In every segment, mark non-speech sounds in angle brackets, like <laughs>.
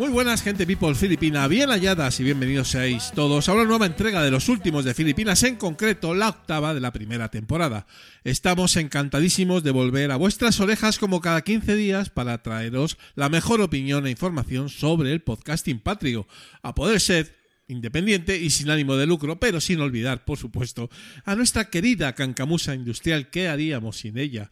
Muy buenas gente people filipina, bien halladas y bienvenidos seáis todos a una nueva entrega de los últimos de Filipinas, en concreto la octava de la primera temporada. Estamos encantadísimos de volver a vuestras orejas como cada 15 días para traeros la mejor opinión e información sobre el podcasting patrio, a poder ser independiente y sin ánimo de lucro, pero sin olvidar, por supuesto, a nuestra querida cancamusa industrial. ¿Qué haríamos sin ella?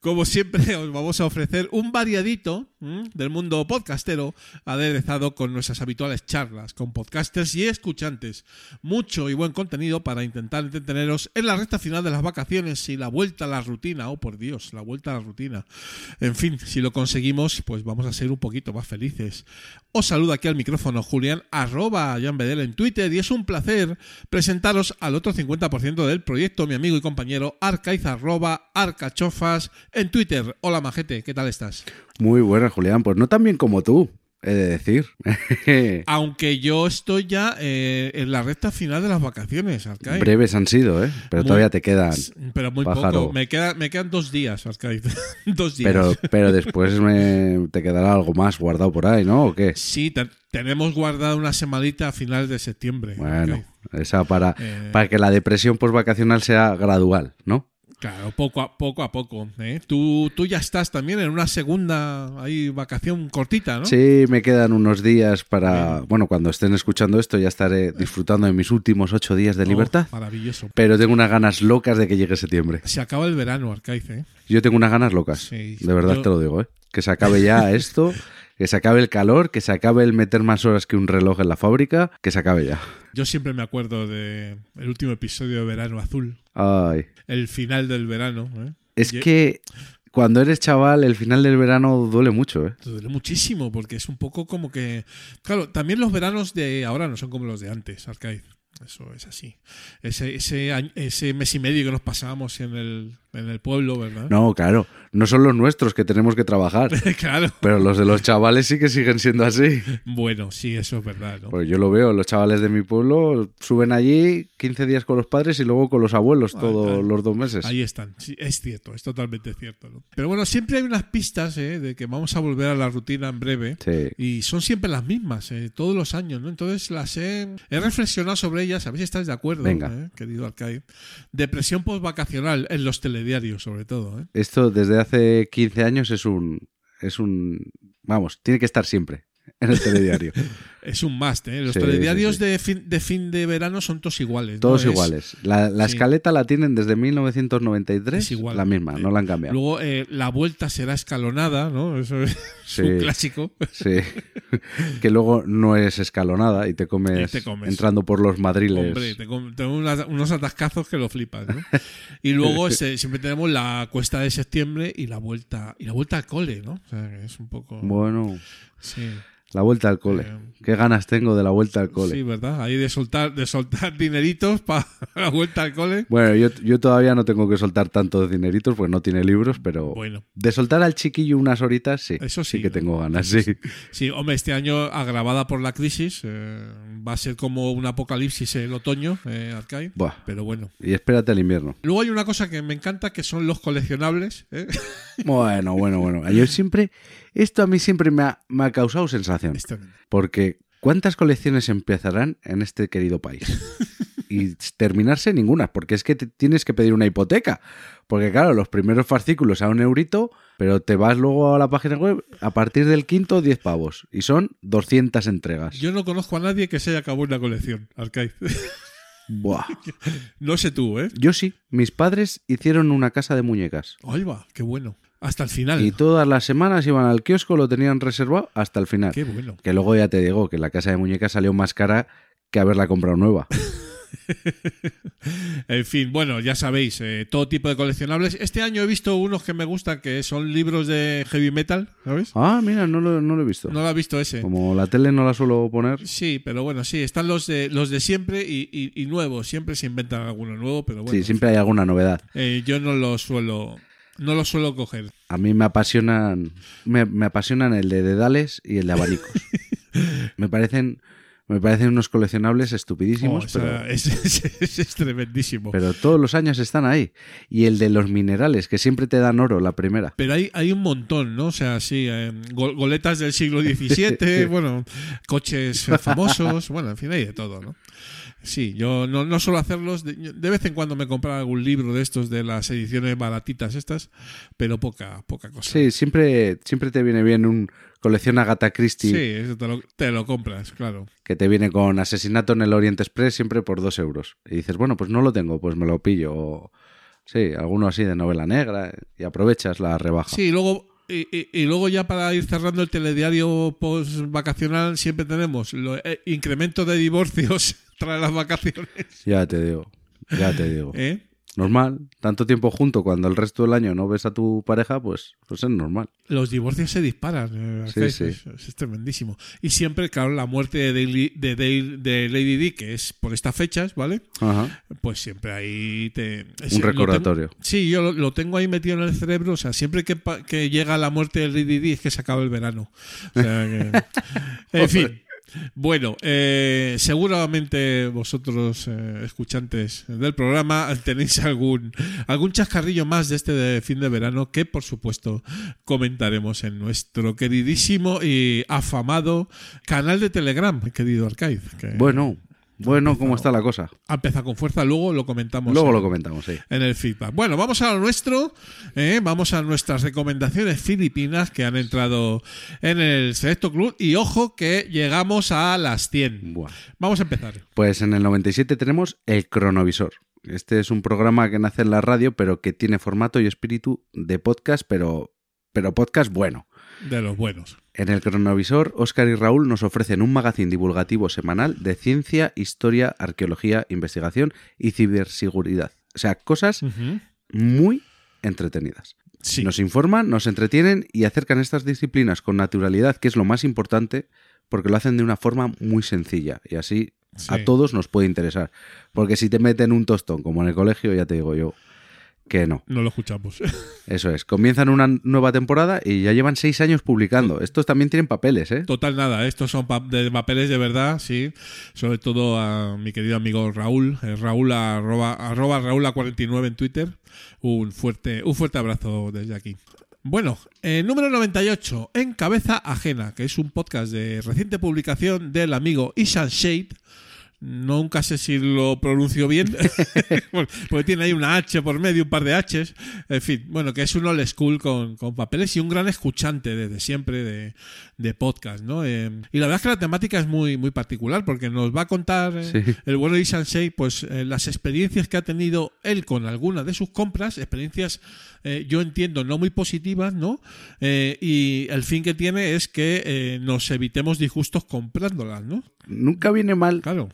Como siempre, <laughs> os vamos a ofrecer un variadito ¿m? del mundo podcastero, aderezado con nuestras habituales charlas con podcasters y escuchantes. Mucho y buen contenido para intentar entreteneros en la recta final de las vacaciones y la vuelta a la rutina. Oh, por Dios, la vuelta a la rutina. En fin, si lo conseguimos, pues vamos a ser un poquito más felices. Os saluda aquí al micrófono Julián, arroba Jan Bedel en Twitter y es un placer presentaros al otro 50% del proyecto, mi amigo y compañero Arcaiz, arroba Arcachofas en Twitter. Hola Majete, ¿qué tal estás? Muy buena, Julián. Pues no tan bien como tú, he de decir. <laughs> Aunque yo estoy ya eh, en la recta final de las vacaciones. Breves han sido, ¿eh? Pero Muy- todavía te quedan. Pero muy pájaro. poco. Me, queda, me quedan dos días, Arcaiz. <laughs> dos días. Pero, pero después me- te quedará algo más guardado por ahí, ¿no? ¿O qué? Sí, te- tenemos guardada una semanita a finales de septiembre. Bueno, esa para, Eh. para que la depresión postvacacional sea gradual, ¿no? Claro, poco a poco. A poco ¿eh? tú, tú ya estás también en una segunda ahí, vacación cortita, ¿no? Sí, me quedan unos días para. Bueno, cuando estén escuchando esto ya estaré disfrutando de mis últimos ocho días de Oh, libertad. maravilloso. Pero tengo unas ganas locas de que llegue septiembre. Se acaba el verano, Arcaiz, ¿eh? Yo tengo unas ganas locas. Sí, de verdad yo- te lo digo, ¿eh? Que se acabe ya <laughs> esto, que se acabe el calor, que se acabe el meter más horas que un reloj en la fábrica, que se acabe ya. Yo siempre me acuerdo de el último episodio de Verano Azul. Ay. El final del verano. ¿eh? Es que cuando eres chaval, el final del verano duele mucho, ¿eh? Duele muchísimo porque es un poco como que... Claro, también los veranos de ahora no son como los de antes, Arcaiz. Eso es así. Ese, ese, año- ese mes y medio que nos pasábamos en el, en el pueblo, ¿verdad? No, claro, no son los nuestros que tenemos que trabajar, <laughs> claro. pero los de los chavales sí que siguen siendo así. Bueno, sí, eso es verdad, ¿no? Pues yo lo veo, los chavales de mi pueblo suben allí 15 días con los padres y luego con los abuelos Ah, todos claro. los dos meses. Ahí están. Sí, es cierto, es totalmente cierto. ¿no? Pero bueno, siempre hay unas pistas ¿eh? de que vamos a volver a la rutina en breve. Sí. Y son siempre las mismas, ¿eh? todos los años, ¿no? Entonces las he, he reflexionado sobre ellas, a ver si estáis de acuerdo, Venga. ¿eh? querido Arcade. Depresión postvacacional en los telediarios, sobre todo. ¿eh? Esto desde hace 15 años es un. Es un. Vamos, tiene que estar siempre <laughs> en el telediario. <laughs> Es un must, ¿eh? Los Sí, telediarios sí, sí. De, fin, de fin de verano son todos iguales. Todos Es- iguales. La, la escaleta la tienen desde 1993. Es igual. La misma, no la han cambiado. Luego eh, la vuelta será escalonada, ¿no? Eso es <laughs> un clásico. Sí. que luego no es escalonada y te comes, Y te comes. entrando por los madriles. Hombre, te unos atascazos que lo flipas, ¿no? Y luego siempre tenemos la cuesta de septiembre y la vuelta y la vuelta al cole, ¿no? O sea, que es un poco Bueno, sí, la vuelta al cole. Eh, Qué ganas tengo de la vuelta al cole. sí, ¿verdad? Ahí de soltar de soltar <laughs> dineritos para la vuelta al cole. Bueno, yo, yo todavía no tengo que soltar tantos dineritos, pues no tiene libros, pero Bueno, de soltar al chiquillo unas horitas, sí. Eso sí, que ¿no? tengo ganas, sí. sí, hombre, este año agravada por la crisis eh, va a ser como un apocalipsis el otoño, eh. Buah. Pero bueno. Y espérate al invierno. Luego hay una cosa que me encanta que son los coleccionables. ¿eh? Bueno, bueno, bueno. Yo siempre, esto a mí siempre me ha, me ha causado sensación. Porque ¿cuántas colecciones empezarán en este querido país? <laughs> Y terminarse ninguna, porque es que te tienes que pedir una hipoteca. Porque claro, los primeros fascículos a un eurito, pero te vas luego a la página web, a partir del quinto, 10 pavos. Y son 200 entregas. Yo no conozco a nadie que se haya acabado una colección, Arcade. Buah. <laughs> no sé tú, ¿eh? Yo sí, mis padres hicieron una casa de muñecas. Ahí va, qué bueno. Hasta el final. Y todas las semanas iban al kiosco, lo tenían reservado hasta el final. Qué bueno. Que luego ya te digo que la casa de muñecas salió más cara que haberla comprado nueva. <laughs> En fin, bueno, ya sabéis, eh, todo tipo de coleccionables. Este año he visto unos que me gustan, que son libros de heavy metal, ¿sabes? Ah, mira, no lo, no lo he visto. No lo has visto ese. Como la tele no la suelo poner. Sí, pero bueno, sí, están los de, los de siempre y, y- y nuevos. Siempre se inventan alguno nuevo, pero bueno. sí, siempre hay alguna novedad. Eh, yo no lo suelo No lo suelo coger. A mí me apasionan, me, me apasionan el de dedales y el de abanicos. <laughs> me parecen, me parecen unos coleccionables Oh, estupidísimos, o sea, pero, es, es- es tremendísimo. pero todos los años están ahí. Y el de los minerales, que siempre te dan oro la primera. Pero hay, hay un montón, ¿no? O sea, sí, eh, go- goletas del siglo XVII, <laughs> bueno, coches famosos, bueno, en fin, hay de todo, ¿no? Sí, yo no, no suelo hacerlos. De, de vez en cuando me compro algún libro de estos de las ediciones baratitas estas, pero poca, poca cosa. Sí, siempre, siempre te viene bien un colección Agatha Christie Sí, eso te lo, te lo compras, claro. que te viene con asesinato en el Orient Express siempre por dos euros. Y dices, bueno, pues no lo tengo, pues me lo pillo. O, sí, alguno así de novela negra y aprovechas la rebaja. Sí, luego, y, y- y luego ya para ir cerrando el telediario post vacacional siempre tenemos lo, eh, incremento de divorcios <laughs> tras las vacaciones. Ya te digo, ya te digo. ¿eh? Normal, tanto tiempo junto cuando el resto del año no ves a tu pareja, pues, pues es normal. Los divorcios se disparan. eh, Sí, sí. es- es tremendísimo. Y siempre, claro, la muerte de, Daily- de, Dale- de Lady Di, que es por estas fechas, ¿vale? Ajá. Pues siempre ahí te... es- Un recordatorio. tengo- sí, yo lo, lo tengo ahí metido en el cerebro. O sea, siempre que, que llega la muerte de Lady Di es que se acaba el verano. O sea que- en <laughs> fin. Bueno, eh, seguramente vosotros, eh, escuchantes del programa, tenéis algún, algún chascarrillo más de este fin de verano que, por supuesto, comentaremos en nuestro queridísimo y afamado canal de Telegram, querido Arcade. Que Bueno, bueno, ¿cómo está la cosa? ha empezado con fuerza, luego lo comentamos. Luego en- lo comentamos, sí. en el feedback. Bueno, vamos a lo nuestro. ¿eh? Vamos a nuestras recomendaciones filipinas que han entrado en el Selecto Club. Y ojo que llegamos a las 100. Buah. Vamos a empezar. Pues en el 97 tenemos el cronovisor. Este es un programa que nace en la radio, pero que tiene formato y espíritu de podcast, pero, pero podcast bueno. De los buenos. En el cronovisor, Óscar y Raúl nos ofrecen un magazín divulgativo semanal de ciencia, historia, arqueología, investigación y ciberseguridad. O sea, cosas muy entretenidas. Sí. Nos informan, nos entretienen y acercan estas disciplinas con naturalidad, que es lo más importante, porque lo hacen de una forma muy sencilla y así Sí. a todos nos puede interesar. Porque si te meten un tostón como en el colegio, ya te digo yo que no. No lo escuchamos. <laughs> Eso es. Comienzan una nueva temporada y ya llevan seis años publicando. Estos también tienen papeles, ¿eh? Total nada, estos son pa- de papeles de verdad, sí. Sobre todo a mi querido amigo Raúl, eh, Raúl arroba, arroba Raúl a 49 en Twitter. Un fuerte, un fuerte abrazo desde aquí. Bueno, eh, número 98, En Cabeza Ajena, que es un podcast de reciente publicación del amigo Ishan Shade. Nunca sé si lo pronuncio bien, <laughs> porque tiene ahí una H por medio, un par de Hs. En fin, bueno, que es un old school con, con papeles y un gran escuchante desde siempre de, de podcast, ¿no? Eh, y la verdad es que la temática es muy, muy particular, porque nos va a contar eh, Sí. el bueno de Isansei, pues eh, las experiencias que ha tenido él con alguna de sus compras, experiencias, eh, yo entiendo, no muy positivas, ¿no? Y el fin que tiene es que eh, nos evitemos disgustos comprándolas, ¿no? Nunca viene mal. Claro.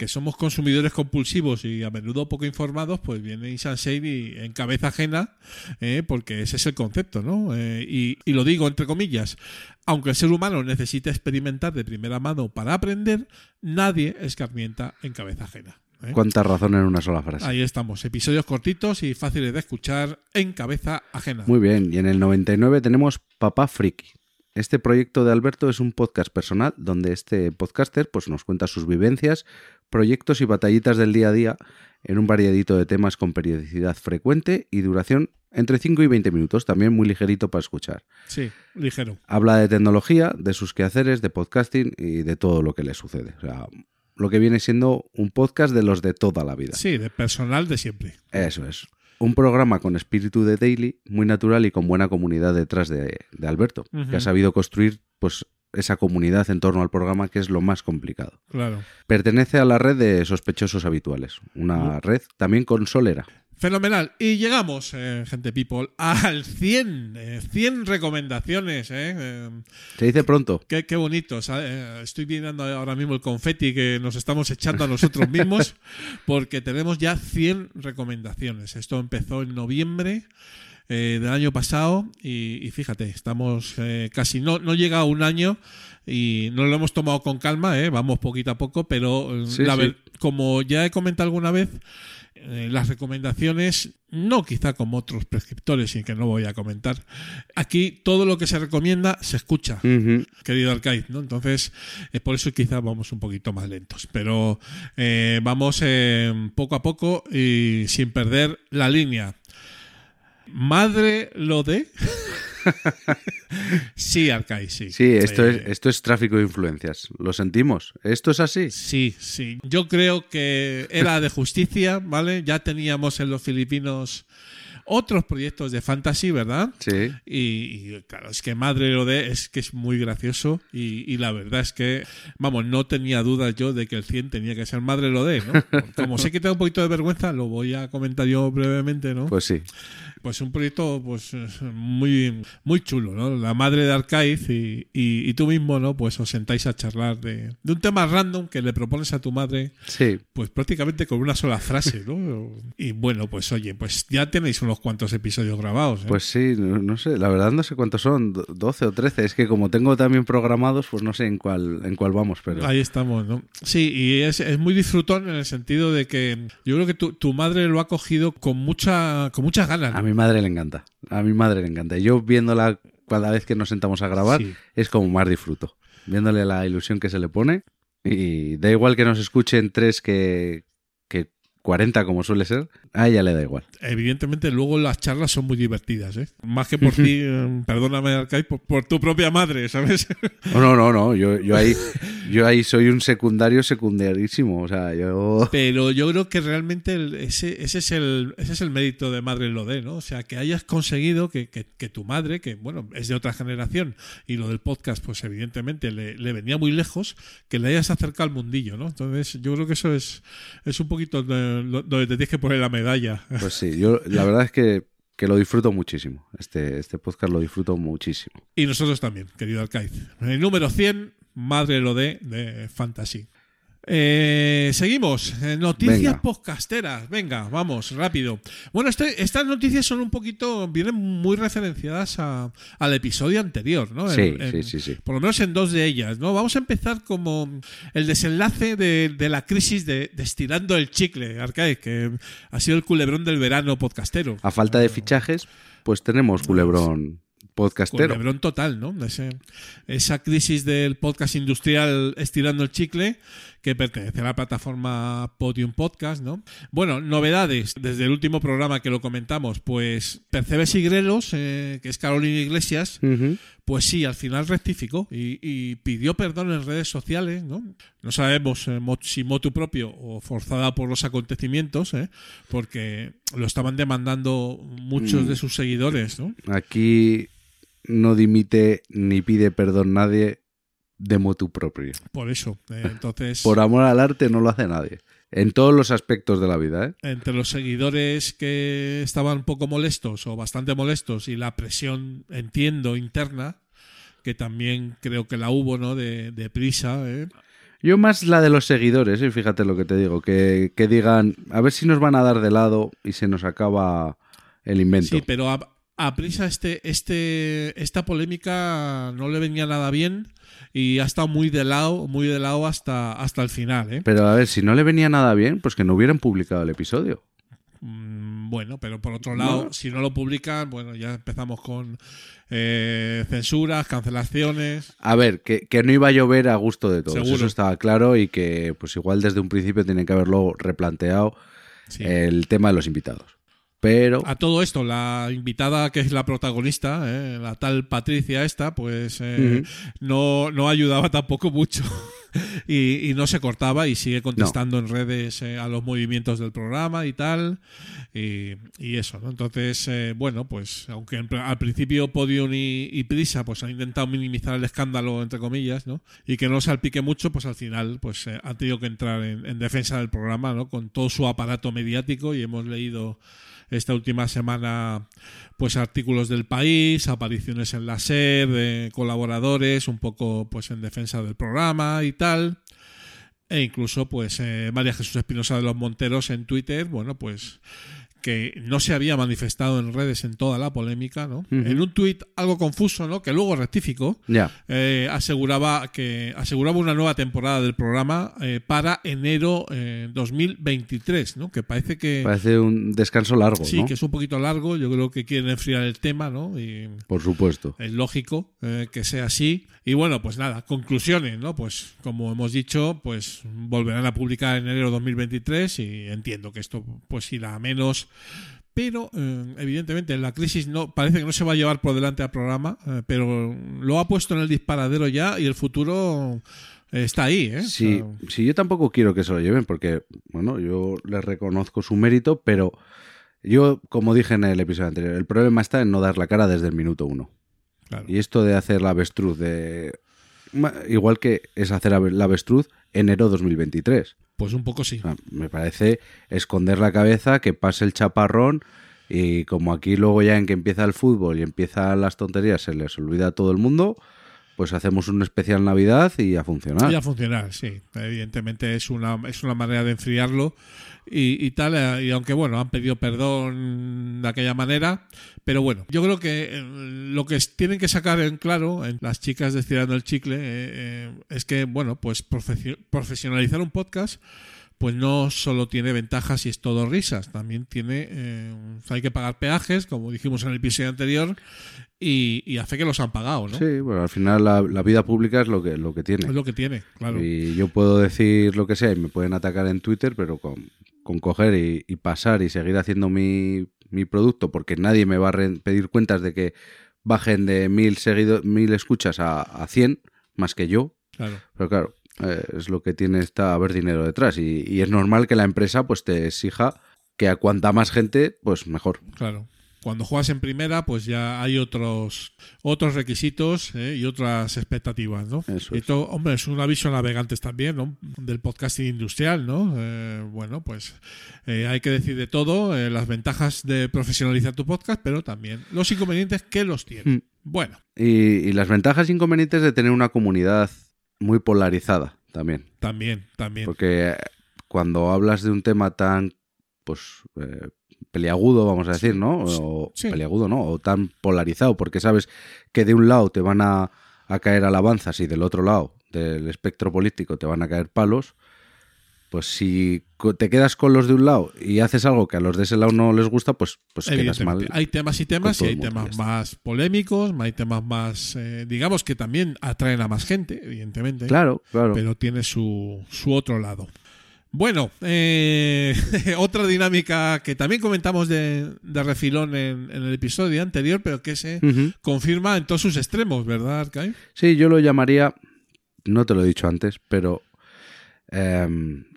Que somos consumidores compulsivos y a menudo poco informados, pues viene Isansei y en cabeza ajena, eh, porque ese es el concepto, ¿no? Eh, y, y lo digo entre comillas, aunque el ser humano necesita experimentar de primera mano para aprender, nadie escarmienta en cabeza ajena. ¿eh? Cuánta razón en una sola frase. Ahí estamos, episodios cortitos y fáciles de escuchar en cabeza ajena. Muy bien. Y en el 99 tenemos Papá Friki. Este proyecto de Alberto es un podcast personal donde este podcaster pues, nos cuenta sus vivencias, proyectos y batallitas del día a día en un variadito de temas con periodicidad frecuente y duración entre 5 y 20 minutos, también muy ligerito para escuchar. Sí, ligero. Habla de tecnología, de sus quehaceres, de podcasting y de todo lo que le sucede. O sea, lo que viene siendo un podcast de los de toda la vida. Sí, de personal de siempre. Eso es. Un programa con espíritu de daily, muy natural y con buena comunidad detrás de, de Alberto, que ha sabido construir pues esa comunidad en torno al programa que es lo más complicado. Claro. Pertenece a la red de sospechosos habituales, una red también con solera. Fenomenal. Y llegamos, eh, gente people, al 100. eh, 100 recomendaciones. Eh, eh, Se dice pronto. qué, qué bonito. Eh, estoy viendo ahora mismo el confeti que nos estamos echando a nosotros mismos <laughs> porque tenemos ya 100 recomendaciones. Esto empezó en noviembre eh, del año pasado y, y fíjate, estamos eh, casi, no, no llega a un año y no lo hemos tomado con calma, eh, vamos poquito a poco, pero eh, Sí, la sí. como ya he comentado alguna vez, eh, las recomendaciones, no quizá como otros prescriptores y que no voy a comentar, aquí todo lo que se recomienda se escucha, querido Arcade, ¿no? Entonces, es por eso quizá vamos un poquito más lentos, pero eh, vamos eh, poco a poco y sin perder la línea. Madre lo de... <laughs> sí, Arcade, sí. Sí, esto, Eh, es, esto es tráfico de influencias. Lo sentimos. ¿Esto es así? Sí, sí. Yo creo que era de justicia, ¿vale? Ya teníamos en los filipinos otros proyectos de fantasy, ¿verdad? Sí. Y, y, claro, es que Madre lo de es que es muy gracioso y, y la verdad es que, vamos, no tenía dudas yo de que el 100 tenía que ser Madre lo de, ¿no? <laughs> Como sé que tengo un poquito de vergüenza, lo voy a comentar yo brevemente, ¿no? Pues sí. Pues un proyecto pues muy muy chulo, ¿no? La madre de Arcaiz y, y, y tú mismo, ¿no? Pues os sentáis a charlar de, de un tema random que le propones a tu madre, Sí. pues prácticamente con una sola frase, ¿no? Y bueno, pues oye, pues ya tenéis unos cuantos episodios grabados, ¿eh? Pues sí, no, no sé, la verdad no sé cuántos son, do- 12 o 13. Es que como tengo también programados, pues no sé en cuál, en cuál vamos, pero... Ahí estamos, ¿no? Sí, y es, es muy disfrutón en el sentido de que yo creo que tu, tu madre lo ha cogido con mucha con muchas ganas. A mi madre le encanta. A mi madre le encanta. Y yo viéndola cada vez que nos sentamos a grabar, Sí. es como más disfruto. Viéndole la ilusión que se le pone. Y da igual que nos escuchen tres que, que 40 como suele ser. A ella le da igual. Evidentemente, luego las charlas son muy divertidas, ¿eh? Más que por ti, <laughs> eh, perdóname, Arcai, por, por tu propia madre, ¿sabes? No, no, no, no. Yo, yo ahí, <laughs> yo ahí soy un secundario secundarísimo. O sea, yo. <laughs> Pero yo creo que realmente el- ese, ese, es el, ese es el mérito de Madre lo de, ¿no? O sea, que hayas conseguido que, que- que tu madre, que bueno, es de otra generación, y lo del podcast, pues evidentemente le, le venía muy lejos, que le hayas acercado al mundillo, ¿no? Entonces, yo creo que eso es, es un poquito de- donde te tienes que poner la medalla. Pues sí, yo la verdad es que, que lo disfruto muchísimo. Este, este podcast lo disfruto muchísimo. Y nosotros también, querido Arcaiz. El número 100, Madre lo de, de Fantasy. Eh, seguimos. Eh, noticias Venga. podcasteras. Venga, vamos, rápido. Bueno, este- estas noticias son un poquito, vienen muy referenciadas a- al episodio anterior, ¿no? Sí, En- en- sí, sí. Por lo menos en dos de ellas, ¿no? Vamos a empezar como el desenlace de, de la crisis de, de estirando el chicle, Arcaiz, que ha sido el culebrón del verano podcastero. A falta de fichajes, pues tenemos culebrón podcastero. Culebrón total, ¿no? Ese- esa crisis del podcast industrial estirando el chicle que pertenece a la plataforma Podium Podcast, ¿no? Bueno, novedades desde el último programa que lo comentamos, pues Percebes y Grelos, eh, que es Carolina Iglesias, pues sí, al final rectificó y, y pidió perdón en redes sociales, ¿no? No sabemos eh, si motu propio o forzada por los acontecimientos, ¿eh? porque lo estaban demandando muchos Mm. de sus seguidores, ¿no? Aquí no dimite ni pide perdón nadie de motu propio. Por eso. eh, <laughs> entonces, Por amor al arte no lo hace nadie. En todos los aspectos de la vida, ¿eh? entre los seguidores que estaban un poco molestos o bastante molestos y la presión, entiendo, interna, que también creo que la hubo, ¿no? De, de prisa, ¿eh? Yo más la de los seguidores, y fíjate lo que te digo, que, que digan, a ver si nos van a dar de lado y se nos acaba el invento. Sí, pero a, a prisa este, este, esta polémica no le venía nada bien y ha estado muy de lado, muy de lado hasta, hasta el final, ¿eh? Pero a ver, si no le venía nada bien, pues que no hubieran publicado el episodio. Mm, Bueno, pero por otro lado, No. si no lo publican, bueno, ya empezamos con eh, censuras, cancelaciones. A ver, que, que no iba a llover a gusto de todos. Seguro. Eso estaba claro y que pues igual desde un principio tienen que haberlo replanteado Sí. el tema de los invitados. Pero A todo esto, la invitada que es la protagonista, eh, la tal Patricia esta, pues eh, no, no ayudaba tampoco mucho. <laughs> y, y no se cortaba y sigue contestando en redes eh, a los movimientos del programa y tal. Y, y eso, ¿no? Entonces, eh, bueno, pues aunque en al principio Podium y, y Prisa pues han intentado minimizar el escándalo, entre comillas, ¿no? Y que no salpique mucho, pues al final pues eh, han tenido que entrar en, en defensa del programa, ¿no? Con todo su aparato mediático y hemos leído esta última semana pues artículos del país, apariciones en la SER, de colaboradores, un poco pues en defensa del programa y tal. E incluso pues eh, María Jesús Espinosa de los Monteros en Twitter, bueno pues que no se había manifestado en redes en toda la polémica, ¿no? En un tuit algo confuso, ¿no? Que luego rectificó, eh, aseguraba que aseguraba una nueva temporada del programa eh, para enero eh, 2023, ¿no? Que parece que Parece un descanso largo, sí, ¿no? que es un poquito largo. Yo creo que quieren enfriar el tema, ¿no? Y Por supuesto. es lógico eh, que sea así. Y bueno, pues nada, conclusiones, ¿no? Pues como hemos dicho, pues volverán a publicar en enero 2023 y entiendo que esto pues irá a menos. Pero eh, evidentemente la crisis no parece que no se va a llevar por delante al programa, eh, pero lo ha puesto en el disparadero ya y el futuro eh, está ahí, ¿eh? Sí, O sea, sí, yo tampoco quiero que se lo lleven porque, bueno, yo les reconozco su mérito, pero yo, como dije en el episodio anterior, el problema está en no dar la cara desde el minuto uno. claro. Y esto de hacer la avestruz de... Igual que es hacer la avestruz enero 2023. Pues un poco sí. Me parece esconder la cabeza, que pase el chaparrón y como aquí luego ya en que empieza el fútbol y empiezan las tonterías se les olvida a todo el mundo, pues hacemos un especial Navidad y a funcionar. Y a funcionar, sí. Evidentemente es una, es una manera de enfriarlo y, tal. eh, Y aunque, bueno, han pedido perdón de aquella manera. Pero bueno, yo creo que eh, lo que tienen que sacar en claro en las chicas de el Chicle eh, eh, es que, bueno, pues profesio- profesionalizar un podcast pues no solo tiene ventajas y es todo risas, también tiene, eh, hay que pagar peajes, como dijimos en el episodio anterior, y, y hace que los han pagado, ¿no? Sí, bueno, al final la, la vida pública es lo que, lo que tiene. Es lo que tiene, claro. Y yo puedo decir lo que sea y me pueden atacar en Twitter, pero con, con coger y, y pasar y seguir haciendo mi, mi producto, porque nadie me va a pedir cuentas de que bajen de mil, seguido, mil escuchas a, a 100, más que yo. claro. Pero claro, eh, es lo que tiene esta haber dinero detrás. Y, y es normal que la empresa pues te exija que a cuanta más gente, pues mejor. Claro. Cuando juegas en primera, pues ya hay otros otros requisitos ¿eh? y otras expectativas, ¿no? Eso es. esto, hombre, es un aviso a navegantes también, ¿no? Del podcasting industrial, ¿no? Eh, bueno, pues eh, hay que decir de todo, las ventajas de profesionalizar tu podcast, pero también los inconvenientes que los tiene. Mm. Bueno, Y, y las ventajas e inconvenientes de tener una comunidad muy polarizada también. también, también. Porque eh, cuando hablas de un tema tan, pues, eh, peliagudo, vamos a decir, ¿no? O Sí. peliagudo, ¿no? O tan polarizado, porque sabes que de un lado te van a, a caer alabanzas y del otro lado del espectro político te van a caer palos, pues si te quedas con los de un lado y haces algo que a los de ese lado no les gusta, pues, pues quedas mal. Hay temas y temas y hay temas más polémicos, hay temas más, eh, digamos que también atraen a más gente, evidentemente. Claro, claro. pero tiene su, su otro lado. Bueno, eh, <laughs> otra dinámica que también comentamos de, de refilón en, en el episodio anterior, pero que se confirma en todos sus extremos, ¿verdad, Arcai? Sí, yo lo llamaría, no te lo he dicho antes, pero eh,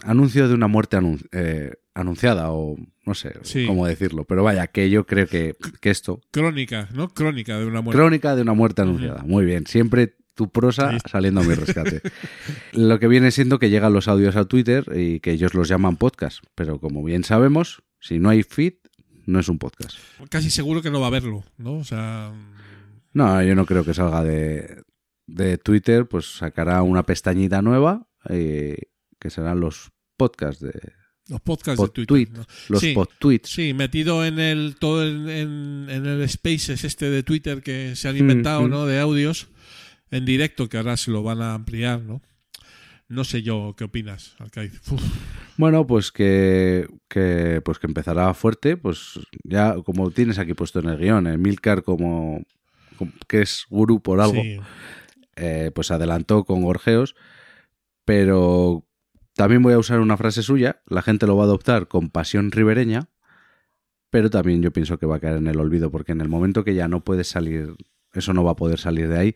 anuncio de una muerte anun- eh, anunciada o no sé Sí. cómo decirlo. Pero vaya, que yo creo que, que esto, Crónica, ¿no? Crónica de una muerte. crónica de una muerte anunciada. Muy bien, siempre tu prosa saliendo a mi rescate. <laughs> Lo que viene siendo que llegan los audios a Twitter y que ellos los llaman podcast. Pero como bien sabemos, si no hay feed, no es un podcast. Casi seguro que no va a verlo, ¿no? O sea, No, yo no creo que salga de, de Twitter, pues sacará una pestañita nueva eh, que serán los podcasts de los podcasts pod de tweet, Twitter. ¿no? los Sí. pod tweets. Sí, metido en el todo en, en- en el Spaces este de Twitter que se han inventado, Mm, mm. ¿no? De audios en directo que ahora se lo van a ampliar, ¿no? No sé yo qué opinas, Arcaiz. Uf, Bueno, pues que, que pues que empezará fuerte, pues ya como tienes aquí puesto en el guion, el Milcar como, como- que es gurú por algo, sí. eh, pues adelantó con gorjeos, pero también voy a usar una frase suya, la gente lo va a adoptar con pasión ribereña, pero también yo pienso que va a caer en el olvido, porque en el momento que ya no puedes salir, eso no va a poder salir de ahí,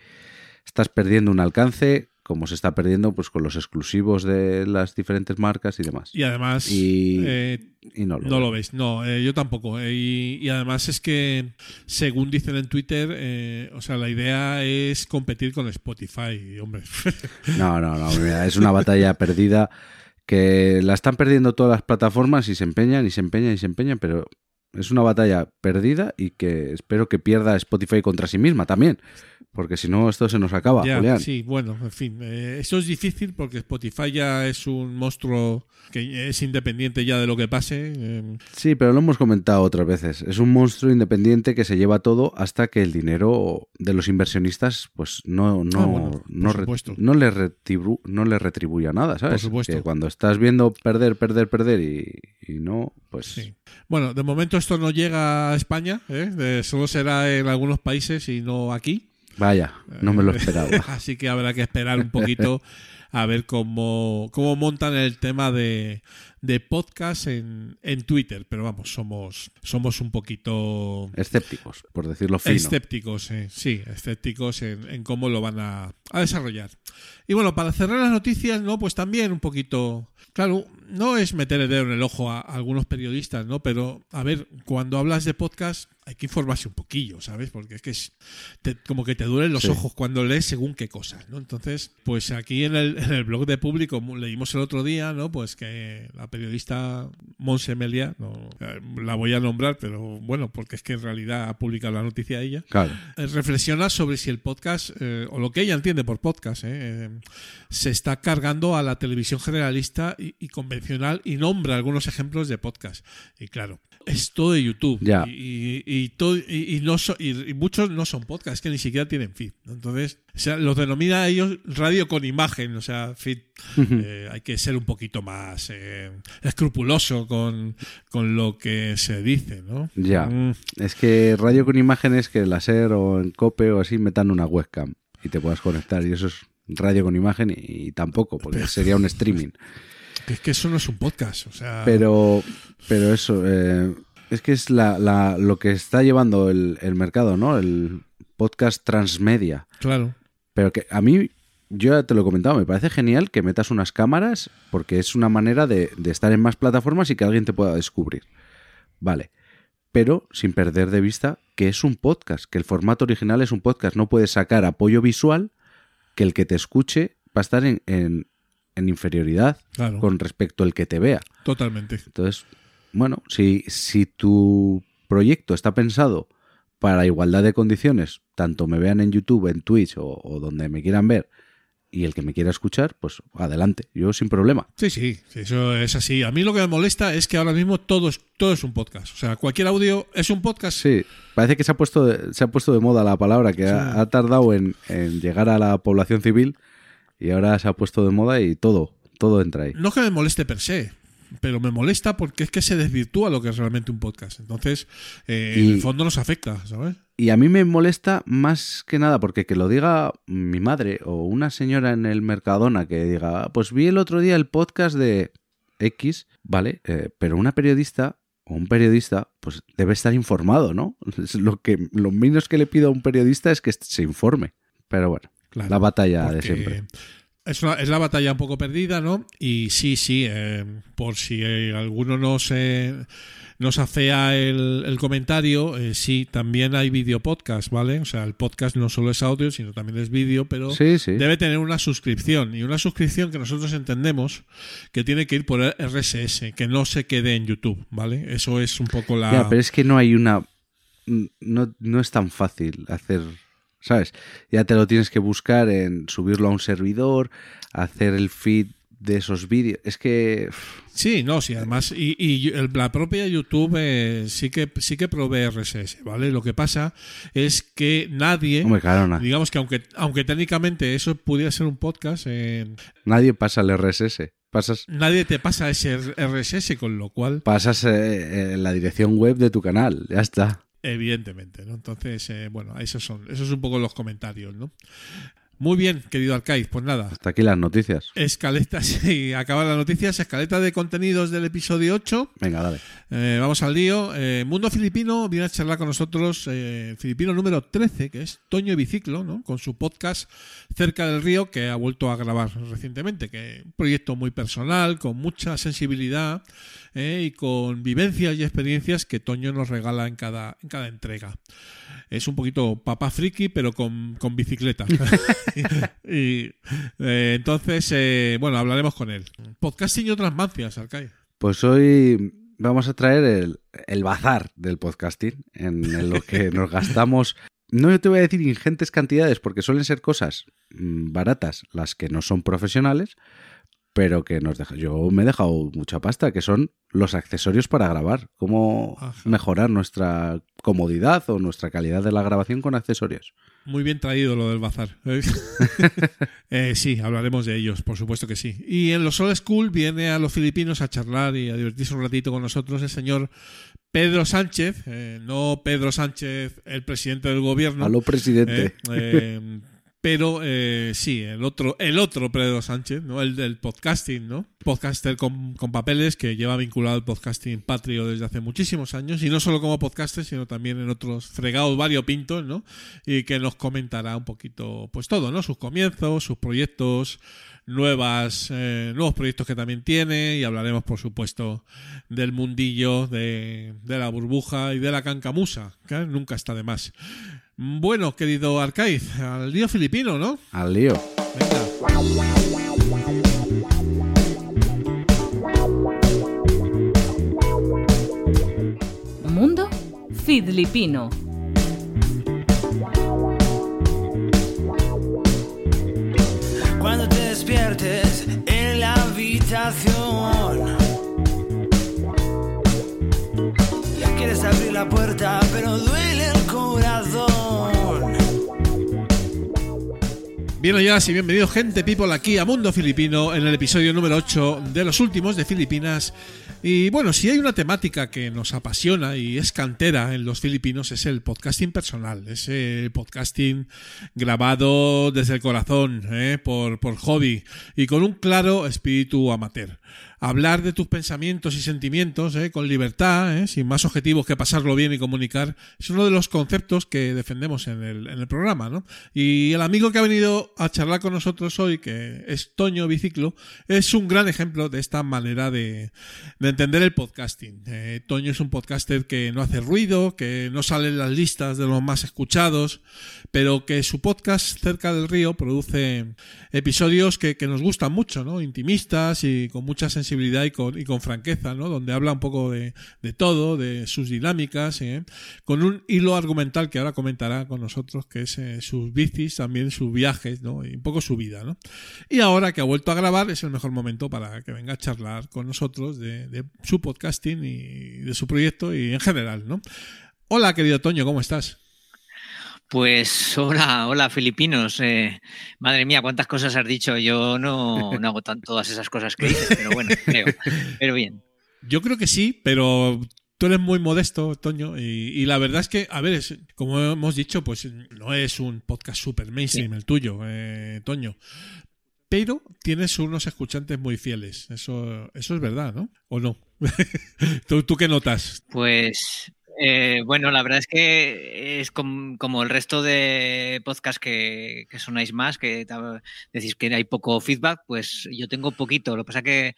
estás perdiendo un alcance, como se está perdiendo pues con los exclusivos de las diferentes marcas y demás. Y además Y- eh, Y no lo, no lo veis, no, eh, yo tampoco. eh, y, y además es que, según dicen en Twitter, o sea, la idea es competir con Spotify, hombre. <laughs> No, no, no, mira, es una batalla perdida que la están perdiendo todas las plataformas y se empeñan y se empeñan y se empeñan, pero es una batalla perdida y que espero que pierda Spotify contra sí misma también. Porque si no, esto se nos acaba, Ya, Julián. sí, bueno, en fin. eh, eso es difícil porque Spotify ya es un monstruo que es independiente ya de lo que pase. eh, Sí, pero lo hemos comentado otras veces. Es un monstruo independiente que se lleva todo hasta que el dinero de los inversionistas pues no, no, Ah, bueno, no, re- no, le retribu- no le retribuya nada, ¿sabes? Por supuesto. Que cuando estás viendo perder, perder, perder y, y no, pues Sí. Bueno, de momento esto no llega a España, ¿eh? Solo será en algunos países y no aquí. vaya, no me lo Eh, esperaba. <laughs> Así que habrá que esperar un poquito a ver cómo, cómo montan el tema de, de podcast en, en Twitter. Pero vamos, somos, somos un poquito Escépticos, por decirlo fino. escépticos, eh, sí, escépticos en, en cómo lo van a, a desarrollar. Y bueno, para cerrar las noticias, ¿no? Pues también un poquito. Claro, no es meter el dedo en el ojo a, a algunos periodistas, ¿no? Pero, a ver, cuando hablas de podcast, hay que informarse un poquillo, ¿sabes? Porque es que es te- como que te duelen los Sí. ojos cuando lees según qué cosas, ¿no? Entonces, pues aquí en el, en el blog de público leímos el otro día, ¿no? Pues que la periodista Monse Melia, no, eh, la voy a nombrar, pero bueno, porque es que en realidad ha publicado la noticia ella, Claro. eh, reflexiona sobre si el podcast, eh, o lo que ella entiende por podcast, eh, eh, se está cargando a la televisión generalista y, y convencional y nombra algunos ejemplos de podcast. Y claro, es todo de YouTube. Ya. Y, y- y todo- y- y no so- y- muchos no son podcasts, que ni siquiera tienen feed. Entonces, o sea, los denomina a ellos radio con imagen, o sea, feed. Eh, hay que ser un poquito más eh, escrupuloso con, con lo que se dice, ¿no? Ya. Mm. Es que radio con imágenes que en la SER o en COPE o así metan una webcam y te puedas conectar y eso es radio con imagen y, tampoco, porque sería un streaming. <laughs> Es que eso no es un podcast, o sea... Pero, pero eso, eh, es que es la, la- lo que está llevando el, el mercado, ¿no? El podcast transmedia. Claro. Pero que a mí, yo ya te lo he comentado, me parece genial que metas unas cámaras porque es una manera de, de estar en más plataformas y que alguien te pueda descubrir. Vale. Pero sin perder de vista que es un podcast, que el formato original es un podcast. No puedes sacar apoyo visual que el que te escuche va a estar en, en- en inferioridad Claro. con respecto al que te vea. Totalmente. Entonces, bueno, si, si tu proyecto está pensado para igualdad de condiciones, tanto me vean en YouTube, en Twitch o, o donde me quieran ver, y el que me quiera escuchar, pues adelante, yo sin problema. Sí, sí, sí, eso es así. A mí lo que me molesta es que ahora mismo todo es, todo es un podcast. O sea, cualquier audio es un podcast. Sí, parece que se ha puesto de, se ha puesto de moda la palabra, que ha, ha tardado en, en llegar a la población civil y ahora se ha puesto de moda y todo, todo entra ahí. No que me moleste per se, pero me molesta porque es que se desvirtúa lo que es realmente un podcast. Entonces, eh, en el fondo nos afecta, ¿sabes? Y a mí me molesta más que nada porque que lo diga mi madre o una señora en el Mercadona que diga, "Ah, pues vi el otro día el podcast de X, ¿vale? Eh, pero una periodista o un periodista pues debe estar informado, ¿no? <laughs> Es lo, que, lo menos que le pido a un periodista es que se informe. Pero bueno, Claro, la batalla de siempre. Es, una- es la batalla un poco perdida, ¿no? Y sí, sí, eh, por si eh, alguno nos, eh, nos afea el, el comentario, eh, sí, también hay video podcast, ¿vale? O sea, el podcast no solo es audio, sino también es vídeo, pero Sí, sí. debe tener una suscripción. Y una suscripción que nosotros entendemos que tiene que ir por RSS, que no se quede en YouTube, ¿vale? Eso es un poco la... Ya, pero es que no hay una... No, no es tan fácil hacer... ¿Sabes? Ya te lo tienes que buscar en subirlo a un servidor, hacer el feed de esos vídeos. Es que... Sí, no, sí, además, y, y el- la propia YouTube eh, sí que sí que provee RSS, ¿vale? Lo que pasa es que nadie, Hombre, claro, digamos que aunque aunque técnicamente eso pudiera ser un podcast, eh, nadie pasa el RSS. Pasas, nadie te pasa ese RSS, con lo cual, pasas eh, eh, la dirección web de tu canal. Ya está. Evidentemente, ¿no? Entonces, eh, bueno, esos son, esos son un poco los comentarios, ¿no? Muy bien, querido Arcaiz, pues nada, Hasta aquí las noticias. escaleta, <laughs> sí, acaba las noticias, escaleta de contenidos del episodio 8. Venga, dale. Eh, vamos al lío. Eh, Mundo Filipino viene a charlar con nosotros eh, filipino número 13, que es Toño Biciclo, ¿no? con su podcast Cerca del Río, que ha vuelto a grabar recientemente, que es un proyecto muy personal, con mucha sensibilidad eh, y con vivencias y experiencias que Toño nos regala en cada, en cada entrega. Es un poquito papá friki, pero con, con bicicleta. <laughs> <laughs> y eh, entonces, eh, bueno, hablaremos con él. Podcasting y otras mancias, Arcai. Pues hoy vamos a traer el, el bazar del podcasting, en lo que <laughs> nos gastamos no te voy a decir ingentes cantidades porque suelen ser cosas mm, baratas las que no son profesionales, pero que nos deja. Yo me he dejado mucha pasta, que son los accesorios para grabar. Cómo mejorar nuestra comodidad o nuestra calidad de la grabación con accesorios. Muy bien traído lo del bazar. <laughs> Eh, sí, hablaremos de ellos, por supuesto que sí. Y en los Old School viene a los filipinos a charlar y a divertirse un ratito con nosotros el señor Pedro Sánchez, eh, no Pedro Sánchez, el presidente del gobierno. A lo presidente. Eh, pero eh, sí, el otro, el otro Pedro Sánchez, ¿no? El del podcasting, ¿no? Podcaster con, papeles que lleva vinculado al podcasting patrio desde hace muchísimos años, y no solo como podcaster, sino también en otros fregados variopintos, ¿no? Y que nos comentará un poquito, pues todo, ¿no? Sus comienzos, sus proyectos, nuevas, eh, nuevos proyectos que también tiene, y hablaremos, por supuesto, del mundillo, de, de la burbuja y de la cancamusa, que nunca está de más. Bueno, querido Arcaiz, al lío filipino, ¿no? Al lío. Venga. Mundo filipino. Cuando te despiertes en la habitación. Quieres abrir la puerta, pero Bien ya y bienvenido gente people aquí a Mundo Filipino en el episodio número 8 de los últimos de Filipinas. Y bueno, si hay una temática que nos apasiona y es cantera en los filipinos es el podcasting personal, es el podcasting grabado desde el corazón, ¿eh? por, por hobby y con un claro espíritu amateur hablar de tus pensamientos y sentimientos ¿eh? con libertad, ¿eh? sin más objetivos que pasarlo bien y comunicar, es uno de los conceptos que defendemos en el, en el programa. ¿no? Y el amigo que ha venido a charlar con nosotros hoy, que es Toño Biciclo, es un gran ejemplo de esta manera de, de entender el podcasting. Eh, Toño es un podcaster que no hace ruido, que no sale en las listas de los más escuchados, pero que su podcast Cerca del Río produce episodios que, que nos gustan mucho, ¿no? intimistas y con mucha sensibilidad y con, y con franqueza, ¿no? Donde habla un poco de, de todo, de sus dinámicas, ¿eh? con un hilo argumental que ahora comentará con nosotros, que es eh, sus bicis, también sus viajes, ¿no? Y un poco su vida, ¿no? Y ahora que ha vuelto a grabar, es el mejor momento para que venga a charlar con nosotros de, de su podcasting y de su proyecto y en general, ¿no? Hola, querido Toño, ¿cómo estás? Pues hola, hola filipinos. Eh, madre mía, cuántas cosas has dicho. Yo no, no hago tan, todas esas cosas que dices, pero bueno, creo. <laughs> Pero bien. Yo creo que sí, pero tú eres muy modesto, Toño, y, la verdad es que, a ver, como hemos dicho, pues no es un podcast super mainstream el tuyo, eh, Toño. Pero tienes unos escuchantes muy fieles. Eso, eso es verdad, ¿no? ¿O no? <laughs> ¿Tú, ¿Tú qué notas? Pues eh, bueno, la verdad es que es como, el resto de podcasts que, que sonáis más, que decís que hay poco feedback, pues yo tengo poquito. Lo que pasa que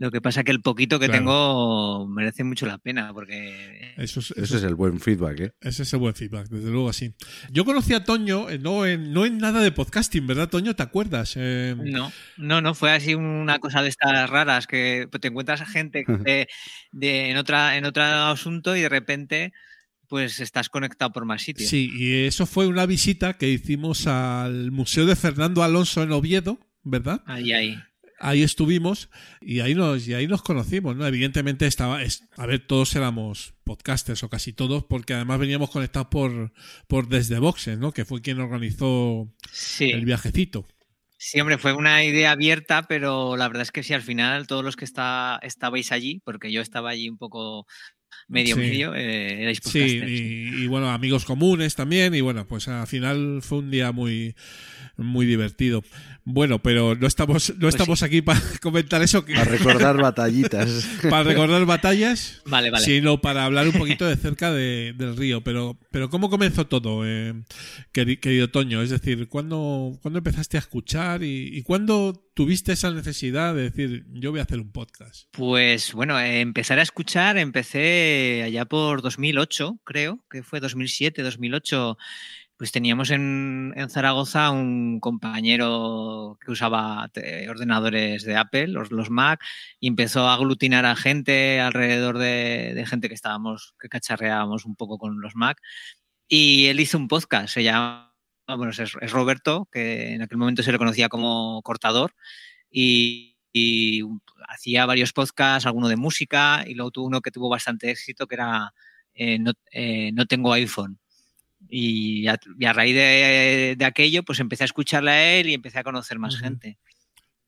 lo que pasa que el poquito que tengo merece mucho la pena, porque... Eso es, Ese es el buen feedback, ¿eh? Ese es el buen feedback, desde luego así. Yo conocí a Toño eh, no en, no en nada de podcasting, ¿verdad, Toño? ¿Te acuerdas? Eh, no, no, no, fue así una cosa de estas raras, que te encuentras a gente <laughs> de, en, otra, en otro asunto y de repente pues estás conectado por más sitios. Sí, y eso fue una visita que hicimos al Museo de Fernando Alonso en Oviedo, ¿verdad? Ahí, ahí ahí estuvimos y ahí nos, y ahí nos conocimos, ¿no? Evidentemente estaba, a ver, todos éramos podcasters o casi todos, porque además veníamos conectados por, por Desde Boxes, ¿no? Que fue quien organizó el viajecito. Sí, hombre, fue una idea abierta, pero la verdad es que sí, al final todos los que está, estabais allí, porque yo estaba allí un poco medio medio, eh, erais podcasters. Sí, y, y, bueno, amigos comunes también, y bueno, pues al final fue un día muy, muy divertido. Bueno, pero no estamos, no pues estamos aquí para <laughs> comentar eso. Para recordar batallitas. <laughs> para recordar batallas, vale, vale. sino para hablar un poquito de cerca del río. Pero, pero ¿cómo comenzó todo, eh, querido Toño? Es decir, ¿cuándo, ¿cuándo empezaste a escuchar y, y cuándo tuviste esa necesidad de decir, yo voy a hacer un podcast? Pues bueno, eh, empezar a escuchar, empecé allá por 2008, creo, que fue 2007, 2008 pues teníamos en, en Zaragoza un compañero que usaba ordenadores de Apple, los, los Mac, y empezó a aglutinar a gente alrededor de, de gente que estábamos, que cacharreábamos un poco con los Mac. Y él hizo un podcast, se llama, bueno, es, es Roberto, que en aquel momento se le conocía como cortador, y, y hacía varios podcasts, alguno de música, y luego tuvo uno que tuvo bastante éxito, que era eh, no, eh, no tengo iPhone. Y a, y a raíz de, de, aquello, pues empecé a escucharle a él y empecé a conocer más Uh -huh. gente.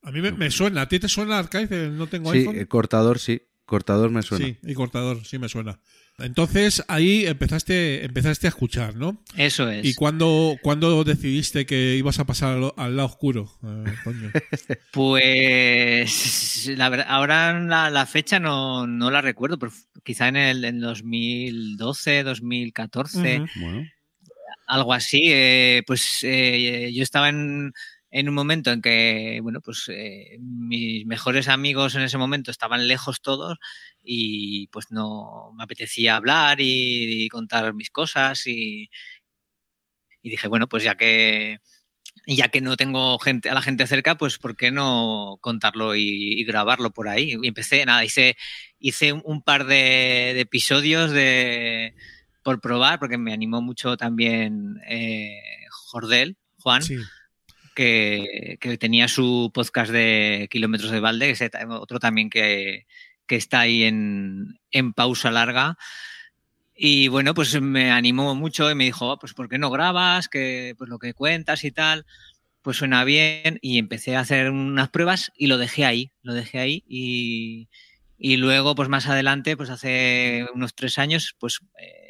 A mí me, me, suena. ¿A ti te suena Arcade? No tengo sí, iPhone. Sí, cortador sí. Cortador me suena. Sí, y cortador sí me suena. Entonces ahí empezaste, empezaste a escuchar, ¿no? Eso es. ¿Y cuándo, cuándo decidiste que ibas a pasar al, al lado oscuro, eh, <laughs> Pues la verdad, ahora la, la fecha no, no, la recuerdo, pero quizá en el en 2012, 2014, uh -huh. bueno. Algo así. Eh, pues eh, yo estaba en, en, un momento en que, bueno, pues eh, mis mejores amigos en ese momento estaban lejos todos y pues no me apetecía hablar y, contar mis cosas y, dije, bueno, pues ya que ya que no tengo gente a la gente cerca, pues ¿por qué no contarlo y, grabarlo por ahí? Y empecé, nada, hice, hice un par de episodios de por probar, porque me animó mucho también eh, Jordel, Juan. Sí que, que, tenía su podcast de Kilómetros de Balde, ese, otro también que, que está ahí en, en, pausa larga. Y bueno, pues me animó mucho y me dijo, oh, pues ¿por qué no grabas? Que pues lo que cuentas y tal, pues suena bien. Y empecé a hacer unas pruebas y lo dejé ahí, lo dejé ahí. Y, y luego, pues más adelante, pues hace unos tres años, pues eh,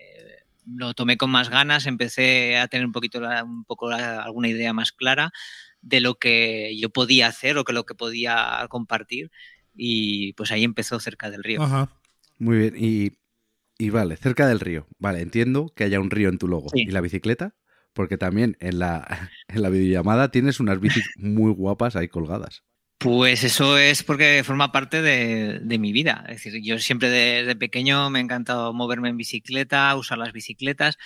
lo tomé con más ganas, empecé a tener un poquito, la, un poco la, alguna idea más clara de lo que yo podía hacer o que lo que podía compartir y pues ahí empezó cerca del río. Ajá. Muy bien, y, y, vale, cerca del río. Vale, entiendo que haya un río en tu logo. Sí. ¿Y la bicicleta? Porque también en la, <laughs> en la videollamada tienes unas bicis muy guapas ahí colgadas. Pues eso es porque forma parte de, mi vida. Es decir, yo siempre desde de pequeño me ha encantado moverme en bicicleta, usar las bicicletas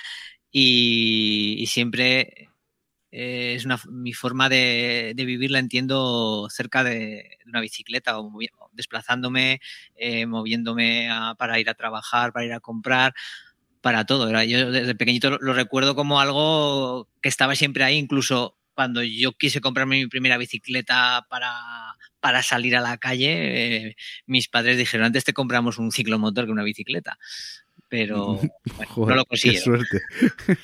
y, siempre eh, es mi forma de, de, vivir la entiendo cerca de, una bicicleta o desplazándome, eh, moviéndome para ir a trabajar, para ir a comprar, para todo. Yo desde pequeñito lo recuerdo como algo que estaba siempre ahí, incluso cuando yo quise comprarme mi primera bicicleta para, para salir a la calle, eh, mis padres dijeron, antes te compramos un ciclomotor que una bicicleta. Pero <laughs> bueno, Joder, no lo consiguieron. Qué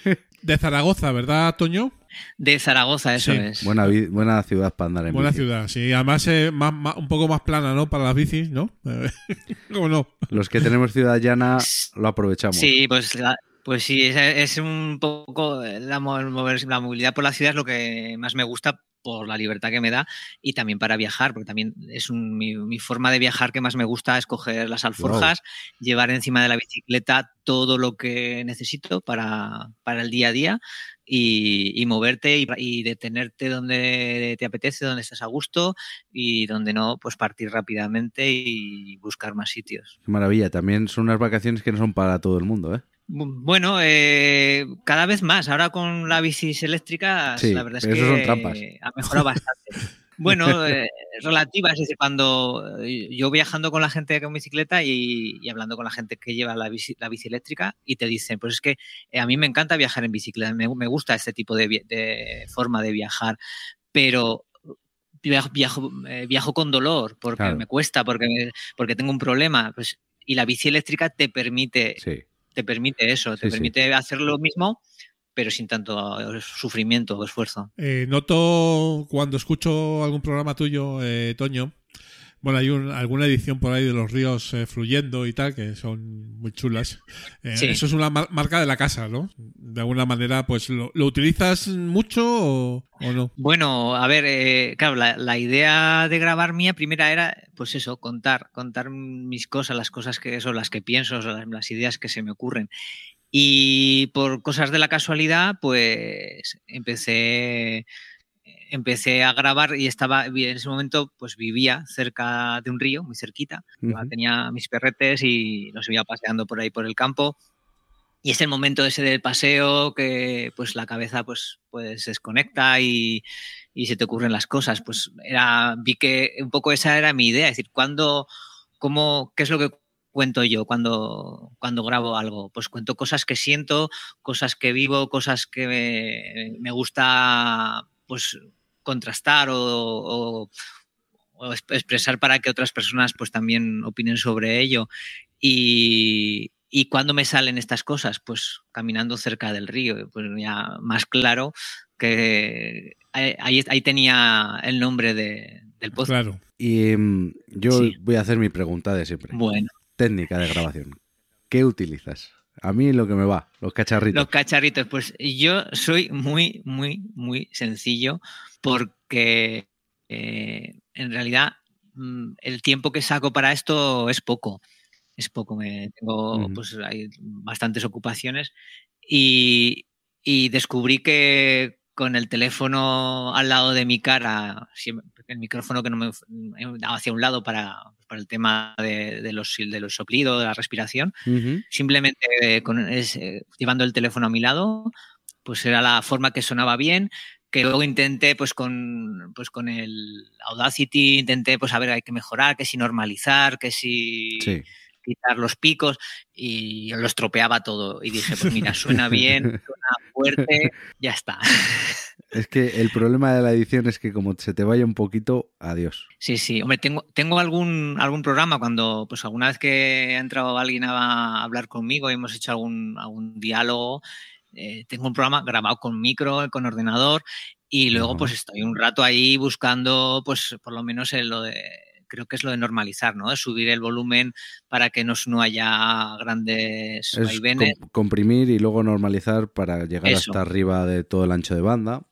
suerte. <laughs> De Zaragoza, ¿verdad, Toño? De Zaragoza, eso Sí. es. Buena, buena ciudad para andar en Buena bici. ciudad, sí. Además, eh, más, más- un poco más plana, ¿no? Para las bicis, ¿no? <laughs> ¿Cómo no? Los que tenemos ciudad llana lo aprovechamos. Sí, pues, la- pues sí, es, es un poco la, mo- mover- la movilidad por la ciudad es lo que más me gusta por la libertad que me da y también para viajar, porque también es un- mi, mi forma de viajar que más me gusta es coger las alforjas, llevar encima de la bicicleta todo lo que necesito para, para el día a día y, y moverte y, y detenerte donde te apetece, donde estás a gusto y donde no, pues partir rápidamente y buscar más sitios. Qué maravilla. También son unas vacaciones que no son para todo el mundo, ¿eh? Bu- Bueno, eh, cada vez más. Ahora con las bicis eléctricas, Sí, la verdad es que son trampas. ha mejorado bastante. Bueno, <laughs> eh, relativas, es decir, cuando eh, yo viajando con la gente con bicicleta y, y hablando con la gente que lleva la bici, la bici eléctrica y te dicen, pues es que eh, a mí me encanta viajar en bicicleta, me, me gusta este tipo de, forma de viajar, pero viajo, viajo, eh, viajo con dolor porque Claro. me cuesta, porque, porque tengo un problema, pues y la bici eléctrica te permite Sí. Te permite eso, te Sí, sí. permite hacer lo mismo, pero sin tanto sufrimiento o esfuerzo. Eh, noto cuando escucho algún programa tuyo, eh, Toño. Bueno, hay un- alguna edición por ahí de los ríos eh, fluyendo y tal, que son muy chulas. Eh, Sí. Eso es una mar- marca de la casa, ¿no? De alguna manera, pues, ¿lo, lo utilizas mucho o, o no? Bueno, a ver, eh, claro, la, la idea de grabar mía primera era, pues eso, contar, contar mis cosas, las cosas que son las que pienso, las, las ideas que se me ocurren. Y por cosas de la casualidad, pues empecé, empecé a grabar y estaba, en ese momento, pues vivía cerca de un río, muy cerquita. Ujú. Tenía mis perretes y los iba paseando por ahí por el campo. y es el momento ese del paseo que pues la cabeza pues, pues se desconecta y, y se te ocurren las cosas. Pues era, vi que un poco esa era mi idea, es decir, cuando, cómo, qué es lo que cuento yo cuando, cuando grabo algo? Pues cuento cosas que siento, cosas que vivo, cosas que me, me gusta pues contrastar o, o, o, expresar para que otras personas pues también opinen sobre ello. Y, ¿Y cuándo me salen estas cosas? Pues caminando cerca del río, pues ya más claro que ahí, ahí tenía el nombre de, del podcast. Claro. Y um, yo sí. voy a hacer mi pregunta de siempre. Bueno. Técnica de grabación. ¿Qué utilizas? A mí lo que me va, los cacharritos. Los cacharritos, pues yo soy muy, muy, muy sencillo porque eh, en realidad mm, el tiempo que saco para esto es poco es poco, me tengo, uh -huh. pues hay bastantes ocupaciones y, y, descubrí que con el teléfono al lado de mi cara, el micrófono que no me daba hacia un lado para, para el tema de, de, los, de los soplidos, de la respiración, uh -huh. simplemente con, es, eh, llevando el teléfono a mi lado, pues era la forma que sonaba bien, que luego intenté pues con pues con el Audacity intenté pues a ver hay que mejorar que si normalizar que si sí quitar los picos y lo estropeaba todo. Y dije, pues mira, suena bien, <laughs> suena fuerte, <laughs> ya está. <laughs> Es que el problema de la edición es que como se te vaya un poquito, adiós. Sí, sí. Hombre, tengo, tengo algún, algún programa cuando, pues alguna vez que ha entrado alguien a hablar conmigo y hemos hecho algún, algún diálogo, eh, tengo un programa grabado con micro, con ordenador, y luego pues estoy un rato ahí buscando, pues por lo menos en lo de creo que es lo de normalizar, ¿no? De subir el volumen para que no, no haya grandes es vaivenes. Com comprimir y luego normalizar para llegar Eso. hasta arriba de todo el ancho de banda.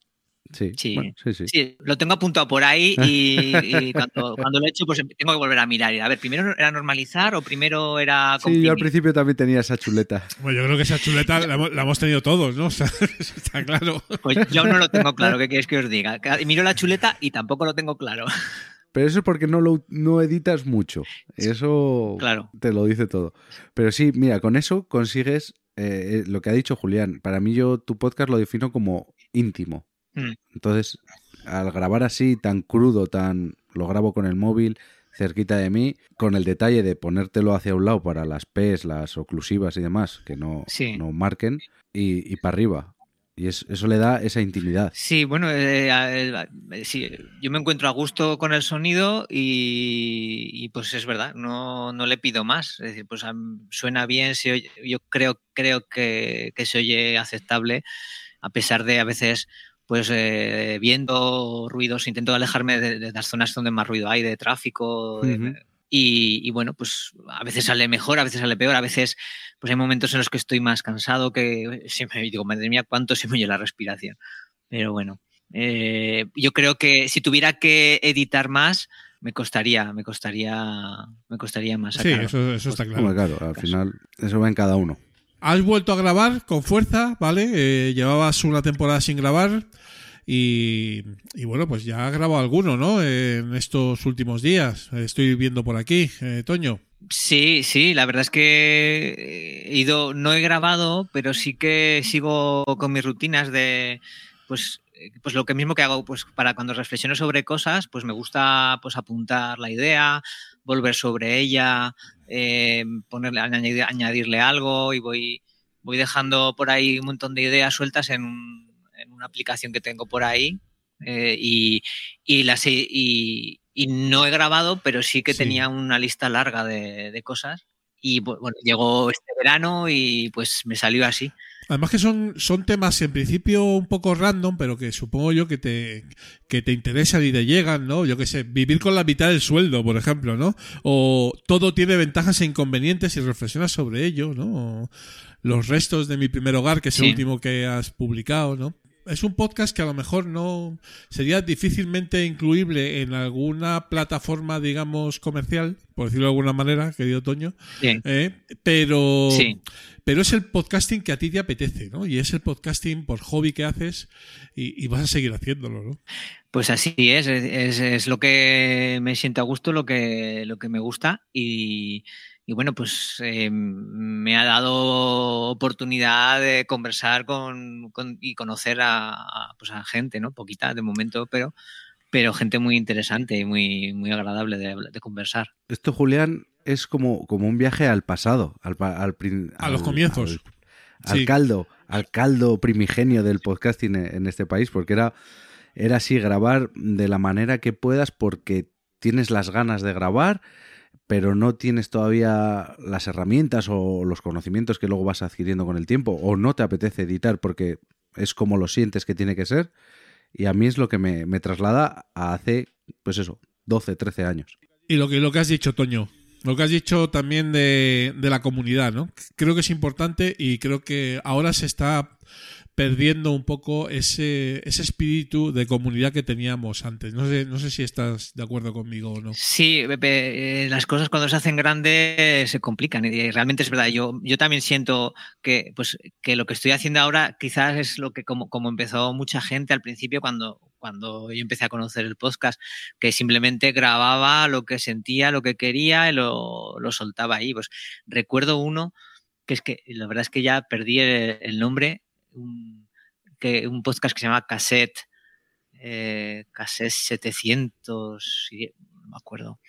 Sí, sí. Bueno, sí, sí. sí, lo tengo apuntado por ahí y, y cuando, cuando, lo he hecho, pues tengo que volver a mirar. Y a ver, primero era normalizar o primero era. Comprimir? Sí, yo al principio también tenía esa chuleta. Bueno, yo creo que esa chuleta la, hemos, la hemos tenido todos, ¿no? <laughs> O sea, está claro. Pues yo no lo tengo claro, ¿qué quieres que os diga? Miro la chuleta y tampoco lo tengo claro. Pero eso es porque no lo no editas mucho. Eso claro. te lo dice todo. Pero sí, mira, con eso consigues eh, lo que ha dicho Julián. Para mí yo tu podcast lo defino como íntimo. Mm. Entonces, al grabar así, tan crudo, tan lo grabo con el móvil cerquita de mí, con el detalle de ponértelo hacia un lado para las P's, las oclusivas y demás, que no, sí. no marquen, y, y para arriba. Y es, eso le da esa intimidad. Sí, bueno, eh, eh, sí, yo me encuentro a gusto con el sonido y, y pues es verdad, no, no, le pido más. Es decir, pues suena bien, se oye, yo creo, creo que, que, se oye aceptable, a pesar de a veces pues eh, viendo ruidos, intento alejarme de, de, las zonas donde más ruido hay, de tráfico, uh -huh. de, y, y, bueno, pues a veces sale mejor, a veces sale peor, a veces pues hay momentos en los que estoy más cansado que si me digo, madre mía, cuánto se me oye la respiración. Pero bueno, eh, yo creo que si tuviera que editar más, me costaría, me costaría, me costaría más. Sí, eso, eso, está claro. Bueno, claro, al final eso va en cada uno. Has vuelto a grabar con fuerza, ¿vale? Eh, llevabas una temporada sin grabar. Y, y, bueno, pues ya ha grabado alguno, ¿no? En estos últimos días. Estoy viendo por aquí, eh, Toño. Sí, sí, la verdad es que he ido, no he grabado, pero sí que sigo con mis rutinas de, pues, pues lo que mismo que hago, pues para cuando reflexiono sobre cosas, pues me gusta pues apuntar la idea, volver sobre ella, eh, ponerle, añadir, añadirle algo y voy, voy dejando por ahí un montón de ideas sueltas en un una aplicación que tengo por ahí eh, y, y, las, y, y, no he grabado, pero sí que sí. tenía una lista larga de, de, cosas. Y bueno, llegó este verano y pues me salió así. Además que son, son temas en principio un poco random, pero que supongo yo que te, que te interesan y te llegan, ¿no? Yo qué sé, vivir con la mitad del sueldo, por ejemplo, ¿no? O todo tiene ventajas e inconvenientes y reflexionas sobre ello, ¿no? O los restos de mi primer hogar, que es sí. el último que has publicado, ¿no? Es un podcast que a lo mejor no sería difícilmente incluible en alguna plataforma, digamos, comercial, por decirlo de alguna manera, querido Toño. Sí. Eh, pero, sí. pero es el podcasting que a ti te apetece, ¿no? Y es el podcasting por hobby que haces y, y vas a seguir haciéndolo, ¿no? Pues así es, es, es, lo que me siento a gusto, lo que, lo que me gusta y, y bueno, pues eh, me ha dado oportunidad de conversar con, con- y conocer a, a, pues a gente, ¿no? Poquita de momento, pero, pero gente muy interesante y muy, muy agradable de, de conversar. Esto, Julián, es como, como un viaje al pasado, al, pa- al prin- A los al- comienzos. Al, al Sí. caldo, al caldo primigenio del podcasting en, en este país, porque era, era así grabar de la manera que puedas porque tienes las ganas de grabar, pero no tienes todavía las herramientas o los conocimientos que luego vas adquiriendo con el tiempo, o no te apetece editar porque es como lo sientes que tiene que ser. Y a mí es lo que me, me traslada a hace, pues eso, 12, 13 años. Y lo que, lo que has dicho, Toño, lo que has dicho también de, de la comunidad, ¿no? Creo que es importante y creo que ahora se está perdiendo un poco ese, ese espíritu de comunidad que teníamos antes. No sé, no sé si estás de acuerdo conmigo o no. Sí, eh, las cosas cuando se hacen grandes se complican y realmente es verdad. Yo, yo también siento que, pues, que lo que estoy haciendo ahora quizás es lo que como, como empezó mucha gente al principio cuando, cuando yo empecé a conocer el podcast, que simplemente grababa lo que sentía, lo que quería y lo, lo soltaba ahí. Pues recuerdo uno que es que la verdad es que ya perdí el nombre, un, que, un podcast que se llama Cassette, eh, Cassette 700, sí, no me acuerdo,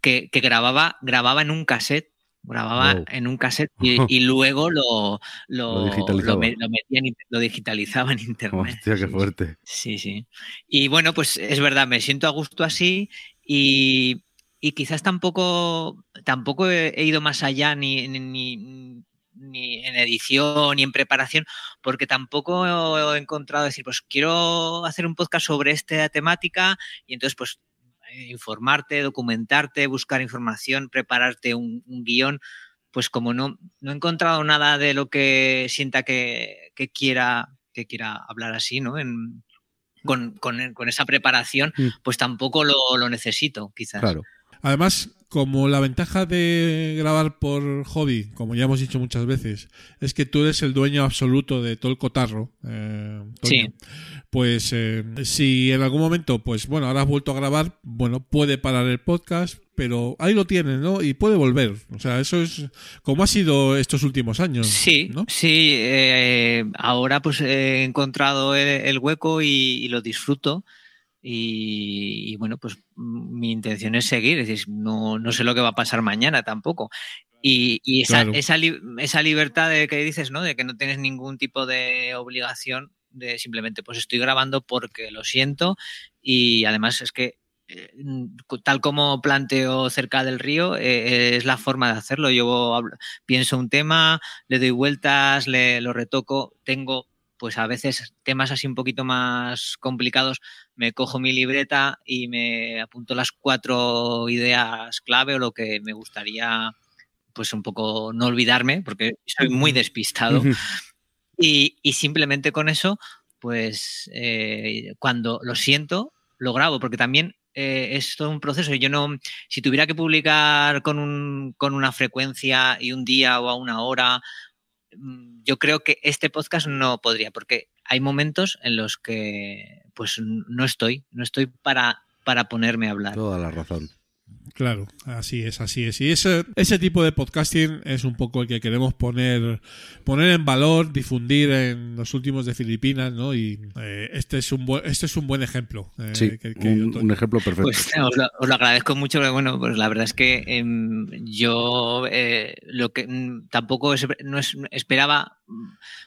que, que grababa, grababa en un cassette, grababa Wow. en un cassette y, <laughs> y luego lo, lo, Lo digitalizaba. lo digitalizaba en internet. Hostia, qué Sí, sí. fuerte. Sí, sí. Y bueno, pues es verdad, me siento a gusto así y, y quizás tampoco, tampoco he, he ido más allá ni, ni, ni- ni en edición ni en preparación, porque tampoco he encontrado decir, pues quiero hacer un podcast sobre esta temática y entonces pues eh, informarte, documentarte, buscar información, prepararte un, un guion, pues como no, no he encontrado nada de lo que sienta que, que quiera que quiera hablar así, ¿no? En, con, con- con esa preparación, Mm. pues tampoco lo, lo necesito, quizás. Claro. Además, como la ventaja de grabar por hobby, como ya hemos dicho muchas veces, es que tú eres el dueño absoluto de todo el cotarro. eh, Toño, Sí. Pues eh, si en algún momento, pues bueno, ahora has vuelto a grabar, bueno, puede parar el podcast, pero ahí lo tienes, ¿no? Y puede volver. O sea, eso es como ha sido estos últimos años. Sí, ¿no? sí. eh, ahora pues he encontrado el, el hueco y, y lo disfruto. Y, y, bueno, pues mm, mi intención es seguir. Es decir, no, no sé lo que va a pasar mañana tampoco. Y, y esa, Claro. esa, li- esa libertad de que dices, ¿no? De que no tienes ningún tipo de obligación de simplemente, pues estoy grabando porque lo siento. Y además es que eh, tal como planteo cerca del río, eh, es la forma de hacerlo. Yo hablo- pienso un tema, le doy vueltas, le, lo retoco, tengo pues a veces temas así un poquito más complicados, me cojo mi libreta y me apunto las cuatro ideas clave o lo que me gustaría pues un poco no olvidarme, porque soy muy despistado. Y, y simplemente con eso, pues eh, cuando lo siento, lo grabo, porque también eh, es todo un proceso. y Yo no, si tuviera que publicar con, un, con una frecuencia y un día o a una hora, yo creo que este podcast no podría, porque hay momentos en los que pues no estoy, no estoy para, para ponerme a hablar. Toda la razón. Claro, así es, así es. Y ese, ese tipo de podcasting es un poco el que queremos poner, poner en valor, difundir en los últimos de Filipinas, ¿no? Y eh, este es un buen, este es un buen ejemplo. eh, Sí, que- que un, yo- un ejemplo perfecto. Pues os lo, os lo agradezco mucho, porque bueno, pues la verdad es que em, yo eh, lo que mm, tampoco es- no es- esperaba,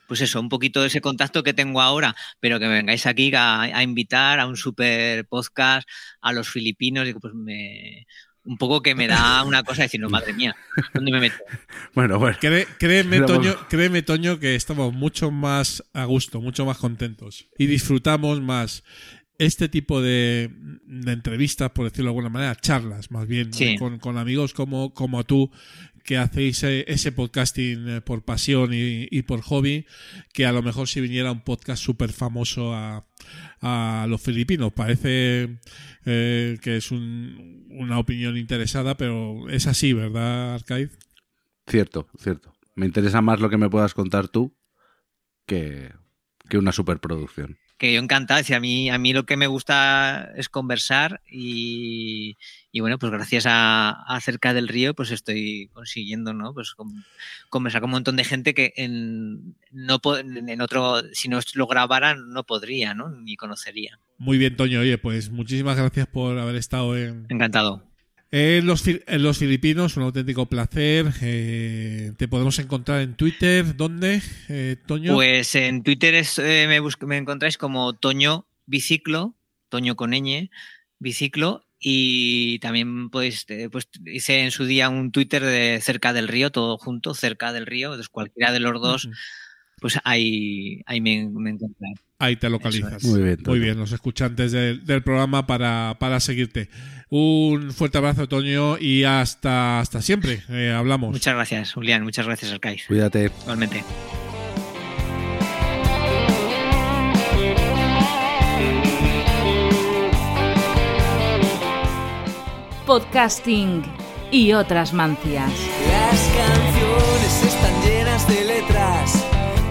pues eso, un poquito de ese contacto que tengo ahora, pero que me vengáis aquí a, a invitar a un super podcast a los filipinos, digo, pues me un poco que me da una cosa decir, no, madre mía, ¿dónde me meto? <laughs> Bueno, bueno. Cré- créeme, Toño, créeme, Toño, que estamos mucho más a gusto, mucho más contentos y disfrutamos más este tipo de, de entrevistas, por decirlo de alguna manera, charlas, más bien, Sí. con, con amigos como, como tú, que hacéis eh, ese podcasting eh, por pasión y, por hobby, que a lo mejor si viniera un podcast súper famoso a, los filipinos. Parece eh, que es un- una opinión interesada, pero es así, ¿verdad, Arcaiz? Cierto, cierto. Me interesa más lo que me puedas contar tú que, que una superproducción. que yo encantado. a mí, a mí lo que me gusta es conversar y, y bueno, pues gracias a, a, Cerca del Río, pues estoy consiguiendo, ¿no? Pues con, conversar con un montón de gente que en, no, en otro, si no lo grabara, no podría, ¿no? Ni conocería. Muy bien, Toño. Oye, pues muchísimas gracias por haber estado en... Encantado. En los, en los filipinos, un auténtico placer. Eh, te podemos encontrar en Twitter. ¿Dónde, eh, Toño? Pues en Twitter es, eh, me, me encontráis como Toño Biciclo, Toño con ñ, Biciclo, y también pues, pues hice en su día un Twitter de cerca del río, todo junto, cerca del río, entonces cualquiera de los dos, pues ahí, ahí me, me Ahí te localizas. Muy bien. Muy bien, los escuchantes del, del programa para, para, seguirte. Un fuerte abrazo, Toño, y hasta, hasta siempre. Eh, hablamos. Muchas gracias, Julián. Muchas gracias, Arcais. Cuídate. Igualmente. podcasting y otras mancias. Las canciones están llenas de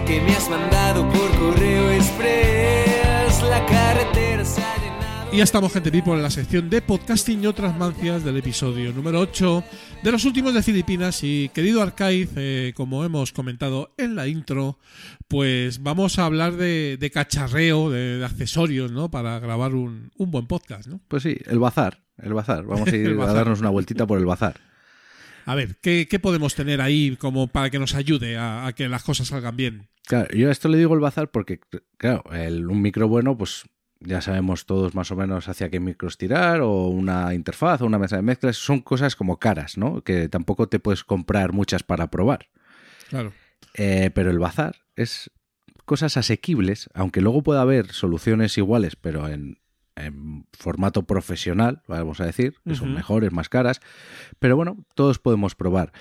que me has mandado por correo express. La carretera se ha llenado. Y ya estamos, gente people, en la sección de podcasting y otras mancias del episodio número 8 de los últimos de Filipinas. Y querido Arcaiz, eh, como hemos comentado en la intro, pues vamos a hablar de, de cacharreo, de, de, accesorios, ¿no? Para grabar un, un buen podcast, ¿no? Pues sí, el bazar. El bazar. Vamos a <laughs> ir a darnos una vueltita por el bazar. A ver, ¿qué, ¿qué, podemos tener ahí como para que nos ayude a, a, que las cosas salgan bien? Claro, yo a esto le digo el bazar porque, claro, el, un micro bueno, pues ya sabemos todos más o menos hacia qué micros tirar, o una interfaz, o una mesa de mezclas. Son cosas como caras, ¿no? Que tampoco te puedes comprar muchas para probar. Claro. Eh, pero el bazar es cosas asequibles, aunque luego pueda haber soluciones iguales, pero en, en formato profesional, vamos a decir, que son uh -huh. mejores, más caras, pero bueno, todos podemos probar.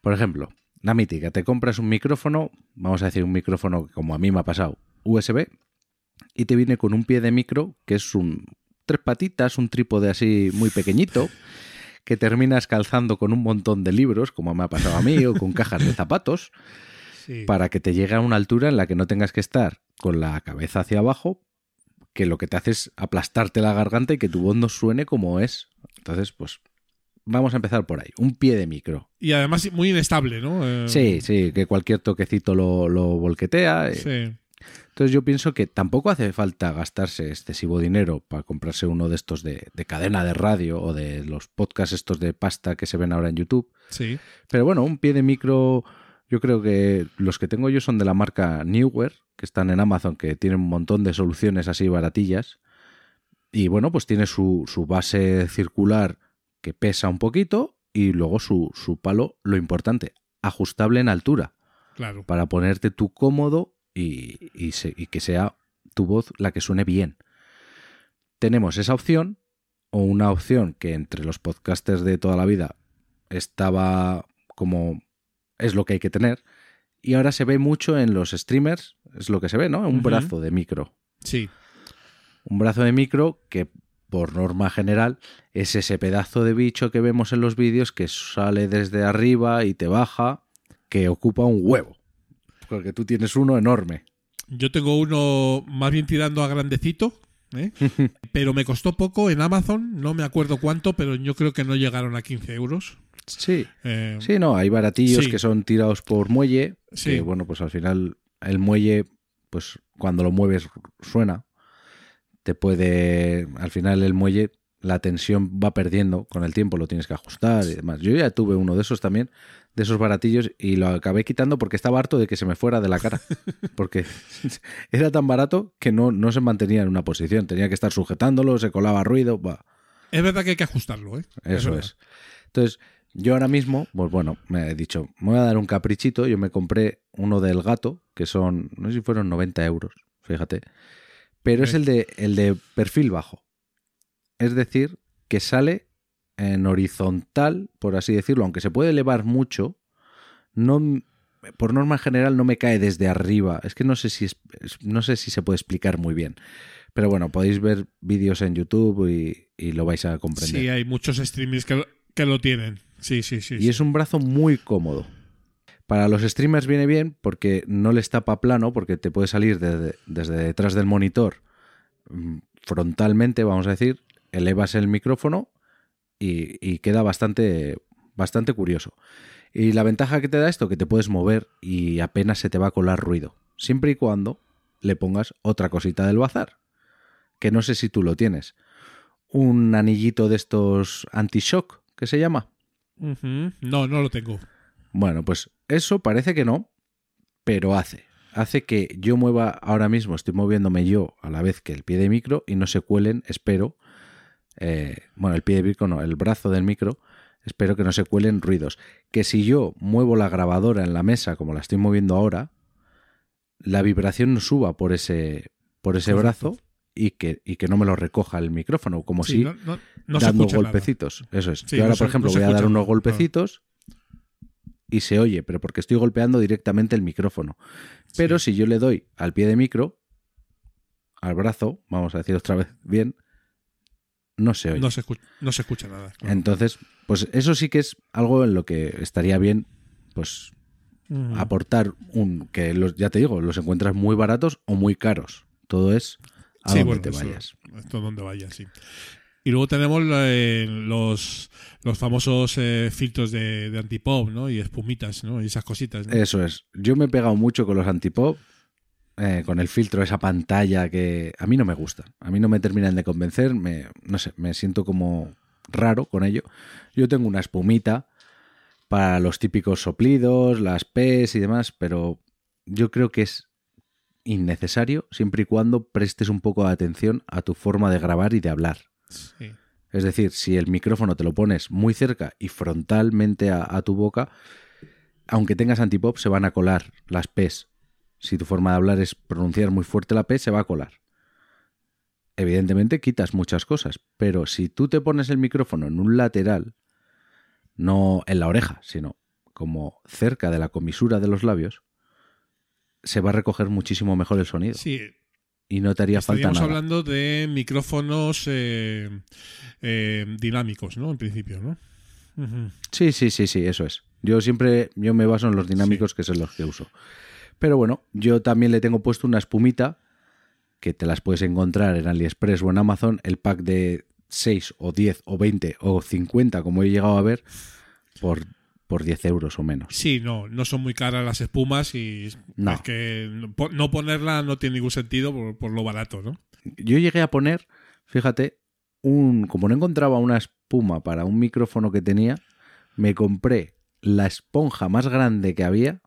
Por ejemplo, la mítica, te compras un micrófono, vamos a decir un micrófono como a mí me ha pasado, USB, y te viene con un pie de micro que es un tres patitas, un trípode así muy pequeñito, que terminas calzando con un montón de libros, como me ha pasado a mí, o con cajas de zapatos, sí. para que te llegue a una altura en la que no tengas que estar con la cabeza hacia abajo, que lo que te hace es aplastarte la garganta y que tu voz no suene como es. Entonces, pues vamos a empezar por ahí. Un pie de micro. Y además muy inestable, ¿no? Eh... Sí, sí, que cualquier toquecito lo, lo volquetea. Sí. Entonces yo pienso que tampoco hace falta gastarse excesivo dinero para comprarse uno de estos de, de, cadena de radio o de los podcasts estos de pasta que se ven ahora en YouTube. Sí. Pero bueno, un pie de micro, yo creo que los que tengo yo son de la marca Newer, que están en Amazon, que tienen un montón de soluciones así baratillas. Y bueno, pues tiene su, su base circular que pesa un poquito y luego su, su palo, lo importante, ajustable en altura. Claro. Para ponerte tú cómodo y, y, se, y, que sea tu voz la que suene bien. Tenemos esa opción o una opción que entre los podcasters de toda la vida estaba como es lo que hay que tener y ahora se ve mucho en los streamers, es lo que se ve, ¿no? Un uh -huh. brazo de micro. Sí. Un brazo de micro que por norma general es ese pedazo de bicho que vemos en los vídeos que sale desde arriba y te baja, que ocupa un huevo porque tú tienes uno enorme. Yo tengo uno más bien tirando a grandecito, ¿eh? <laughs> pero me costó poco en Amazon, no me acuerdo cuánto, pero yo creo que no llegaron a 15 euros. Sí, eh, sí, no, hay baratillos sí. que son tirados por muelle, sí. que bueno, pues al final el muelle, pues cuando lo mueves suena, te puede, al final el muelle la tensión va perdiendo con el tiempo, lo tienes que ajustar y demás. Yo ya tuve uno de esos también, de esos baratillos, y lo acabé quitando porque estaba harto de que se me fuera de la cara. <laughs> Porque <laughs> era tan barato que no, no se mantenía en una posición. Tenía que estar sujetándolo, se colaba ruido. Bah. Es verdad que hay que ajustarlo, ¿eh? Eso es. es. Entonces, yo ahora mismo, pues bueno, me he dicho, me voy a dar un caprichito. Yo me compré uno del gato, que son, no sé si fueron 90 euros, fíjate. Pero es el de, el de perfil bajo. Es decir, que sale en horizontal, por así decirlo, aunque se puede elevar mucho, no, por norma general no me cae desde arriba. Es que no sé si, es, no sé si se puede explicar muy bien. Pero bueno, podéis ver vídeos en YouTube y, y lo vais a comprender. Sí, hay muchos streamers que que lo tienen. Sí, sí, sí. Y sí. es un brazo muy cómodo. Para los streamers viene bien porque no les tapa plano, porque te puede salir desde, desde detrás del monitor mm, frontalmente, vamos a decir, elevas el micrófono y, y queda bastante, bastante curioso. Y la ventaja que te da esto, que te puedes mover y apenas se te va a colar ruido, siempre y cuando le pongas otra cosita del bazar, que no sé si tú lo tienes. Un anillito de estos anti-shock, que se llama. No, no lo tengo. Bueno, pues eso parece que no, pero hace. Hace que yo mueva ahora mismo, estoy moviéndome yo a la vez que el pie de micro y no se cuelen, espero. eh, bueno, el pie de micro no, el brazo del micro, espero que no se cuelen ruidos. Que si yo muevo la grabadora en la mesa como la estoy moviendo ahora, la vibración no suba por ese, por ese Correcto. brazo y que, y que no me lo recoja el micrófono, como Sí, si no, no- dando nada. golpecitos. Eso es. Sí, yo ahora, por se- ejemplo, voy a dar unos nada. golpecitos y se oye, pero porque estoy golpeando directamente el micrófono. Pero si yo le doy al pie de micro, al brazo, vamos a decir otra vez bien, no se oye. No se, escu- no se escucha nada. claro. Entonces, pues eso sí que es algo en lo que estaría bien, pues aportar un que los, ya te digo, los encuentras muy baratos o muy caros. Todo es a Sí, donde bueno, te eso- vayas. Esto donde vayas, sí. Y luego tenemos eh, los, los famosos eh, filtros de, de antipop, ¿no? Y espumitas, ¿no? Y esas cositas, ¿no? Eso es. Yo me he pegado mucho con los antipop, eh, con el filtro, esa pantalla que a mí no me gusta. A mí no me terminan de convencer. Me, no sé, me siento como raro con ello. Yo tengo una espumita para los típicos soplidos, las P's y demás, pero yo creo que es innecesario siempre y cuando prestes un poco de atención a tu forma de grabar y de hablar. Sí. Es decir, si el micrófono te lo pones muy cerca y frontalmente a, a tu boca, aunque tengas antipop, se van a colar las P's. Si tu forma de hablar es pronunciar muy fuerte la P, se va a colar. Evidentemente quitas muchas cosas, pero si tú te pones el micrófono en un lateral, no en la oreja, sino como cerca de la comisura de los labios, se va a recoger muchísimo mejor el sonido Sí, y no te haría falta estaríamos nada. hablando de micrófonos eh, eh, dinámicos, ¿no? En principio, ¿no? Sí, sí, sí, sí, eso es. Yo siempre yo me baso en los dinámicos que son los que uso. Pero bueno, yo también le tengo puesto una espumita que te las puedes encontrar en AliExpress o en Amazon, el pack de 6 o 10 o 20 o 50, como he llegado a ver, por, por 10 euros o menos. Sí, no, no son muy caras las espumas y No. es que no po- no ponerla no tiene ningún sentido por, por lo barato, ¿no? Yo llegué a poner, fíjate, un como no encontraba una espuma para un micrófono que tenía, me compré la esponja más grande que había,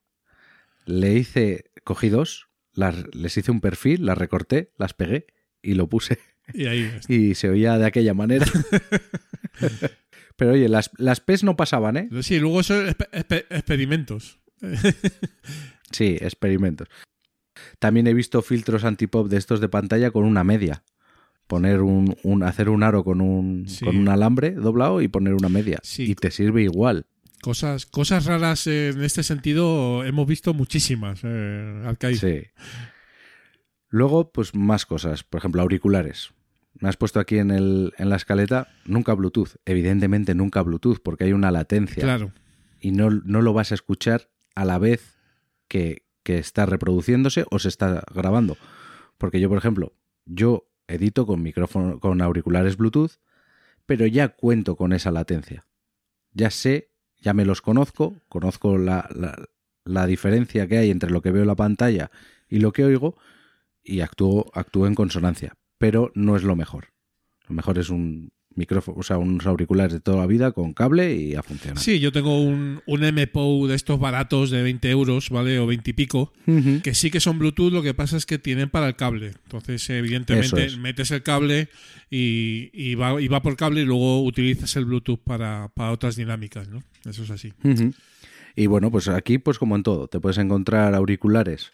le hice, cogí dos, las, les hice un perfil, las recorté, las pegué y lo puse Y ahí está. <laughs> y se oía de aquella manera. <laughs> Pero oye, las, las P's no pasaban, ¿eh? Sí, luego eso es espe- espe- experimentos. <laughs> Sí, experimentos. También he visto filtros antipop de estos de pantalla con una media. Poner un, un- hacer un aro con un, Sí. con un alambre doblado y poner una media. Sí. Y te sirve igual. Cosas, cosas raras eh, en este sentido hemos visto muchísimas, eh. Sí. Luego, pues más cosas. Por ejemplo, auriculares. Me has puesto aquí en, el, en la escaleta nunca Bluetooth. Evidentemente nunca Bluetooth porque hay una latencia. Claro. y no, no lo vas a escuchar a la vez que, que está reproduciéndose o se está grabando. Porque yo, por ejemplo, yo edito con micrófono, con auriculares Bluetooth, pero ya cuento con esa latencia. Ya sé, ya me los conozco, conozco la, la, la diferencia que hay entre lo que veo en la pantalla y lo que oigo, y actúo, actúo en consonancia. Pero no es lo mejor. Lo mejor es un micrófono, o sea, unos auriculares de toda la vida con cable y a funcionar. Sí, yo tengo un, un MPO de estos baratos de 20 euros, ¿vale? O 20 y pico, que sí que son Bluetooth, lo que pasa es que tienen para el cable. Entonces, evidentemente, es. metes el cable y, y va, y va por cable y luego utilizas el Bluetooth para, para otras dinámicas, ¿no? Eso es así. Y bueno, pues aquí, pues como en todo, te puedes encontrar auriculares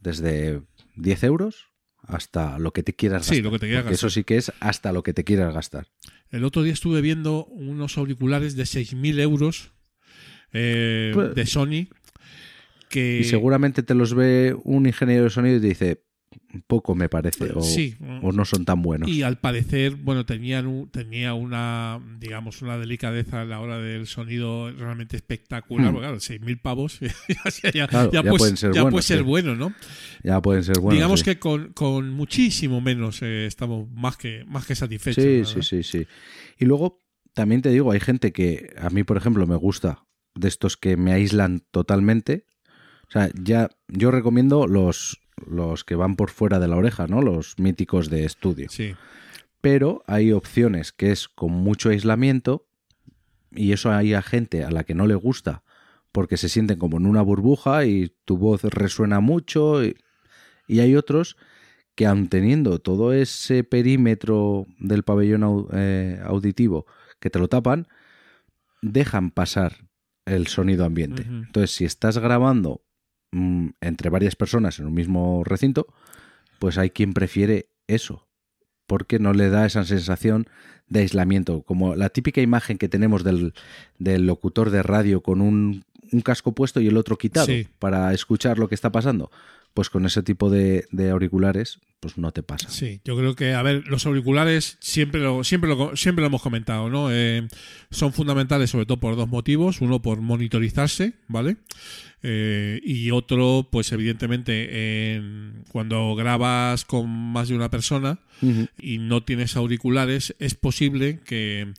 desde 10 euros hasta lo que te quieras Sí, gastar. lo que te quieras gastar. Eso sí que es hasta lo que te quieras gastar. El otro día estuve viendo unos auriculares de 6.000 euros eh, Pues- de Sony que... Y seguramente te los ve un ingeniero de sonido y te dice, poco, me parece, o, Sí. o no son tan buenos. Y al parecer, bueno, tenían un- tenía una, digamos, una delicadeza a la hora del sonido realmente espectacular. Porque, claro, 6.000 pavos <laughs> ya, ya- Claro, ya ya pues- pueden ser ya buenos, puede ser sí. bueno, ¿no? Ya pueden ser buenos. digamos sí. que con, con muchísimo menos eh, estamos más que, más que satisfechos. Sí, sí, sí, sí. Y luego, también te digo, hay gente que a mí, por ejemplo, me gusta de estos que me aíslan totalmente. O sea, ya yo recomiendo los, los que van por fuera de la oreja, ¿no? Los míticos de estudio. Sí. Pero hay opciones que es con mucho aislamiento y eso hay a gente a la que no le gusta porque se sienten como en una burbuja y tu voz resuena mucho y, y hay otros que aun teniendo todo ese perímetro del pabellón eh, auditivo que te lo tapan, dejan pasar el sonido ambiente. Entonces, si estás grabando mm, entre varias personas en un mismo recinto, pues hay quien prefiere eso, porque no le da esa sensación de aislamiento, como la típica imagen que tenemos del, del locutor de radio con un, un casco puesto y el otro quitado Sí. para escuchar lo que está pasando. Pues con ese tipo de, de auriculares, pues no te pasa. Sí, yo creo que, a ver, los auriculares siempre lo, siempre lo, siempre lo hemos comentado, ¿no? Eh, son fundamentales sobre todo por dos motivos. Uno, por monitorizarse, ¿vale? Eh, y otro, pues evidentemente, en- cuando grabas con más de una persona y no tienes auriculares, es posible que,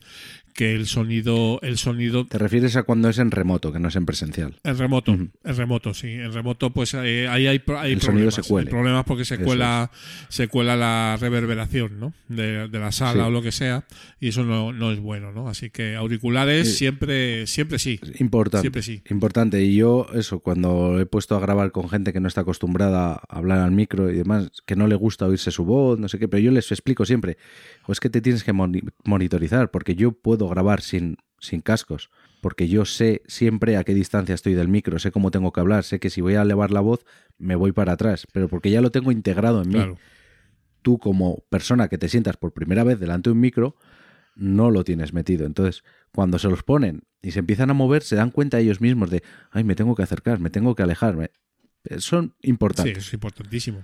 que el sonido, el sonido Te refieres a cuando es en remoto, que no es en presencial. en remoto, Ujú. en remoto, sí. En remoto, pues eh, ahí hay, hay El sonido problemas. se cuele. Hay problemas porque se Eso cuela, se cuela la reverberación, ¿no? De, de la sala Sí. o lo que sea, y eso no, no es bueno, ¿no? Así que auriculares Sí. siempre, siempre sí. Importante. Siempre sí. Importante. Y yo, eso, cuando he puesto a grabar con gente que no está acostumbrada a hablar al micro y demás, que no le gusta oírse su voz, no sé qué, pero yo les explico siempre, o es que te tienes que moni- monitorizar, porque yo puedo grabar sin, sin cascos, porque yo sé siempre a qué distancia estoy del micro, sé cómo tengo que hablar, sé que si voy a elevar la voz, me voy para atrás, pero porque ya lo tengo integrado en mí. Claro. Tú como persona que te sientas por primera vez delante de un micro, no lo tienes metido. Entonces, cuando se los ponen y se empiezan a mover, se dan cuenta ellos mismos de, ay, me tengo que acercar, me tengo que alejarme. Eh, Son Sí, importantes. es importantísimo.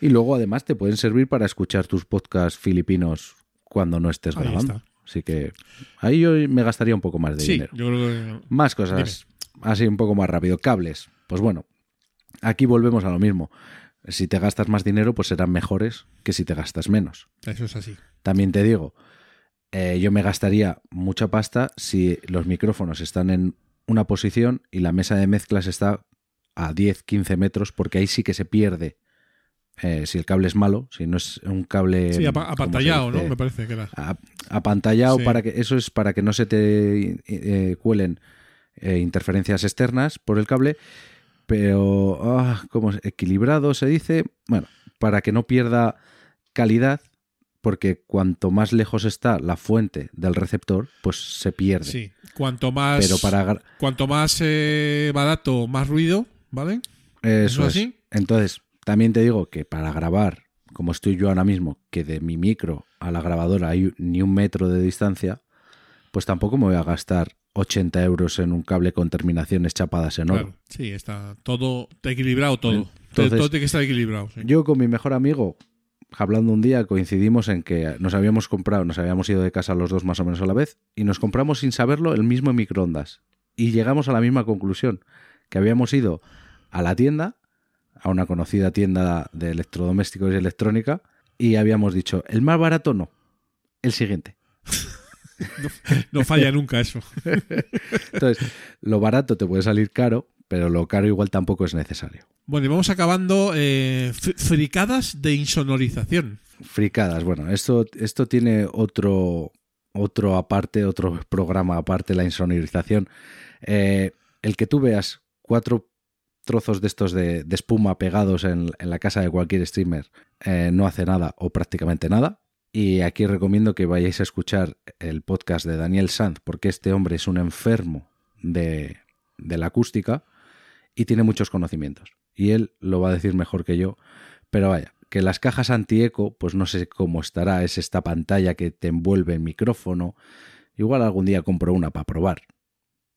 Y luego, además, te pueden servir para escuchar tus podcasts filipinos cuando no estés Ahí grabando. está. Así que ahí yo me gastaría un poco más de Sí, dinero. yo creo que. Más cosas, así un poco más rápido. Cables. Pues bueno, aquí volvemos a lo mismo. Si te gastas más dinero, pues serán mejores que si te gastas menos. Eso es así. También te digo, eh, yo me gastaría mucha pasta si los micrófonos están en una posición y la mesa de mezclas está a 10, 15 metros, porque ahí sí que se pierde. Eh, si el cable es malo, si no es un cable. Sí, apa- ¿cómo se apantallado, ¿no? Me parece que era. Apantallado Sí. para que eso es para que no se te eh, cuelen eh, interferencias externas por el cable pero ¿cómo es? equilibrado se dice bueno para que no pierda calidad porque cuanto más lejos está la fuente del receptor pues se pierde Sí. Cuanto más. pero para gra- Cuanto más eh, barato, más ruido, ¿vale? eso ¿Eso es así? entonces también te digo que para grabar como estoy yo ahora mismo que de mi micro a la grabadora hay ni un metro de distancia pues tampoco me voy a gastar 80 euros en un cable con terminaciones chapadas en oro. Claro. Sí, está todo está equilibrado, todo. Entonces- todo tiene que estar equilibrado. sí. Yo con mi mejor amigo, hablando un día, coincidimos en que nos habíamos comprado, nos habíamos ido de casa los dos más o menos a la vez, y nos compramos sin saberlo el mismo microondas. Y llegamos a la misma conclusión, que habíamos ido a la tienda, a una conocida tienda de electrodomésticos y electrónica, y habíamos dicho, el más barato no, el siguiente. No falla nunca eso. Entonces, lo barato te puede salir caro, pero lo caro igual tampoco es necesario. Bueno, y vamos acabando eh, fri- fricadas de insonorización. Fricadas, bueno, esto, esto tiene otro, otro aparte, otro programa aparte, la insonorización. Eh, el que tú veas cuatro trozos de estos de, espuma pegados en, en la casa de cualquier streamer eh, no hace nada o prácticamente nada. Y aquí recomiendo que vayáis a escuchar el podcast de Daniel Sanz, porque este hombre es un enfermo de, de la acústica y tiene muchos conocimientos. Y él lo va a decir mejor que yo. Pero vaya, que las cajas anti-eco, pues no sé cómo estará. Es esta pantalla que te envuelve el micrófono. Igual algún día compro una para probar.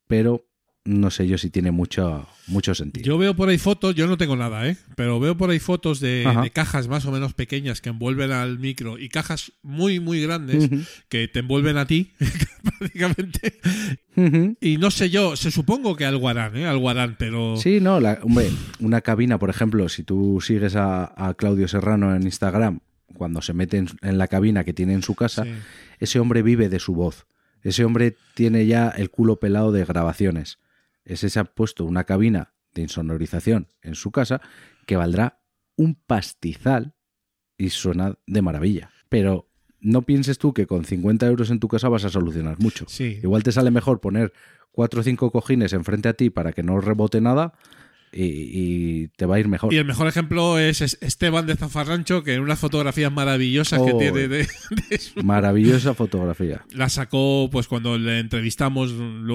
Pero no sé yo si tiene mucho, mucho sentido. Yo veo por ahí fotos, yo no tengo nada, ¿eh? Pero veo por ahí fotos de, cajas más o menos pequeñas que envuelven al micro y cajas muy, muy grandes que te envuelven a ti, <laughs> prácticamente. Y no sé yo, se supongo que algo harán, ¿eh? Algo harán, pero... Sí, no, la- hombre, una cabina, por ejemplo, si tú sigues a, a Claudio Serrano en Instagram, cuando se mete en, en la cabina que tiene en su casa, Sí. ese hombre vive de su voz. Ese hombre tiene ya el culo pelado de grabaciones. Ese se ha puesto una cabina de insonorización en su casa que valdrá un pastizal y suena de maravilla. Pero no pienses tú que con 50 euros en tu casa vas a solucionar mucho. Sí. Igual te sale mejor poner cuatro o cinco cojines enfrente a ti para que no rebote nada y, y te va a ir mejor. Y el mejor ejemplo es Es- Esteban de Zafarrancho, que en unas fotografías maravillosas que tiene de, de su- Maravillosa fotografía. La sacó pues cuando le entrevistamos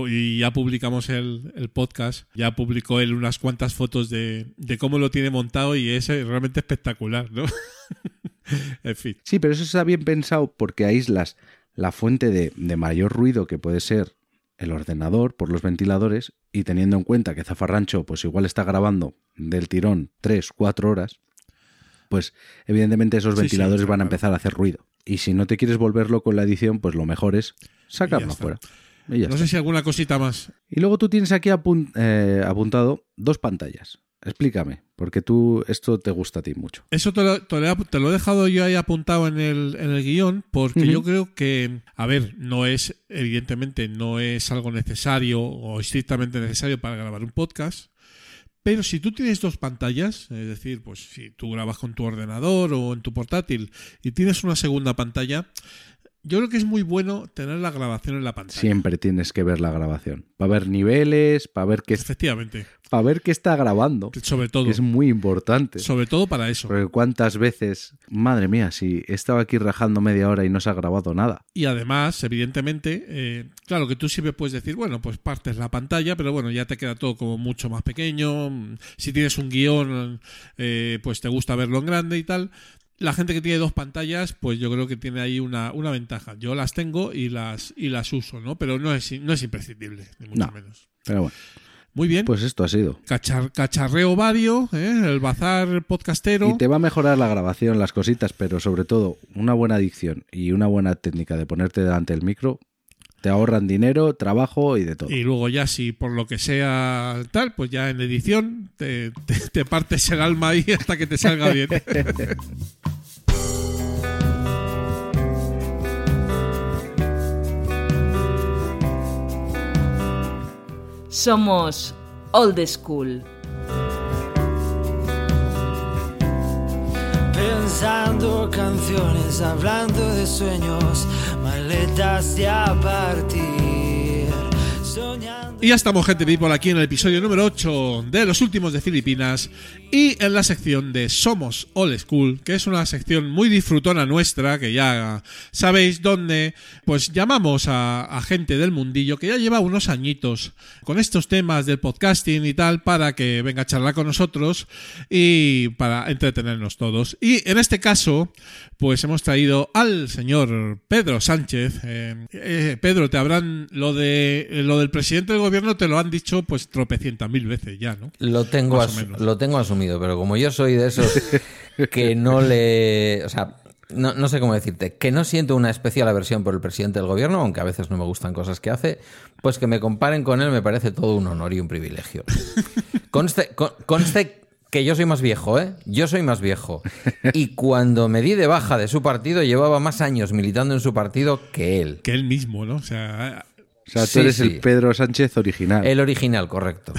y ya publicamos el, el podcast. Ya publicó él unas cuantas fotos de, de cómo lo tiene montado y es eh, realmente espectacular, ¿no? <laughs> en fin. Sí, pero eso está bien pensado porque aíslas la fuente de, de mayor ruido que puede ser el ordenador por los ventiladores y teniendo en cuenta que Zafarrancho pues igual está grabando del tirón 3, 4 horas, pues evidentemente esos Sí, sí, ventiladores claro, van a empezar a hacer ruido. Y si no te quieres volverlo con la edición, pues lo mejor es sacarlo está. fuera. Y ya No está. sé si alguna cosita más. Y luego tú tienes aquí apun- eh, apuntado dos pantallas. Explícame, porque tú esto te gusta a ti mucho. Eso te lo, te lo he ap- te lo he dejado yo ahí apuntado en el, en el guion, porque yo creo que, a ver, no es, evidentemente, no es algo necesario o estrictamente necesario para grabar un podcast. Pero si tú tienes dos pantallas, es decir, pues si tú grabas con tu ordenador o en tu portátil y tienes una segunda pantalla, yo creo que es muy bueno tener la grabación en la pantalla. Siempre tienes que ver la grabación. Para ver niveles, para ver qué, Efectivamente, para ver qué está grabando. sobre todo. Que es muy importante. Sobre todo para eso. Porque cuántas veces, madre mía, si he estado aquí rajando media hora y no se ha grabado nada. Y además, evidentemente, eh, claro que tú siempre puedes decir, bueno, pues partes la pantalla, pero bueno, ya te queda todo como mucho más pequeño. Si tienes un guion, eh, pues te gusta verlo en grande y tal. La gente que tiene dos pantallas, pues yo creo que tiene ahí una, una ventaja. Yo las tengo y las, y las uso, ¿no? Pero no es, no es imprescindible, ni mucho No. menos. Pero bueno, Muy bien. pues esto ha sido. Cachar- cacharreo vario, ¿eh? el bazar podcastero. Y te va a mejorar la grabación, las cositas, pero sobre todo una buena dicción y una buena técnica de ponerte delante del micro te ahorran dinero, trabajo y de todo. Y luego ya si por lo que sea tal, pues ya en edición te, te- te partes el alma ahí hasta que te salga bien. Somos Old School. Pensando canciones, hablando de sueños, maletas de a partir. Y ya estamos, gente people, aquí en el episodio número 8 de Los Últimos de Filipinas y en la sección de Somos Old School, que es una sección muy disfrutona nuestra, que ya sabéis dónde, pues llamamos a, a gente del mundillo que ya lleva unos añitos con estos temas del podcasting y tal, para que venga a charlar con nosotros y para entretenernos todos. Y en este caso, pues hemos traído al señor Pedro Sánchez. Eh, eh, Pedro, te habrán lo de lo del presidente del gobierno te lo han dicho pues tropecientas mil veces ya, ¿no? Lo tengo, lo asumido, pero como yo soy de esos <laughs> que no le. O sea, no, no sé cómo decirte, que no siento una especial aversión por el presidente del gobierno, aunque a veces no me gustan cosas que hace, pues que me comparen con él me parece todo un honor y un privilegio. <laughs> Conste, con- conste que yo soy más viejo, ¿eh? Yo soy más viejo. Y cuando me di de baja de su partido, llevaba más años militando en su partido que él. Que él mismo, ¿no? O sea, sea, tú Sí, eres sí. el Pedro Sánchez original. El original, correcto.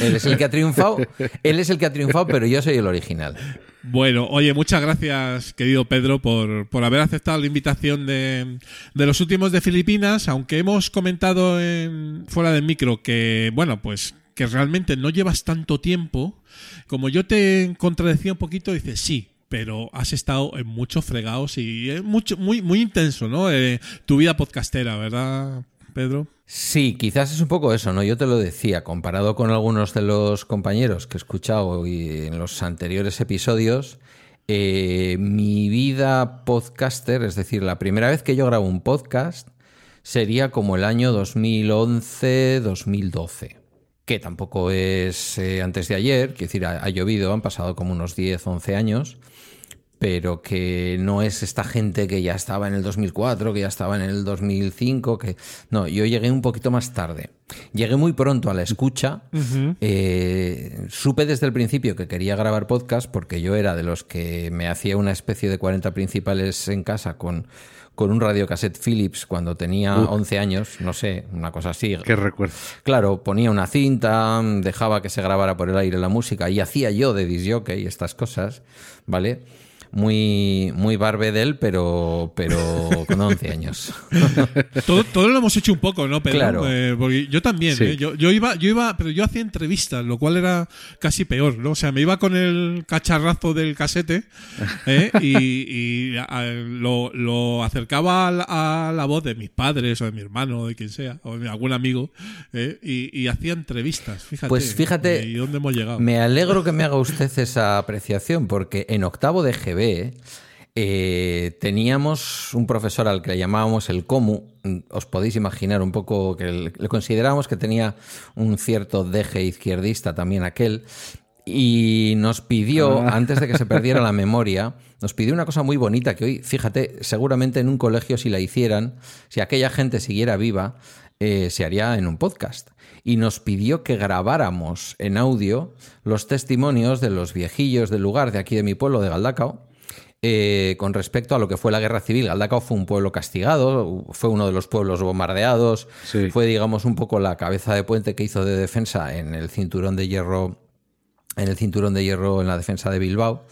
Él es el que ha triunfado. Él es el que ha triunfado, pero yo soy el original. Bueno, oye, muchas gracias, querido Pedro, por, por haber aceptado la invitación de, de los últimos de Filipinas, aunque hemos comentado en- fuera del micro que, bueno, pues que realmente no llevas tanto tiempo. Como yo te contradecía un poquito, dices sí. Pero has estado en muchos fregados y es mucho, muy, muy intenso, ¿no? Eh, tu vida podcastera, ¿verdad, Pedro? Sí, quizás es un poco eso, ¿no? Yo te lo decía, comparado con algunos de los compañeros que he escuchado en los anteriores episodios, eh, mi vida podcaster, es decir, la primera vez que yo grabo un podcast, sería como el año 2011-2012, que tampoco es eh, antes de ayer, quiero decir, ha, ha llovido, han pasado como unos 10, 11 años, pero que no es esta gente que ya estaba en el 2004, que ya estaba en el 2005, que no, yo llegué un poquito más tarde. Llegué muy pronto a la escucha. Eh, supe desde el principio que quería grabar podcast porque yo era de los que me hacía una especie de 40 principales en casa con, con un radiocassette Philips cuando tenía Uf. 11 años, no sé, una cosa así. Qué recuerdo. Claro, ponía una cinta, dejaba que se grabara por el aire la música y hacía yo de disjockey y estas cosas, ¿vale? Muy, muy barbedel, pero, pero <laughs> con 11 años. <laughs> Todo, todo lo hemos hecho un poco, ¿no, Pedro? Claro. Eh, porque yo también, Sí. ¿eh? yo, yo iba, yo iba, pero yo hacía entrevistas, lo cual era casi peor, ¿no? O sea, me iba con el cacharrazo del casete ¿eh? y, y, a- lo, lo acercaba a la, a la voz de mis padres o de mi hermano o de quien sea, o de algún amigo, ¿eh? y, y hacía entrevistas, fíjate. Pues fíjate, ¿Y dónde hemos llegado? Me alegro que me haga usted esa apreciación, porque en octavo de GB eh, teníamos un profesor al que le llamábamos el Comu. Os podéis imaginar un poco que le considerábamos que tenía un cierto deje izquierdista también aquel. Y nos pidió, Ah. <laughs> antes de que se perdiera la memoria, nos pidió una cosa muy bonita que hoy, fíjate, seguramente en un colegio si la hicieran, si aquella gente siguiera viva, eh, se haría en un podcast. Y nos pidió que grabáramos en audio los testimonios de los viejillos del lugar de aquí de mi pueblo, de Galdacao, eh, con respecto a lo que fue la guerra civil. Galdacao fue un pueblo castigado, fue uno de los pueblos bombardeados, Sí. fue, digamos, un poco la cabeza de puente que hizo de defensa en el cinturón de hierro, en el cinturón de hierro en la defensa de Bilbao.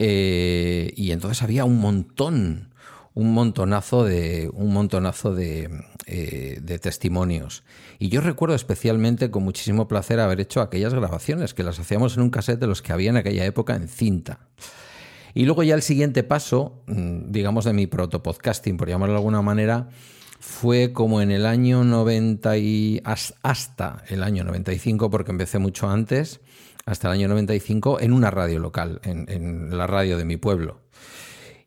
Eh, y entonces había un montón, un montonazo de, un montonazo de, eh, de testimonios. Y yo recuerdo especialmente con muchísimo placer haber hecho aquellas grabaciones, que las hacíamos en un cassette de los que había en aquella época en cinta. Y luego ya el siguiente paso, mm, digamos, de mi protopodcasting, por llamarlo de alguna manera, fue como en el año 90 y has- hasta el año 95, porque empecé mucho antes, hasta el año 95, en una radio local, en, en la radio de mi pueblo.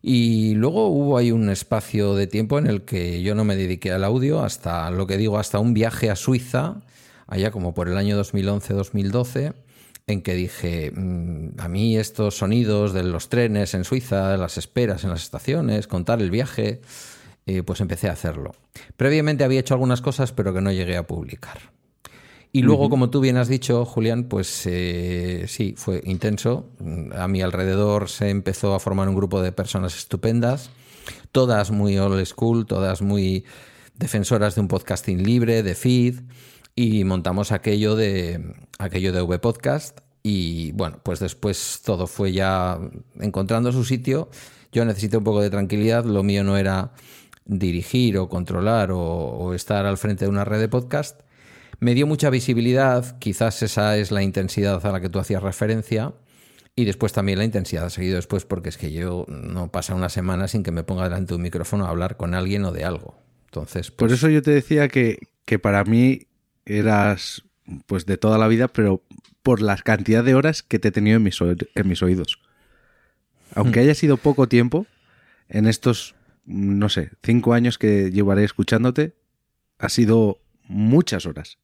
Y luego hubo ahí un espacio de tiempo en el que yo no me dediqué al audio hasta lo que digo, hasta un viaje a Suiza, allá como por el año 2011-2012, en que dije, "Mm, a mí estos sonidos de los trenes en Suiza, las esperas en las estaciones, contar el viaje, eh, pues empecé a hacerlo. Previamente había hecho algunas cosas, pero que no llegué a publicar. Y luego, como tú bien has dicho, Julián, pues eh, sí, fue intenso. A mi alrededor se empezó a formar un grupo de personas estupendas, todas muy old school, todas muy defensoras de un podcasting libre, de feed, y montamos aquello de aquello de V Podcast. Y bueno, pues después todo fue ya encontrando su sitio. Yo necesité un poco de tranquilidad, lo mío no era dirigir o controlar o, o estar al frente de una red de podcast. Me dio mucha visibilidad, quizás esa es la intensidad a la que tú hacías referencia, y después también la intensidad seguido después, porque es que yo no pasa una semana sin que me ponga delante de un micrófono a hablar con alguien o de algo. Entonces, Por pues, eso yo te decía que, que para mí eras pues de toda la vida, pero por la cantidad de horas que te he tenido en mis, oí- en mis oídos. Aunque haya sido poco tiempo, en estos, no sé, cinco años que llevaré escuchándote, ha sido muchas horas.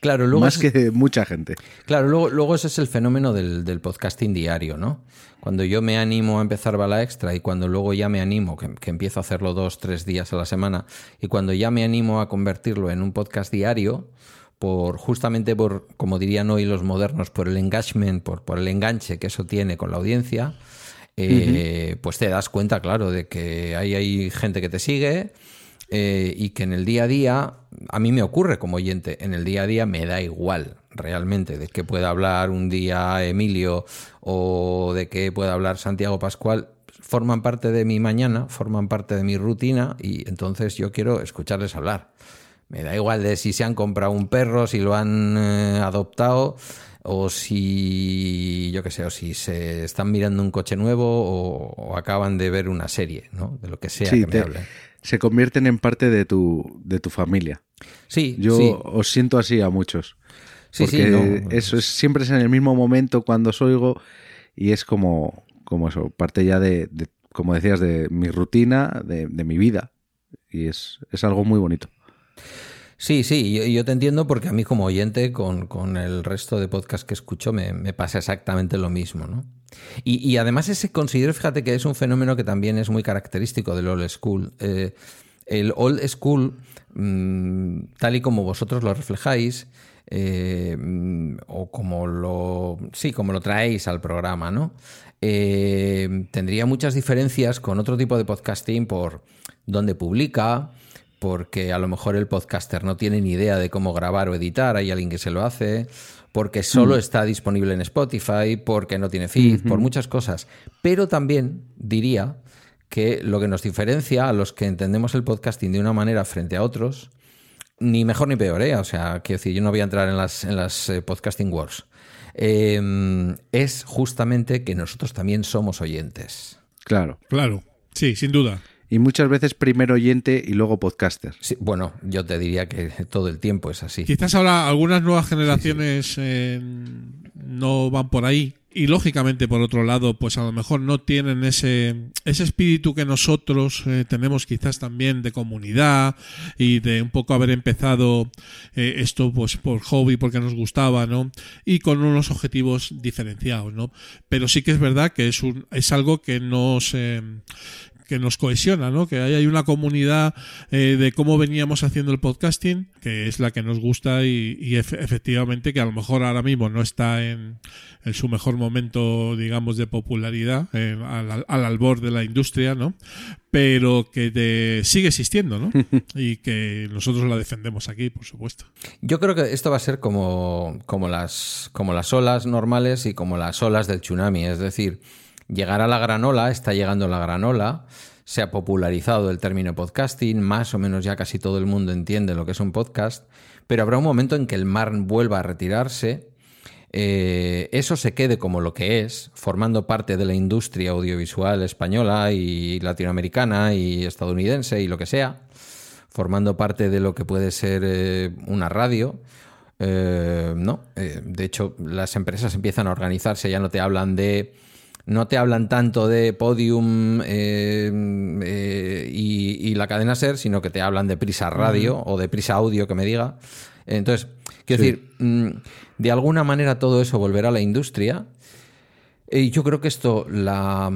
claro, luego más es- que mucha gente. Claro, luego, luego ese es el fenómeno del, del podcasting diario, ¿no? Cuando yo me animo a empezar Bala Extra y cuando luego ya me animo, que, que empiezo a hacerlo dos, tres días a la semana, y cuando ya me animo a convertirlo en un podcast diario, por justamente por, como dirían hoy los modernos, por el engagement, por, por el enganche que eso tiene con la audiencia, eh, pues te das cuenta, claro, de que ahí hay gente que te sigue, eh, y que en el día a día, a mí me ocurre como oyente, en el día a día me da igual realmente de qué pueda hablar un día Emilio o de qué pueda hablar Santiago Pascual. Forman parte de mi mañana, forman parte de mi rutina y entonces yo quiero escucharles hablar. Me da igual de si se han comprado un perro, si lo han eh, adoptado o si, yo qué sé, o si se están mirando un coche nuevo o, o acaban de ver una serie, ¿no? De lo que sea Sí, que me te- hablen. se convierten en parte de tu, de tu familia. Sí, Yo sí. os siento así a muchos. Sí, sí, porque no. eso es siempre es en el mismo momento cuando os oigo y es como, como eso, parte ya de, de, como decías, de mi rutina, de, de mi vida. Y es, es algo muy bonito. Sí, sí, yo, yo te entiendo porque a mí como oyente con, con el resto de podcasts que escucho me, me pasa exactamente lo mismo, ¿no? Y, y, además ese considero, fíjate que es un fenómeno que también es muy característico del old school. Eh, el old school, mmm, tal y como vosotros lo reflejáis, eh, o como lo, sí, como lo traéis al programa, ¿no? Eh, tendría muchas diferencias con otro tipo de podcasting por dónde publica, porque a lo mejor el podcaster no tiene ni idea de cómo grabar o editar, hay alguien que se lo hace, porque solo mm. está disponible en Spotify, porque no tiene feed, mm -hmm. por muchas cosas. Pero también diría que lo que nos diferencia a los que entendemos el podcasting de una manera frente a otros, ni mejor ni peor, ¿eh? O sea, quiero decir, yo no voy a entrar en las, en las eh, podcasting wars. Eh, es justamente que nosotros también somos oyentes. Claro. Claro, sí, sin duda. Y muchas veces primero oyente y luego podcaster. Sí, bueno, yo te diría que todo el tiempo es así. Quizás ahora algunas nuevas generaciones sí, sí. Eh, no van por ahí. Y lógicamente, por otro lado, pues a lo mejor no tienen ese, ese espíritu que nosotros eh, tenemos quizás también de comunidad y de un poco haber empezado eh, esto pues por hobby, porque nos gustaba, ¿no? Y con unos objetivos diferenciados, ¿no? Pero sí que es verdad que es, un, es algo que nos, eh, que nos cohesiona, ¿no? Que hay una comunidad eh, de cómo veníamos haciendo el podcasting, que es la que nos gusta y, y efectivamente que a lo mejor ahora mismo no está en, en su mejor momento, digamos, de popularidad, eh, al, al, albor de la industria, ¿no? Pero que de, sigue existiendo, ¿no? <laughs> y que nosotros la defendemos aquí, por supuesto. Yo creo que esto va a ser como, como, las, como las olas normales y como las olas del tsunami, es decir, llegará la granola, está llegando la granola, se ha popularizado el término podcasting, más o menos ya casi todo el mundo entiende lo que es un podcast, pero habrá un momento en que el mar vuelva a retirarse, eh, eso se quede como lo que es, formando parte de la industria audiovisual española y latinoamericana y estadounidense y lo que sea, formando parte de lo que puede ser eh, una radio. Eh, no, de hecho las empresas empiezan a organizarse, ya no te hablan de no te hablan tanto de Podium eh, eh, y, y, la cadena Ser, sino que te hablan de Prisa Radio uh -huh. o de Prisa Audio, que me diga. Entonces, quiero sí. decir, mm, de alguna manera todo eso volverá a la industria. Y yo creo que esto la,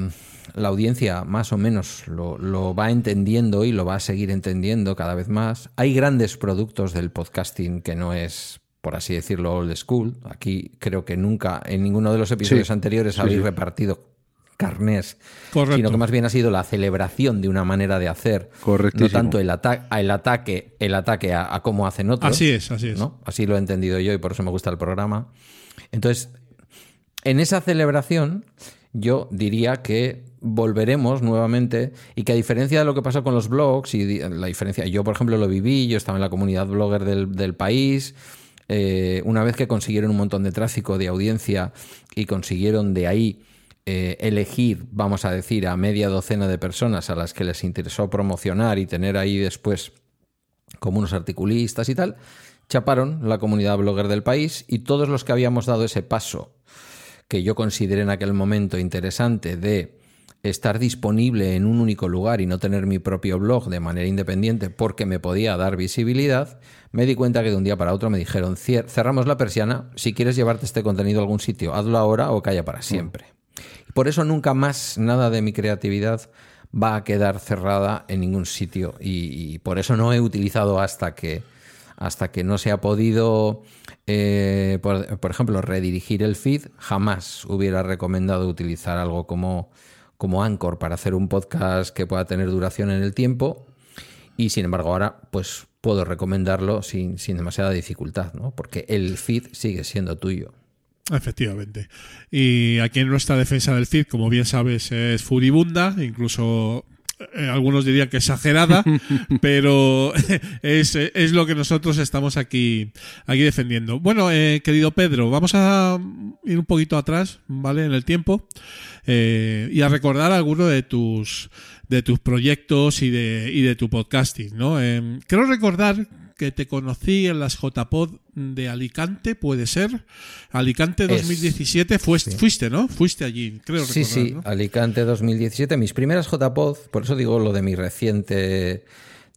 la audiencia más o menos lo, lo, va entendiendo y lo va a seguir entendiendo cada vez más. Hay grandes productos del podcasting que no es por así decirlo, old school. Aquí creo que nunca, en ninguno de los episodios sí, anteriores, sí, habéis sí. repartido carnés, Correcto. sino que más bien ha sido la celebración de una manera de hacer, no tanto el, ata el ataque, el ataque a, a, cómo hacen otros. Así es, así es. ¿no? Así lo he entendido yo y por eso me gusta el programa. Entonces, en esa celebración, yo diría que volveremos nuevamente y que a diferencia de lo que pasó con los blogs y la diferencia, yo por ejemplo lo viví, yo estaba en la comunidad blogger del, del país, eh, una vez que consiguieron un montón de tráfico de audiencia y consiguieron de ahí eh, elegir, vamos a decir, a media docena de personas a las que les interesó promocionar y tener ahí después como unos articulistas y tal, chaparon la comunidad blogger del país y todos los que habíamos dado ese paso que yo consideré en aquel momento interesante de estar disponible en un único lugar y no tener mi propio blog de manera independiente porque me podía dar visibilidad, me di cuenta que de un día para otro me dijeron, cerramos la persiana, si quieres llevarte este contenido a algún sitio, hazlo ahora o calla para siempre. Y por eso nunca más nada de mi creatividad va a quedar cerrada en ningún sitio y, y por eso no he utilizado hasta que hasta que no se ha podido, eh, por, por ejemplo, redirigir el feed, jamás hubiera recomendado utilizar algo como como Anchor para hacer un podcast que pueda tener duración en el tiempo y sin embargo ahora pues puedo recomendarlo sin, sin demasiada dificultad, ¿no? porque el feed sigue siendo tuyo. Efectivamente. Y aquí en nuestra defensa del feed, como bien sabes, es furibunda, incluso eh, algunos dirían que exagerada, <laughs> pero <laughs> es, es, lo que nosotros estamos aquí, aquí defendiendo. Bueno, eh, querido Pedro, vamos a ir un poquito atrás, ¿vale? En el tiempo eh, y a recordar alguno de tus, de tus proyectos y de, y de tu podcasting, ¿no? Eh, quiero recordar que te conocí en las JPod de Alicante, puede ser. Alicante 2017, fuiste, sí. fuiste, ¿no? Fuiste allí, creo Sí, recordar, sí, ¿no? Alicante 2017. Mis primeras JPod, por eso digo lo de mi reciente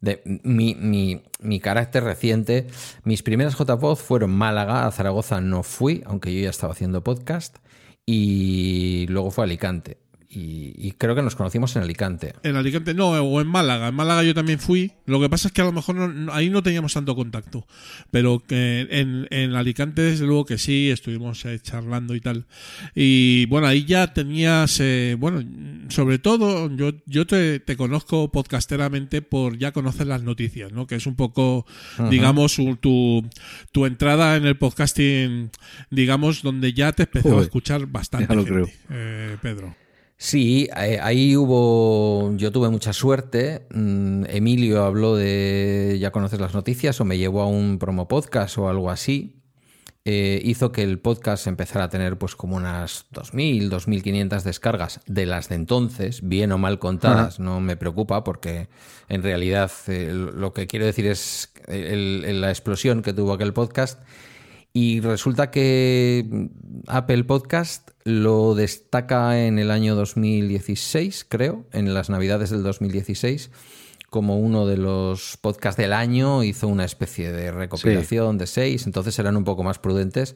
de mi, mi, mi carácter reciente. Mis primeras JPod fueron Málaga, a Zaragoza no fui, aunque yo ya estaba haciendo podcast, y luego fue Alicante. Y, y creo que nos conocimos en Alicante. En Alicante, no, o en Málaga. En Málaga yo también fui. Lo que pasa es que a lo mejor no- ahí no teníamos tanto contacto. Pero que en, en Alicante, desde luego que sí, estuvimos eh, charlando y tal. Y bueno, ahí ya tenías, eh, bueno, sobre todo, yo, yo te, te conozco podcasteramente por ya conocer las noticias, ¿no? Que es un poco, digamos, tu, tu entrada en el podcasting, digamos, donde ya te empezó a Joder, escuchar bastante gente, creo. eh, Pedro. Sí, eh, ahí hubo. Yo tuve mucha suerte. Mm, Emilio habló de. Ya conoces las noticias, o me llevó a un promo podcast o algo así. Eh, hizo que el podcast empezara a tener, pues, como unas 2.000, 2.500 descargas de las de entonces, bien o mal contadas. No me preocupa, porque en realidad eh, lo que quiero decir es el- el- la explosión que tuvo aquel podcast. Y resulta que Apple Podcast lo destaca en el año 2016, creo, en las navidades del 2016, como uno de los podcasts del año. Hizo una especie de recopilación de seis, entonces eran un poco más prudentes.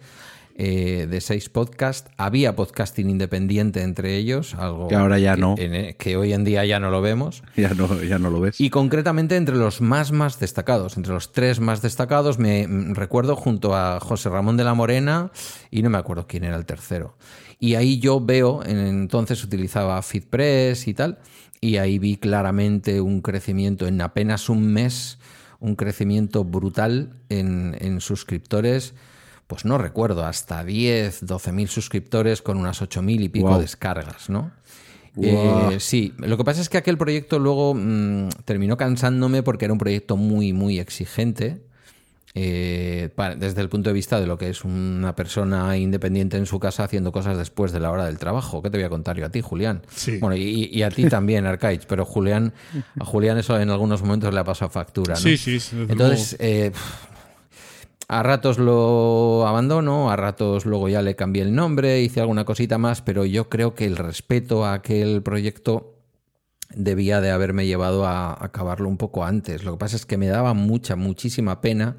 Eh, de seis podcasts. Había podcasting independiente entre ellos, algo Que ahora ya no. en- que hoy en día ya no lo vemos. <laughs> Ya no, ya no lo ves. Y concretamente entre los más más destacados, entre los tres más destacados, me mm, recuerdo junto a José Ramón de la Morena y no me acuerdo quién era el tercero. Y ahí yo veo, en- entonces utilizaba FeedPress y tal, y ahí vi claramente un crecimiento en apenas un mes, un crecimiento brutal en, en suscriptores. Pues no recuerdo, hasta 10, 12 mil suscriptores con unas 8 mil y pico descargas, ¿no? Eh, sí, lo que pasa es que aquel proyecto luego mm, terminó cansándome porque era un proyecto muy, muy exigente. eh, para- desde el punto de vista de lo que es una persona independiente en su casa haciendo cosas después de la hora del trabajo. ¿Qué te voy a contar yo a ti, Julián? Sí. Bueno, y, y a ti también, Arcaich, pero Julián, a Julián eso en algunos momentos le ha pasado factura. ¿no? Sí, sí, Entonces, eh, a ratos lo abandono, a ratos luego ya le cambié el nombre, hice alguna cosita más, pero yo creo que el respeto a aquel proyecto debía de haberme llevado a acabarlo un poco antes. Lo que pasa es que me daba mucha, muchísima pena,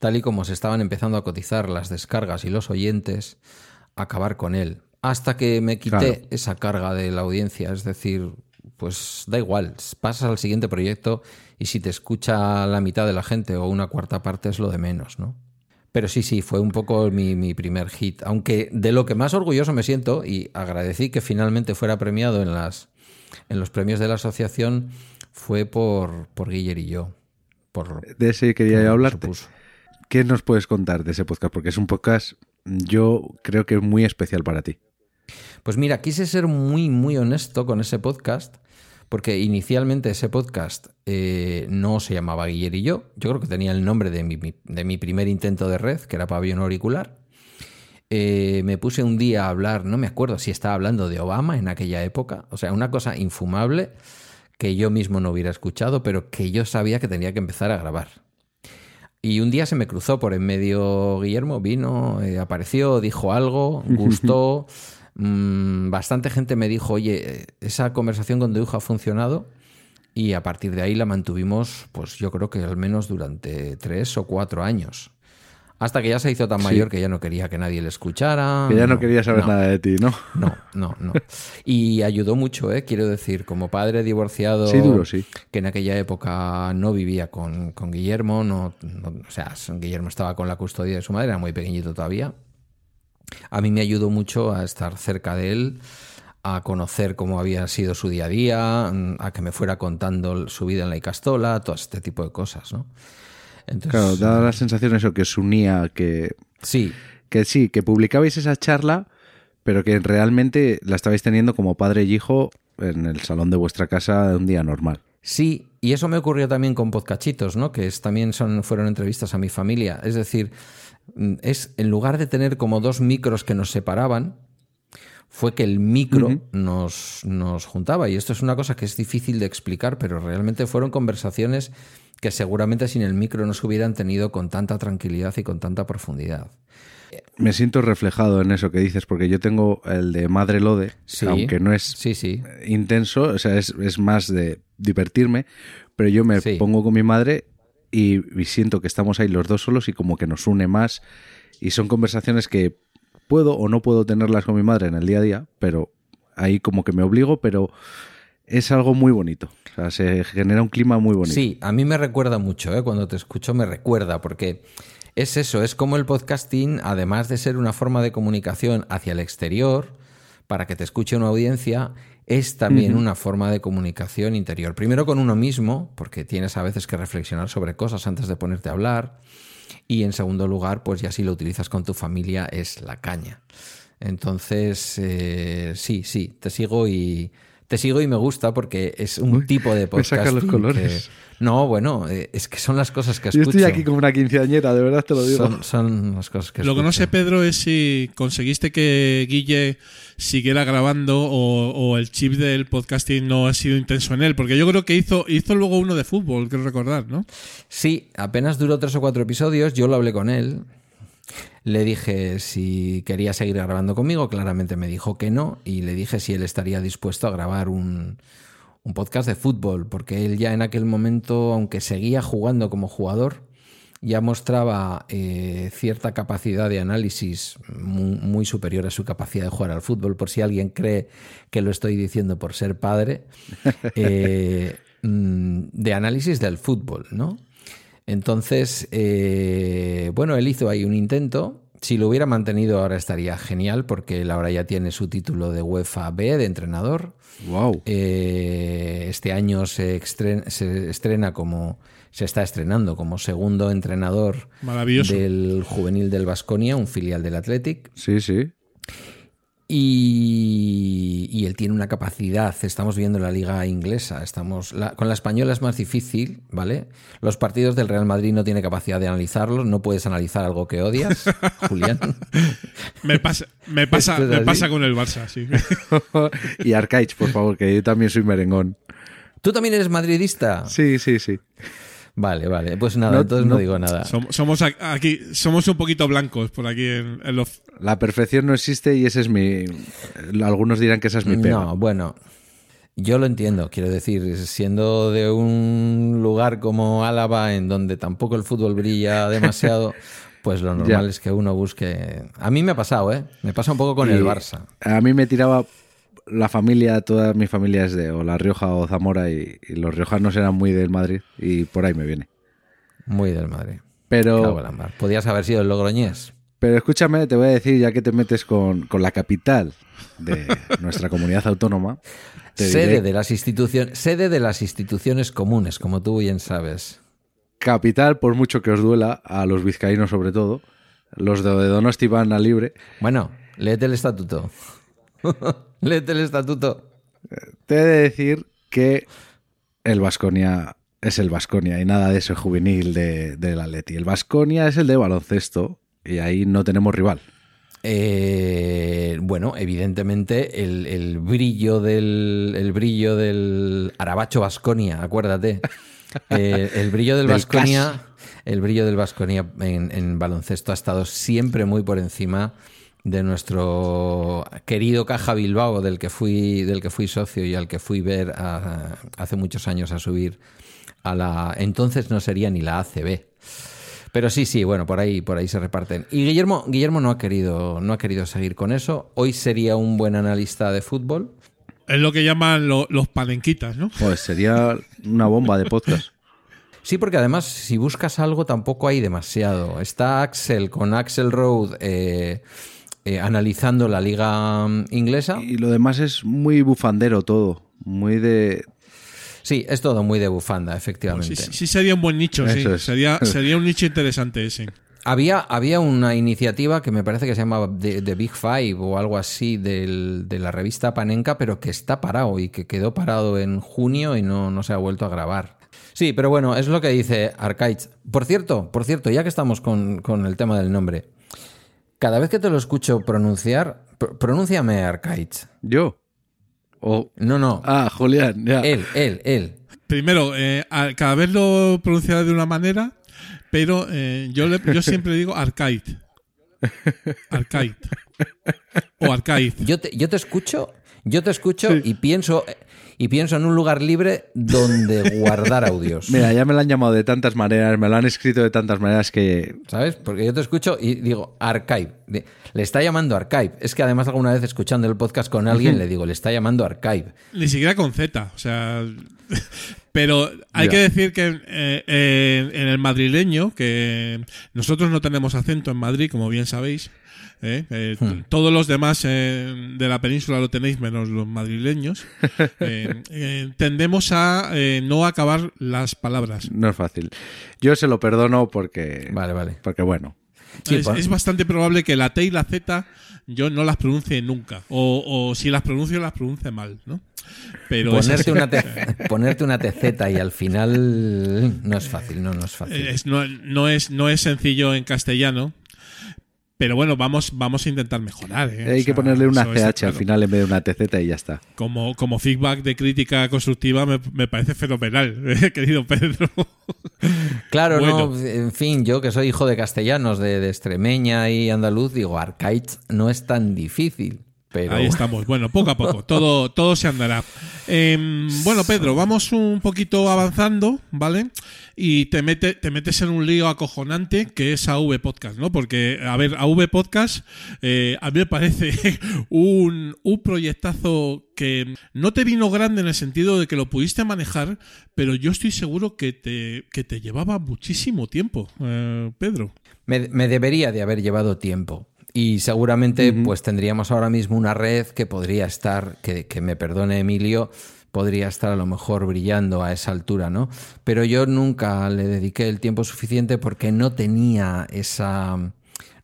tal y como se estaban empezando a cotizar las descargas y los oyentes, acabar con él. Hasta que me quité Claro. esa carga de la audiencia, es decir, pues da igual, pasas al siguiente proyecto y si te escucha la mitad de la gente o una cuarta parte es lo de menos, ¿no? Pero sí, sí, fue un poco mi, mi primer hit. Aunque de lo que más orgulloso me siento, y agradecí que finalmente fuera premiado en, las, en los premios de la asociación, fue por, por Guiller y yo. Por, De ese quería yo hablarte. supuso. ¿Qué nos puedes contar de ese podcast? Porque es un podcast, yo creo que es muy especial para ti. Pues mira, quise ser muy, muy honesto con ese podcast, porque inicialmente ese podcast eh, no se llamaba Guiller y yo. Yo creo que tenía el nombre de mi, de mi primer intento de red, que era Pabellón Auricular. Eh, me puse un día a hablar, no me acuerdo si estaba hablando de Obama en aquella época, o sea, una cosa infumable que yo mismo no hubiera escuchado, pero que yo sabía que tenía que empezar a grabar. Y un día se me cruzó por en medio Guillermo, vino, eh, apareció, dijo algo, <laughs> gustó. Mm, bastante gente me dijo, oye, esa conversación con tu hijo ha funcionado. Y a partir de ahí la mantuvimos, pues yo creo que al menos durante tres o cuatro años. Hasta que ya se hizo tan Sí. mayor que ya no quería que nadie le escuchara. Que ya no, quería saber no. nada de ti, ¿no? No, no, no. Y ayudó mucho, ¿eh? quiero decir, como padre divorciado, Sí, duro, sí. que en aquella época no vivía con, con Guillermo, no, no- o sea, Guillermo estaba con la custodia de su madre, era muy pequeñito todavía. A mí me ayudó mucho a estar cerca de él, a conocer cómo había sido su día a día, a que me fuera contando su vida en la Icastola, todo este tipo de cosas, ¿no? Entonces, Claro, da la sensación eso que os unía, que, sí, que sí, que publicabais esa charla, pero que realmente la estabais teniendo como padre y hijo en el salón de vuestra casa de un día normal. Sí, y eso me ocurrió también con Podcachitos, ¿no? Que es, también son, fueron entrevistas a mi familia. Es decir, es en lugar de tener como dos micros que nos separaban, fue que el micro nos, nos juntaba. Y esto es una cosa que es difícil de explicar, pero realmente fueron conversaciones que seguramente sin el micro no se hubieran tenido con tanta tranquilidad y con tanta profundidad. Me siento reflejado en eso que dices, porque yo tengo el de Madre Lode, Sí. aunque no es Sí, sí. intenso, o sea, es, es más de divertirme, pero yo me pongo con mi madre y, siento que estamos ahí los dos solos y como que nos une más. Y son conversaciones que puedo o no puedo tenerlas con mi madre en el día a día, pero ahí como que me obligo, pero es algo muy bonito. Se genera un clima muy bonito. Sí, a mí me recuerda mucho, ¿eh? cuando te escucho me recuerda, porque es eso, es como el podcasting, además de ser una forma de comunicación hacia el exterior, para que te escuche una audiencia, es también una forma de comunicación interior. Primero con uno mismo, porque tienes a veces que reflexionar sobre cosas antes de ponerte a hablar. Y en segundo lugar, pues ya si lo utilizas con tu familia, es la caña. Entonces, eh, sí, sí, te sigo y te sigo y me gusta porque es un Uy, tipo de me podcast. sacas los colores. No, bueno, eh, es que son las cosas que Yo escucho. estoy aquí como una quinceañera, de verdad te lo digo. son, son las cosas que Lo que no sé. Pedro, es si conseguiste que Guille siguiera grabando o, o el chip del podcasting no ha sido intenso en él, porque yo creo que hizo, hizo luego uno de fútbol, quiero recordar, ¿no? Sí, apenas duró tres o cuatro episodios, yo lo hablé con él. Le dije si quería seguir grabando conmigo, claramente me dijo que no, y le dije si él estaría dispuesto a grabar un, un podcast de fútbol, porque él ya en aquel momento, aunque seguía jugando como jugador, ya mostraba eh, cierta capacidad de análisis muy, muy superior a su capacidad de jugar al fútbol, por si alguien cree que lo estoy diciendo por ser padre, <laughs> eh, mm, de análisis del fútbol, ¿no? Entonces, eh, bueno, él hizo ahí un intento. Si lo hubiera mantenido ahora estaría genial porque él ahora ya tiene su título de UEFA B de entrenador. Wow. Eh, este año se, estren- se estrena como se está estrenando como segundo entrenador del juvenil del Vasconia, un filial del Athletic. Sí, sí. Y, y él tiene una capacidad, estamos viendo la liga inglesa, estamos la- con la española es más difícil, ¿vale? Los partidos del Real Madrid no tiene capacidad de analizarlos, no puedes analizar algo que odias, <laughs> Julián. Me pasa, me <laughs> pasa, es me pasa con el Barça, sí. <laughs> y Arcaich, por favor, que yo también soy merengón. ¿Tú también eres madridista? Sí, sí, sí. Vale, vale, pues nada, No- entonces no, no- digo nada. Som- Somos aquí, somos un poquito blancos por aquí en, en los. La perfección no existe y ese es mi. Algunos dirán que esa es mi pega. No, bueno, yo lo entiendo, quiero decir, siendo de un lugar como Álava, en donde tampoco el fútbol brilla <laughs> demasiado, pues lo normal Ya. es que uno busque... A mí me ha pasado, ¿eh? Me pasa un poco con el Barça. A mí me tiraba la familia, toda mi familia es de o La Rioja o Zamora y, y los riojanos eran muy del Madrid y por ahí me viene. Muy del Madrid. Pero. Podías haber sido el Logroñés. pero escúchame, te voy a decir, ya que te metes con, con la capital de <laughs> nuestra comunidad autónoma, Sede diré de, las instituciones, sede de las instituciones comunes, como tú bien sabes. capital, por mucho que os duela, a los vizcaínos sobre todo, los de Donosti van a libre, Bueno, léete el estatuto. <laughs> léete el estatuto. te he de decir que el Vasconia es el Vasconia y nada de eso juvenil de, del Atleti. El Vasconia es el de baloncesto y ahí no tenemos rival. Eh, bueno, evidentemente el, el brillo del el brillo del Arabacho Vasconia, acuérdate. <laughs> Eh, el brillo del Vasconia, el brillo del Vasconia en, en baloncesto ha estado siempre muy por encima de nuestro querido Caja Bilbao, del que fui, del que fui socio y al que fui ver a- hace muchos años a subir a la. Entonces no sería ni la ACB. Pero sí, sí, bueno, por ahí, por ahí se reparten. Y Guillermo, Guillermo no ha querido, no ha querido seguir con eso. Hoy sería un buen analista de fútbol. Es lo que llaman lo- los panenquitas, ¿no? Pues sería una bomba de podcast. Sí, porque además, si buscas algo, tampoco hay demasiado. Está Axel con Axel Road eh, eh, analizando la liga mm, inglesa. Y lo demás es muy bufandero todo. Muy de. Sí, es todo muy de bufanda, efectivamente. sí, sí sería un buen nicho, sí. Sería, <laughs> sería un nicho interesante ese. Había, había una iniciativa que me parece que se llamaba The, The Big Five o algo así del- de la revista Panenka, pero que está parado y que quedó parado en junio y no, no se ha vuelto a grabar. Sí, pero bueno, es lo que dice Arcaich. Por cierto, por cierto, ya que estamos con, con el tema del nombre, cada vez que te lo escucho pronunciar, pr- pronúnciame Arcaich. Yo. O. No, no, Ah, Julián, ya. él, él, él. Primero, eh, cada vez lo pronunciaré de una manera, pero eh, yo, le- yo siempre digo arcade. Arcade. O arcade. Yo te, yo te escucho, Yo te escucho y pienso y pienso en un lugar libre donde <laughs> guardar audios. Mira, ya me lo han llamado de tantas maneras, me lo han escrito de tantas maneras que... ¿Sabes? Porque yo te escucho y digo, archive. Le está llamando archive. Es que además alguna vez escuchando el podcast con alguien le digo, le está llamando archive. Ni siquiera con Z, o sea... <laughs> Pero hay Ya. que decir que eh, eh, en el madrileño, que nosotros no tenemos acento en Madrid, como bien sabéis, ¿eh? Eh, Hmm. todos los demás eh, de la península lo tenéis menos los madrileños, <laughs> eh, eh, tendemos a eh, no acabar las palabras. No es fácil. Yo se lo perdono porque... Vale, vale. Porque bueno. Sí, es, es bastante probable que la T y la Z yo no las pronuncie nunca. O, o si las pronuncio, las pronuncie mal, ¿no? Pero. <laughs> Ponerte una, te- ponerte una TZ y al final no es fácil, no, no es fácil. Es- no, no es, no es sencillo en castellano. Pero bueno, vamos, vamos a intentar mejorar. ¿eh? Hay O que sea, ponerle una CH al claro. final en vez de una TZ y ya está. Como, como feedback de crítica constructiva me, me parece fenomenal, eh, <laughs> querido Pedro. Claro, Bueno. no, en fin, yo que soy hijo de castellanos, de, de extremeña y andaluz, digo, arcade no es tan difícil. Pero Ahí estamos. Bueno, poco a poco, todo, todo se andará. Em, bueno, Pedro, vamos un poquito avanzando, ¿vale? Y te, mete, te metes en un lío acojonante que es AV Podcast, ¿no? Porque, a ver, AV Podcast eh, a mí me parece <laughs> un, un proyectazo que no te vino grande en el sentido de que lo pudiste manejar, pero yo estoy seguro que te, que te llevaba muchísimo tiempo, eh, Pedro. me, me debería de haber llevado tiempo. Y seguramente pues tendríamos ahora mismo una red que podría estar, que, que me perdone Emilio, podría estar a lo mejor brillando a esa altura, ¿no? Pero yo nunca le dediqué el tiempo suficiente porque no tenía esa...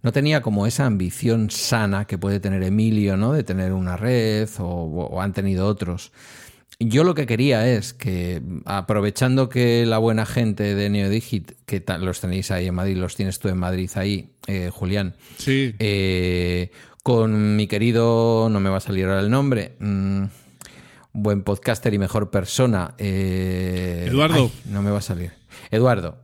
No tenía como esa ambición sana que puede tener Emilio, ¿no? De tener una red o, o han tenido otros. Yo lo que quería es que, aprovechando que la buena gente de Neodigit, que los tenéis ahí en Madrid, los tienes tú en Madrid ahí, eh, Julián, Sí. eh, con mi querido, no me va a salir ahora el nombre, mm, buen podcaster y mejor persona. eh, Eduardo. ay, no me va a salir. Eduardo.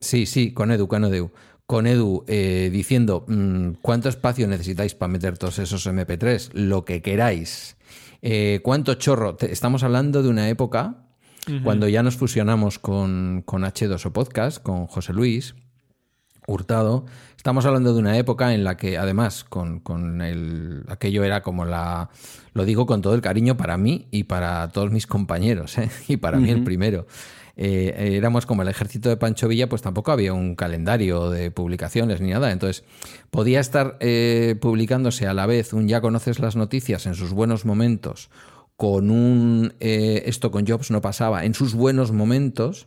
Sí, sí, con Edu, con Edu. Con Edu eh, diciendo mm, cuánto espacio necesitáis para meter todos esos MP3, lo que queráis. Eh, cuánto chorro. Te- estamos hablando de una época cuando ya nos fusionamos con, con H2O Podcast, con José Luis. Hurtado. Estamos hablando de una época en la que, además, con, con el, aquello era como la. Lo digo con todo el cariño para mí y para todos mis compañeros, ¿eh? <laughs> y para mí el primero. Eh, éramos como el ejército de Pancho Villa, pues tampoco había un calendario de publicaciones ni nada. Entonces, podía estar eh, publicándose a la vez un Ya conoces las noticias en sus buenos momentos, con un eh, Esto con Jobs no pasaba en sus buenos momentos,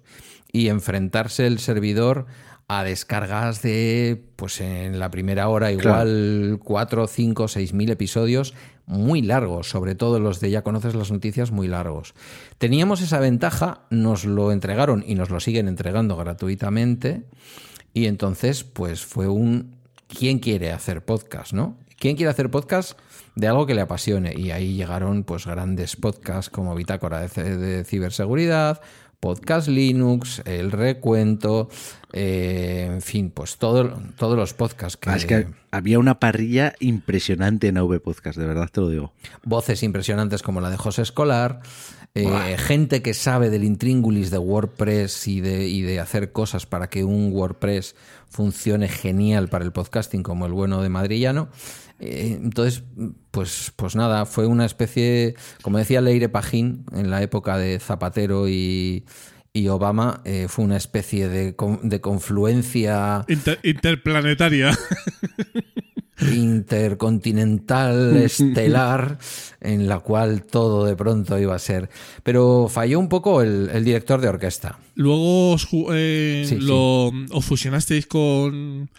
y enfrentarse el servidor a descargas de, pues en la primera hora, igual 4, 5, 6 mil episodios muy largos, sobre todo los de ya conoces las noticias muy largos. Teníamos esa ventaja, nos lo entregaron y nos lo siguen entregando gratuitamente, y entonces, pues fue un ¿quién quiere hacer podcast, no? ¿Quién quiere hacer podcast de algo que le apasione? Y ahí llegaron pues grandes podcasts como Bitácora de, Ciberseguridad, Podcast Linux, El Recuento, eh, en fin, pues todo- todos los podcasts que, Ah, es que había una parrilla impresionante en AV Podcast, de verdad te lo digo. voces impresionantes como la de José Escolar, eh, gente que sabe del intríngulis de WordPress y de, y de hacer cosas para que un WordPress funcione genial para el podcasting como el bueno de Madrillano. Eh, entonces, pues, pues nada, fue una especie, como decía Leire Pajín en la época de Zapatero y, y Obama, eh, fue una especie de, con- de confluencia Inter- interplanetaria. intercontinental, <laughs> estelar, en la cual todo de pronto iba a ser. Pero falló un poco el, el director de orquesta. Luego os, eh, Sí, sí. lo, os fusionasteis con,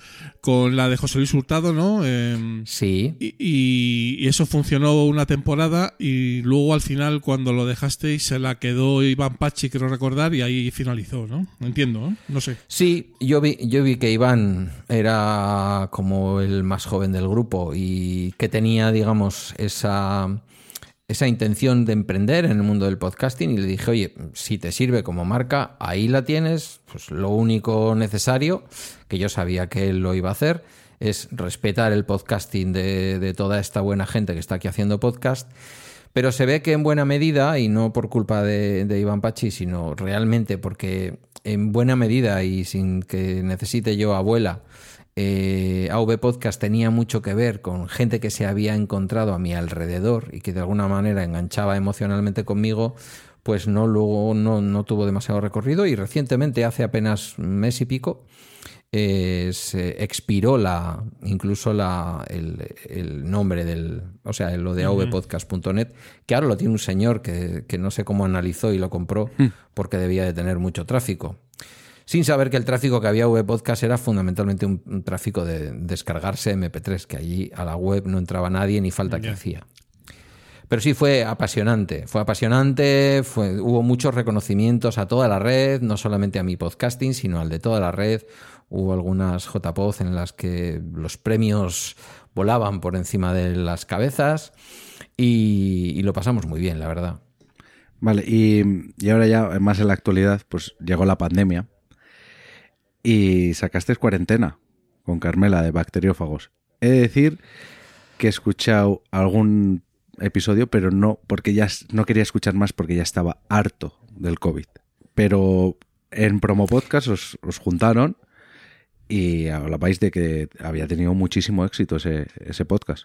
con la de José Luis Hurtado, ¿no? Em, Sí. y, eso funcionó una temporada y luego al final cuando lo dejasteis se la quedó Iván Pachi, creo recordar, y ahí finalizó, ¿no? Entiendo, ¿no? No sé. Sí, yo vi, yo vi que Iván era como el más joven del grupo y que tenía, digamos, esa, esa intención de emprender en el mundo del podcasting y le dije, oye, si te sirve como marca, ahí la tienes, pues lo único necesario, que yo sabía que él lo iba a hacer, es respetar el podcasting de, de toda esta buena gente que está aquí haciendo podcast. Pero se ve que en buena medida, y no por culpa de, de Iván Pachi, sino realmente porque en buena medida y sin que necesite yo abuela, eh, AV Podcast tenía mucho que ver con gente que se había encontrado a mi alrededor y que de alguna manera enganchaba emocionalmente conmigo, pues no luego no, no tuvo demasiado recorrido y recientemente, hace apenas un mes y pico, eh, se expiró la incluso la, el, el nombre del, o sea, lo de avpodcast.net, que ahora lo tiene un señor que, que no sé cómo analizó y lo compró porque debía de tener mucho tráfico sin saber que el tráfico que había web podcast era fundamentalmente un, un tráfico de descargarse MP3, que allí a la web no entraba nadie ni falta que hacía. Pero sí fue apasionante, fue apasionante, fue, hubo muchos reconocimientos a toda la red, no solamente a mi podcasting, sino al de toda la red. Hubo algunas JPOZ en las que los premios volaban por encima de las cabezas y, y lo pasamos muy bien, la verdad. Vale, y, y ahora ya, más en la actualidad, pues llegó la pandemia y sacaste cuarentena con Carmela de Bacteriófagos. He de decir que he escuchado algún episodio, pero no porque ya no quería escuchar más porque ya estaba harto del COVID. Pero en promo podcast os, os juntaron y hablabais de que había tenido muchísimo éxito ese, ese podcast.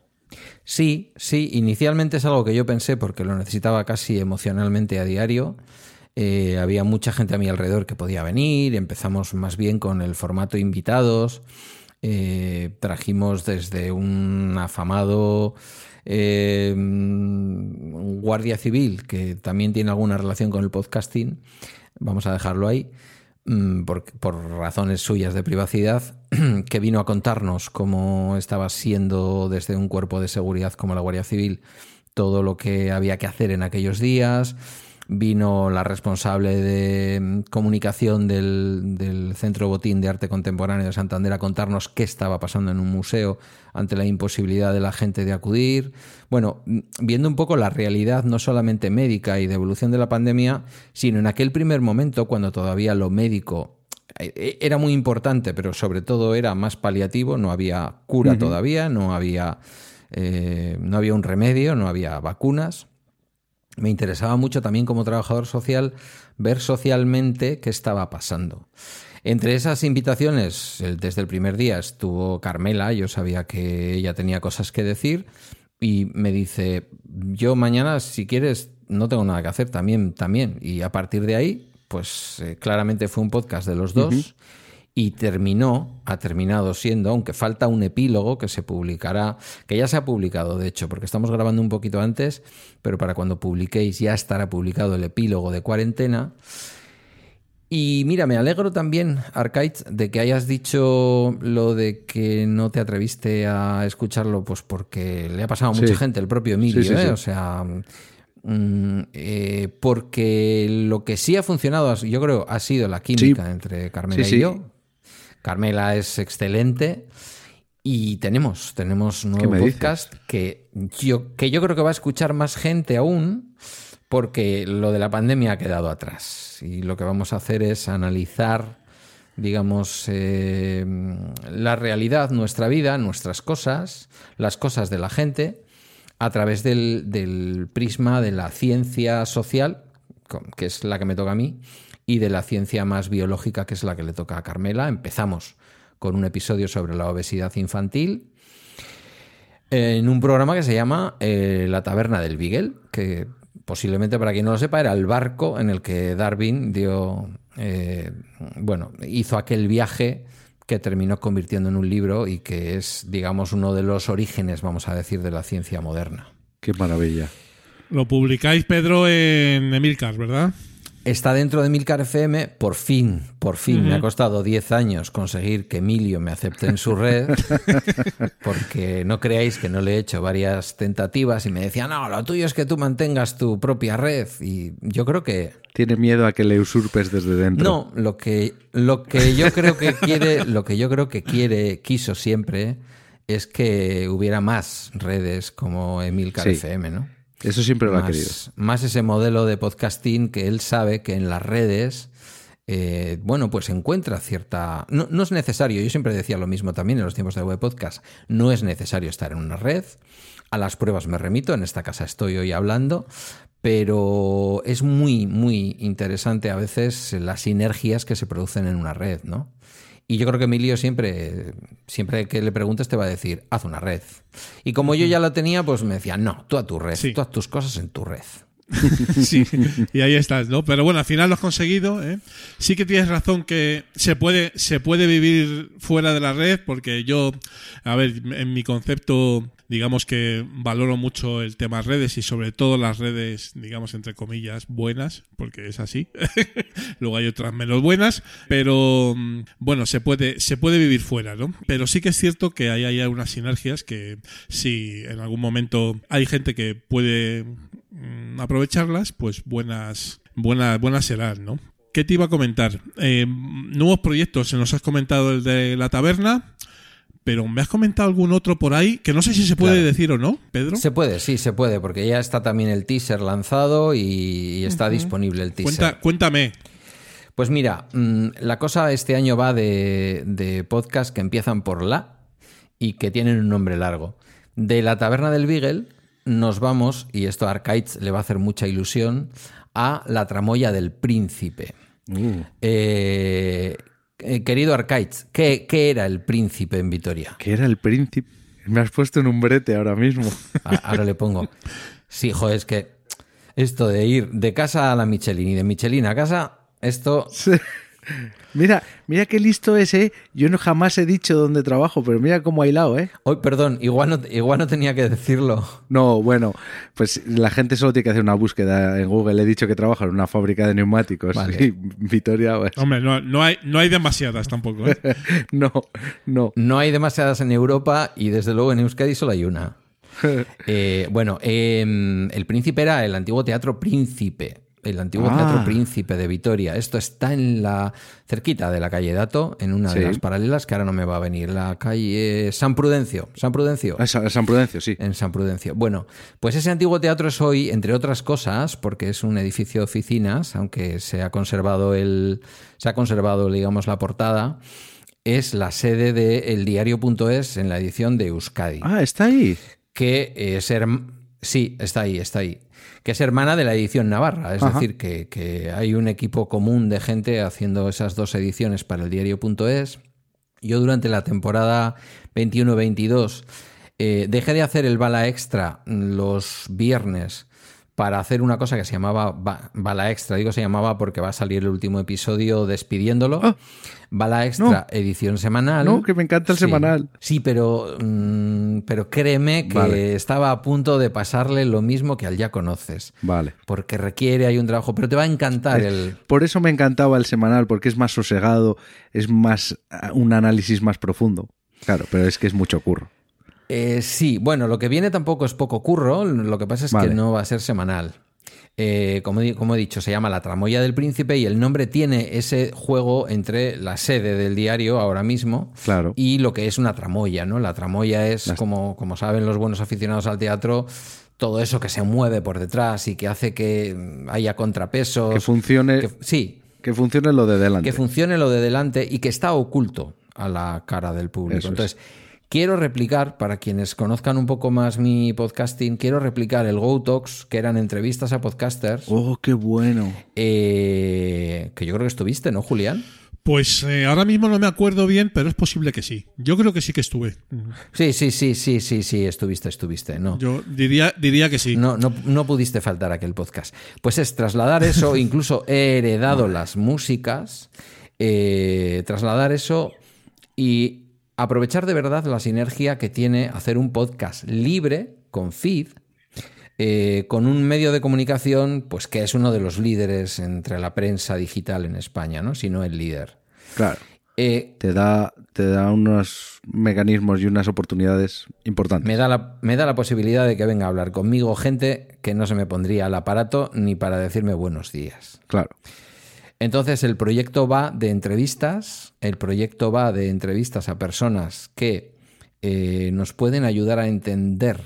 Sí, sí, inicialmente es algo que yo pensé porque lo necesitaba casi emocionalmente a diario. Eh, había mucha gente a mi alrededor que podía venir, empezamos más bien con el formato invitados. Eh, trajimos desde un afamado eh, guardia civil que también tiene alguna relación con el podcasting, vamos a dejarlo ahí, mm, por, por razones suyas de privacidad, <clears throat> que vino a contarnos cómo estaba siendo desde un cuerpo de seguridad como la Guardia Civil todo lo que había que hacer en aquellos días. Vino la responsable de mm, comunicación del, del Centro Botín de Arte Contemporáneo de Santander a contarnos qué estaba pasando en un museo ante la imposibilidad de la gente de acudir. Bueno, mm, viendo un poco la realidad no solamente médica y de evolución de la pandemia, sino en aquel primer momento cuando todavía lo médico eh, era muy importante, pero sobre todo era más paliativo, no había cura todavía, no había, eh, no había un remedio, no había vacunas. Me interesaba mucho también como trabajador social ver socialmente qué estaba pasando. Entre esas invitaciones, desde el primer día estuvo Carmela, yo sabía que ella tenía cosas que decir y me dice, yo mañana si quieres no tengo nada que hacer, también, también. Y a partir de ahí, pues eh, claramente fue un podcast de los dos y terminó, ha terminado siendo, aunque falta un epílogo que se publicará, que ya se ha publicado, de hecho, porque estamos grabando un poquito antes, pero para cuando publiquéis ya estará publicado el epílogo de cuarentena. Y mira, me alegro también, Arcade, de que hayas dicho lo de que no te atreviste a escucharlo, pues porque le ha pasado a mucha Sí. gente, el propio Emilio, Sí, sí, ¿eh? O sea, mm, eh, porque lo que sí ha funcionado, yo creo, ha sido la química entre Carmela Sí, y yo. Carmela es excelente. Y tenemos, tenemos un ¿Qué nuevo dices? podcast que yo, que yo creo que va a escuchar más gente aún, porque lo de la pandemia ha quedado atrás. Y lo que vamos a hacer es analizar, digamos, eh, la realidad, nuestra vida, nuestras cosas, las cosas de la gente, a través del, del prisma de la ciencia social, que es la que me toca a mí, y de la ciencia más biológica, que es la que le toca a Carmela. Empezamos con un episodio sobre la obesidad infantil en un programa que se llama eh, La Taberna del Beagle, que posiblemente para quien no lo sepa era el barco en el que Darwin dio, eh, bueno, hizo aquel viaje que terminó convirtiendo en un libro y que es, digamos, uno de los orígenes, vamos a decir, de la ciencia moderna. Qué maravilla. Lo publicáis, Pedro, en Emilcar, ¿verdad? Está dentro de Milcar FM, por fin, por fin. Me ha costado 10 años conseguir que Emilio me acepte en su red, <laughs> porque no creáis que no le he hecho varias tentativas y me decía, no, lo tuyo es que tú mantengas tu propia red. Y yo creo que Tiene miedo a que le usurpes desde dentro. no, lo que, lo que yo creo que quiere, <laughs> lo que yo creo que quiere, quiso siempre, es que hubiera más redes como Emilcar Sí. FM, ¿no? Eso siempre lo ha querido. más ese modelo de podcasting que él sabe que en las redes eh, bueno, pues encuentra cierta... No, no es necesario, yo siempre decía lo mismo también en los tiempos de web podcast, no es necesario estar en una red, a las pruebas me remito, en esta casa estoy hoy hablando, pero es muy, muy interesante a veces las sinergias que se producen en una red, ¿no? Y yo creo que Emilio siempre, siempre que le preguntes te va a decir, haz una red. Y como yo ya la tenía, pues me decía, no, tú a tu red, Sí. tú haz tus cosas en tu red. <laughs> Sí, y ahí estás, ¿no? Pero bueno, al final lo has conseguido, ¿eh? Sí que tienes razón que se puede, se puede vivir fuera de la red, porque yo, a ver, en mi concepto, digamos que valoro mucho el tema redes y sobre todo las redes, digamos, entre comillas, buenas, porque es así. <laughs> Luego hay otras menos buenas, pero mm, bueno, se puede, se puede vivir fuera, ¿no? Pero sí que es cierto que hay, hay unas sinergias que si en algún momento hay gente que puede mm, aprovecharlas, pues buenas, buenas, buenas serán, ¿no? ¿Qué te iba a comentar? Eh, nuevos proyectos, se nos has comentado el de la taberna, pero me has comentado algún otro por ahí que no sé si se puede Claro. decir o no, Pedro. Se puede, sí, se puede, porque ya está también el teaser lanzado y, está disponible el teaser. Cuenta- cuéntame. Pues mira, mm, la cosa este año va de, de podcast que empiezan por la y que tienen un nombre largo. De la taberna del Beagle nos vamos, y esto a Arcades le va a hacer mucha ilusión, a la tramoya del príncipe. Eh, eh, querido Arcades, ¿qué, qué era el príncipe en Vitoria? Que era el príncipe. Me has puesto en un brete ahora mismo. Ahora le pongo. Sí, joder, es que esto de ir de casa a la Michelin y de Michelin a casa, esto Mira, mira qué listo es, ¿eh? Yo no jamás he dicho dónde trabajo, pero mira cómo ha hilado, ¿eh? Hoy, perdón, igual no, igual no tenía que decirlo. No, bueno, pues la gente solo tiene que hacer una búsqueda en Google. He dicho que trabajo en una fábrica de neumáticos. Vale. Y Vitoria, pues, Hombre, no, no hay, no hay demasiadas tampoco. ¿eh? <laughs> no, no. No hay demasiadas en Europa y desde luego en Euskadi solo hay una. <laughs> Eh, bueno, em, el Príncipe era el antiguo Teatro Príncipe. El antiguo Ah. Teatro Príncipe de Vitoria. Esto está en la cerquita de la calle Dato, en una Sí. de las paralelas que ahora no me va a venir. La calle San Prudencio. San Prudencio. Ah, San Prudencio, sí. En San Prudencio. Bueno, pues ese antiguo teatro es hoy, entre otras cosas, porque es un edificio de oficinas, aunque se ha conservado el. se ha conservado, digamos, la portada. Es la sede de eldiario.es en la edición de Euskadi. Ah, está ahí. Que es Sí, está ahí, está ahí. Que es hermana de la edición Navarra. Es Ajá. decir, que, que hay un equipo común de gente haciendo esas dos ediciones para el diario.es. Yo durante la temporada 21-22 eh, dejé de hacer el bala extra los viernes para hacer una cosa que se llamaba ba- bala extra. Digo se llamaba porque va a salir el último episodio despidiéndolo. Ah. bala extra, No. edición semanal. No, que me encanta el Sí. semanal. Sí, pero, mm, pero créeme que Vale. estaba a punto de pasarle lo mismo que al ya conoces. Vale. Porque requiere, hay un trabajo, pero te va a encantar el... Por eso me encantaba el semanal, porque es más sosegado, es más ah, un análisis más profundo. Claro, pero es que es mucho curro. Eh, sí, bueno, lo que viene tampoco es poco curro, lo que pasa es Vale. que no va a ser semanal. Eh, como, he dicho, se llama La Tramoya del Príncipe y el nombre tiene ese juego entre la sede del diario ahora mismo Claro. y lo que es una tramoya, ¿no? La tramoya es, Las- como, como saben los buenos aficionados al teatro, todo eso que se mueve por detrás y que hace que haya contrapesos. Que funcione, que- sí, que funcione lo de delante. que funcione lo de delante y que está oculto a la cara del público. Eso es. Quiero replicar, para quienes conozcan un poco más mi podcasting, quiero replicar el Go Talks, que eran entrevistas a podcasters, Oh, qué bueno. eh, que yo creo que estuviste, ¿no, Julián? Pues eh, ahora mismo no me acuerdo bien, pero es posible que sí. Yo creo que sí que estuve. Sí, sí, sí, sí, sí, sí, estuviste, estuviste, no. Yo diría, diría que sí. No, no, no pudiste faltar a aquel podcast. Pues es trasladar eso, <laughs> incluso he heredado las músicas, eh, trasladar eso y aprovechar de verdad la sinergia que tiene hacer un podcast libre, con feed, eh, con un medio de comunicación pues que es uno de los líderes entre la prensa digital en España, ¿no? si no el líder. Claro. Eh, Te da, te da unos mecanismos y unas oportunidades importantes. me, da la, me da la posibilidad de que venga a hablar conmigo gente que no se me pondría al aparato ni para decirme buenos días. Claro. Entonces el proyecto va de entrevistas, el proyecto va de entrevistas a personas que eh, nos pueden ayudar a entender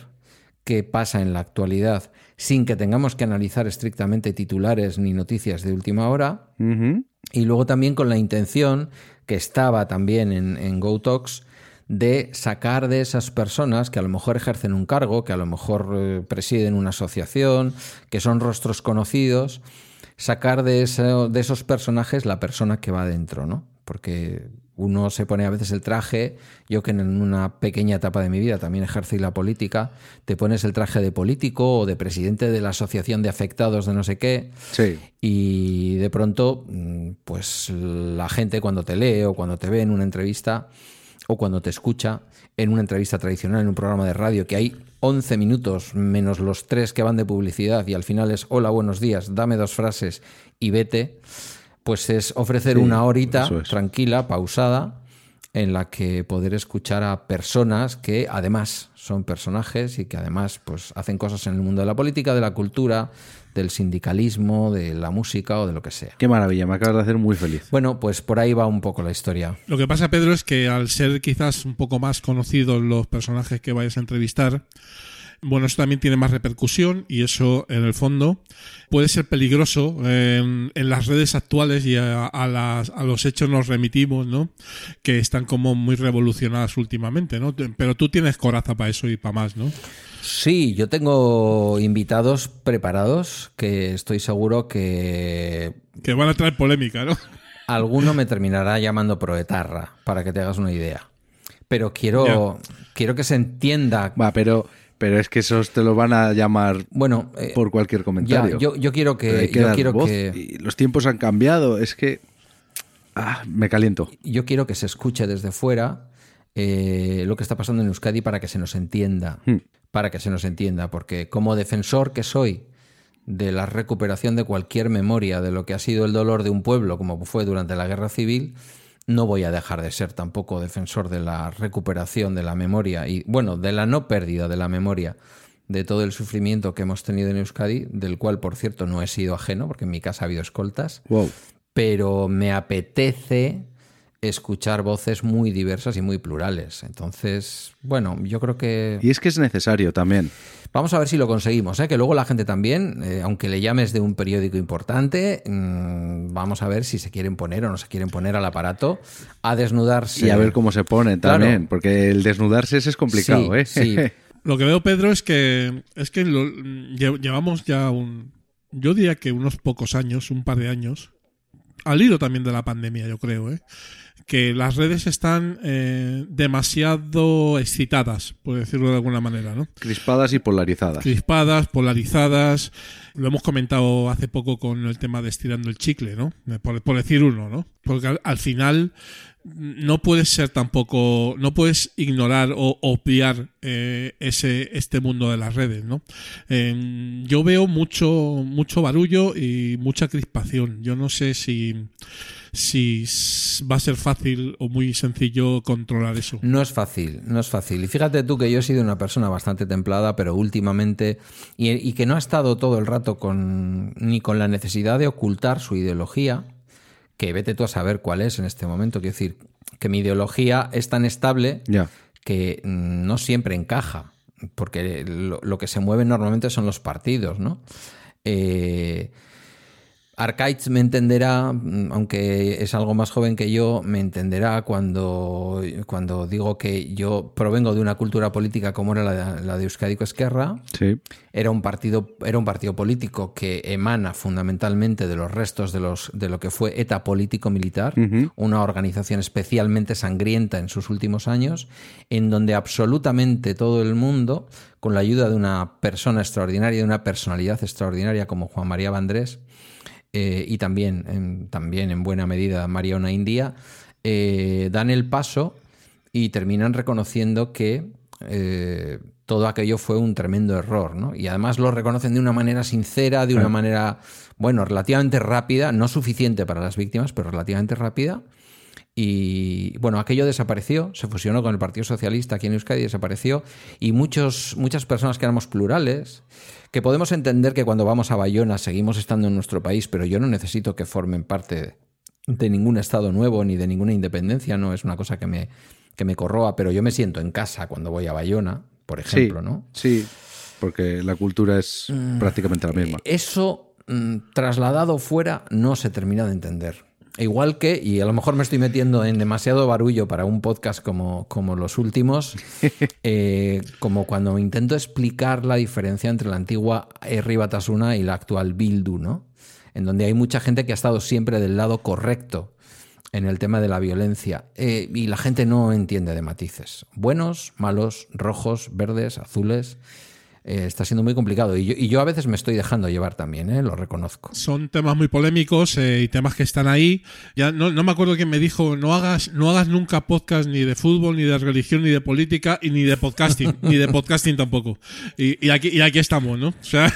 qué pasa en la actualidad sin que tengamos que analizar estrictamente titulares ni noticias de última hora. Y luego también con la intención que estaba también en, en GoTalks de sacar de esas personas que a lo mejor ejercen un cargo, que a lo mejor eh, presiden una asociación, que son rostros conocidos, sacar de, eso- de esos personajes la persona que va dentro, ¿no? Porque uno se pone a veces el traje, yo que en una pequeña etapa de mi vida también ejercí la política, te pones el traje de político o de presidente de la asociación de afectados de no sé qué, Sí. y de pronto, mm, pues la gente cuando te lee o cuando te ve en una entrevista o cuando te escucha en una entrevista tradicional, en un programa de radio, que hay 11 minutos menos los tres que van de publicidad y al final es hola, buenos días, dame dos frases y vete, pues es ofrecer Sí, una horita es. tranquila, pausada, en la que poder escuchar a personas que además son personajes y que además pues hacen cosas en el mundo de la política, de la cultura, del sindicalismo, de la música o de lo que sea. Qué maravilla, me acabas de hacer muy feliz. Bueno, pues por ahí va un poco la historia. Lo que pasa, Pedro, es que al ser quizás un poco más conocidos los personajes que vayas a entrevistar, bueno, eso también tiene más repercusión y eso, en el fondo, puede ser peligroso. En, en las redes actuales y a, a las- a los hechos nos remitimos, ¿no? Que están como muy revolucionadas últimamente, ¿no? Pero tú tienes coraza para eso y para más, ¿no? Sí, yo tengo invitados preparados que estoy seguro que Que van a traer polémica, ¿no? alguno me terminará llamando proetarra, para que te hagas una idea. Pero quiero, quiero que se entienda. Va, pero, pero es que esos te lo van a llamar Bueno, eh, por cualquier ya, comentario. yo, yo quiero que, que yo quiero voz que y los tiempos han cambiado. Es que ah, me caliento. yo quiero que se escuche desde fuera eh, lo que está pasando en Euskadi para que se nos entienda. Hmm. Para que se nos entienda. Porque como defensor que soy de la recuperación de cualquier memoria de lo que ha sido el dolor de un pueblo, como fue durante la guerra civil, no voy a dejar de ser tampoco defensor de la recuperación de la memoria y, bueno, de la no pérdida de la memoria de todo el sufrimiento que hemos tenido en Euskadi, del cual, por cierto, no he sido ajeno, porque en mi casa ha habido escoltas Wow. pero me apetece escuchar voces muy diversas y muy plurales. Entonces, bueno, yo creo que Y es que es necesario también. vamos a ver si lo conseguimos, ¿eh? que luego la gente también, eh, aunque le llames de un periódico importante, mm, vamos a ver si se quieren poner o no se quieren poner al aparato a desnudarse. Y a ver cómo se Claro. también. Porque el desnudarse ese es complicado, Sí, ¿eh? sí. <laughs> Lo que veo, Pedro, es que es que lo- llevamos ya un, yo diría que unos pocos años, un par de años, al hilo también de la pandemia, yo creo, ¿eh? Que las redes están eh, demasiado excitadas, por decirlo de alguna manera, ¿no? Crispadas y polarizadas. Crispadas, polarizadas. Lo hemos comentado hace poco con el tema de estirando el chicle, ¿no? Por, por decir uno, ¿no? Porque al, al final no puedes ser tampoco, no puedes ignorar o obviar eh, ese este mundo de las redes, ¿no? Eh, yo veo mucho mucho barullo y mucha crispación. Yo no sé si si va a ser fácil o muy sencillo controlar eso. No es fácil, no es fácil. Y fíjate tú que yo he sido una persona bastante templada, pero últimamente, y, y que no ha estado todo el rato con, ni con la necesidad de ocultar su ideología, que vete tú a saber cuál es en este momento. Quiero decir, que mi ideología es tan estable que mm, no siempre encaja, porque lo, lo que se mueve normalmente son los partidos, ¿no? Eh, Arcaiz me entenderá, mm, aunque es algo más joven que yo, me entenderá cuando, cuando digo que yo provengo de una cultura política como era la, de- la de Euskadi Esquerra. Sí. Era un partido, era un partido político que emana fundamentalmente de los restos de, los, de lo que fue ETA político-militar, una organización especialmente sangrienta en sus últimos años, en donde absolutamente todo el mundo, con la ayuda de una persona extraordinaria, de una personalidad extraordinaria como Juan María Vandrés, eh, y también en, también en buena medida Mariona India, eh, dan el paso y terminan reconociendo que eh, todo aquello fue un tremendo error, ¿no? Y además lo reconocen de una manera sincera, de una manera, bueno, relativamente rápida, no suficiente para las víctimas, pero relativamente rápida. Y bueno, aquello desapareció, se fusionó con el Partido Socialista aquí en Euskadi, desapareció. Y muchos, muchas personas que éramos plurales, que podemos entender que cuando vamos a Bayona seguimos estando en nuestro país, pero yo no necesito que formen parte de ningún Estado nuevo ni de ninguna independencia, no es una cosa que me, que me corroa, pero yo me siento en casa cuando voy a Bayona, por ejemplo, sí, ¿no? Sí, porque la cultura es prácticamente la misma. Eso mm, trasladado fuera no se termina de entender. Igual que, y a lo mejor me estoy metiendo en demasiado barullo para un podcast como, como los últimos, <laughs> eh, como cuando intento explicar la diferencia entre la antigua R. Batasuna y la actual Bildu, ¿no? En donde hay mucha gente que ha estado siempre del lado correcto en el tema de la violencia eh, y la gente no entiende de matices. Buenos, malos, rojos, verdes, azules. Eh, está siendo muy complicado. Y yo, y yo, a veces me estoy dejando llevar también, ¿eh? lo reconozco. Son temas muy polémicos eh, y temas que están ahí. Ya no, no, me acuerdo quién me dijo, no hagas, no hagas nunca podcast ni de fútbol, ni de religión, ni de política, y ni de podcasting, ni de podcasting tampoco. Y, y, aquí, y aquí estamos, ¿no? O sea,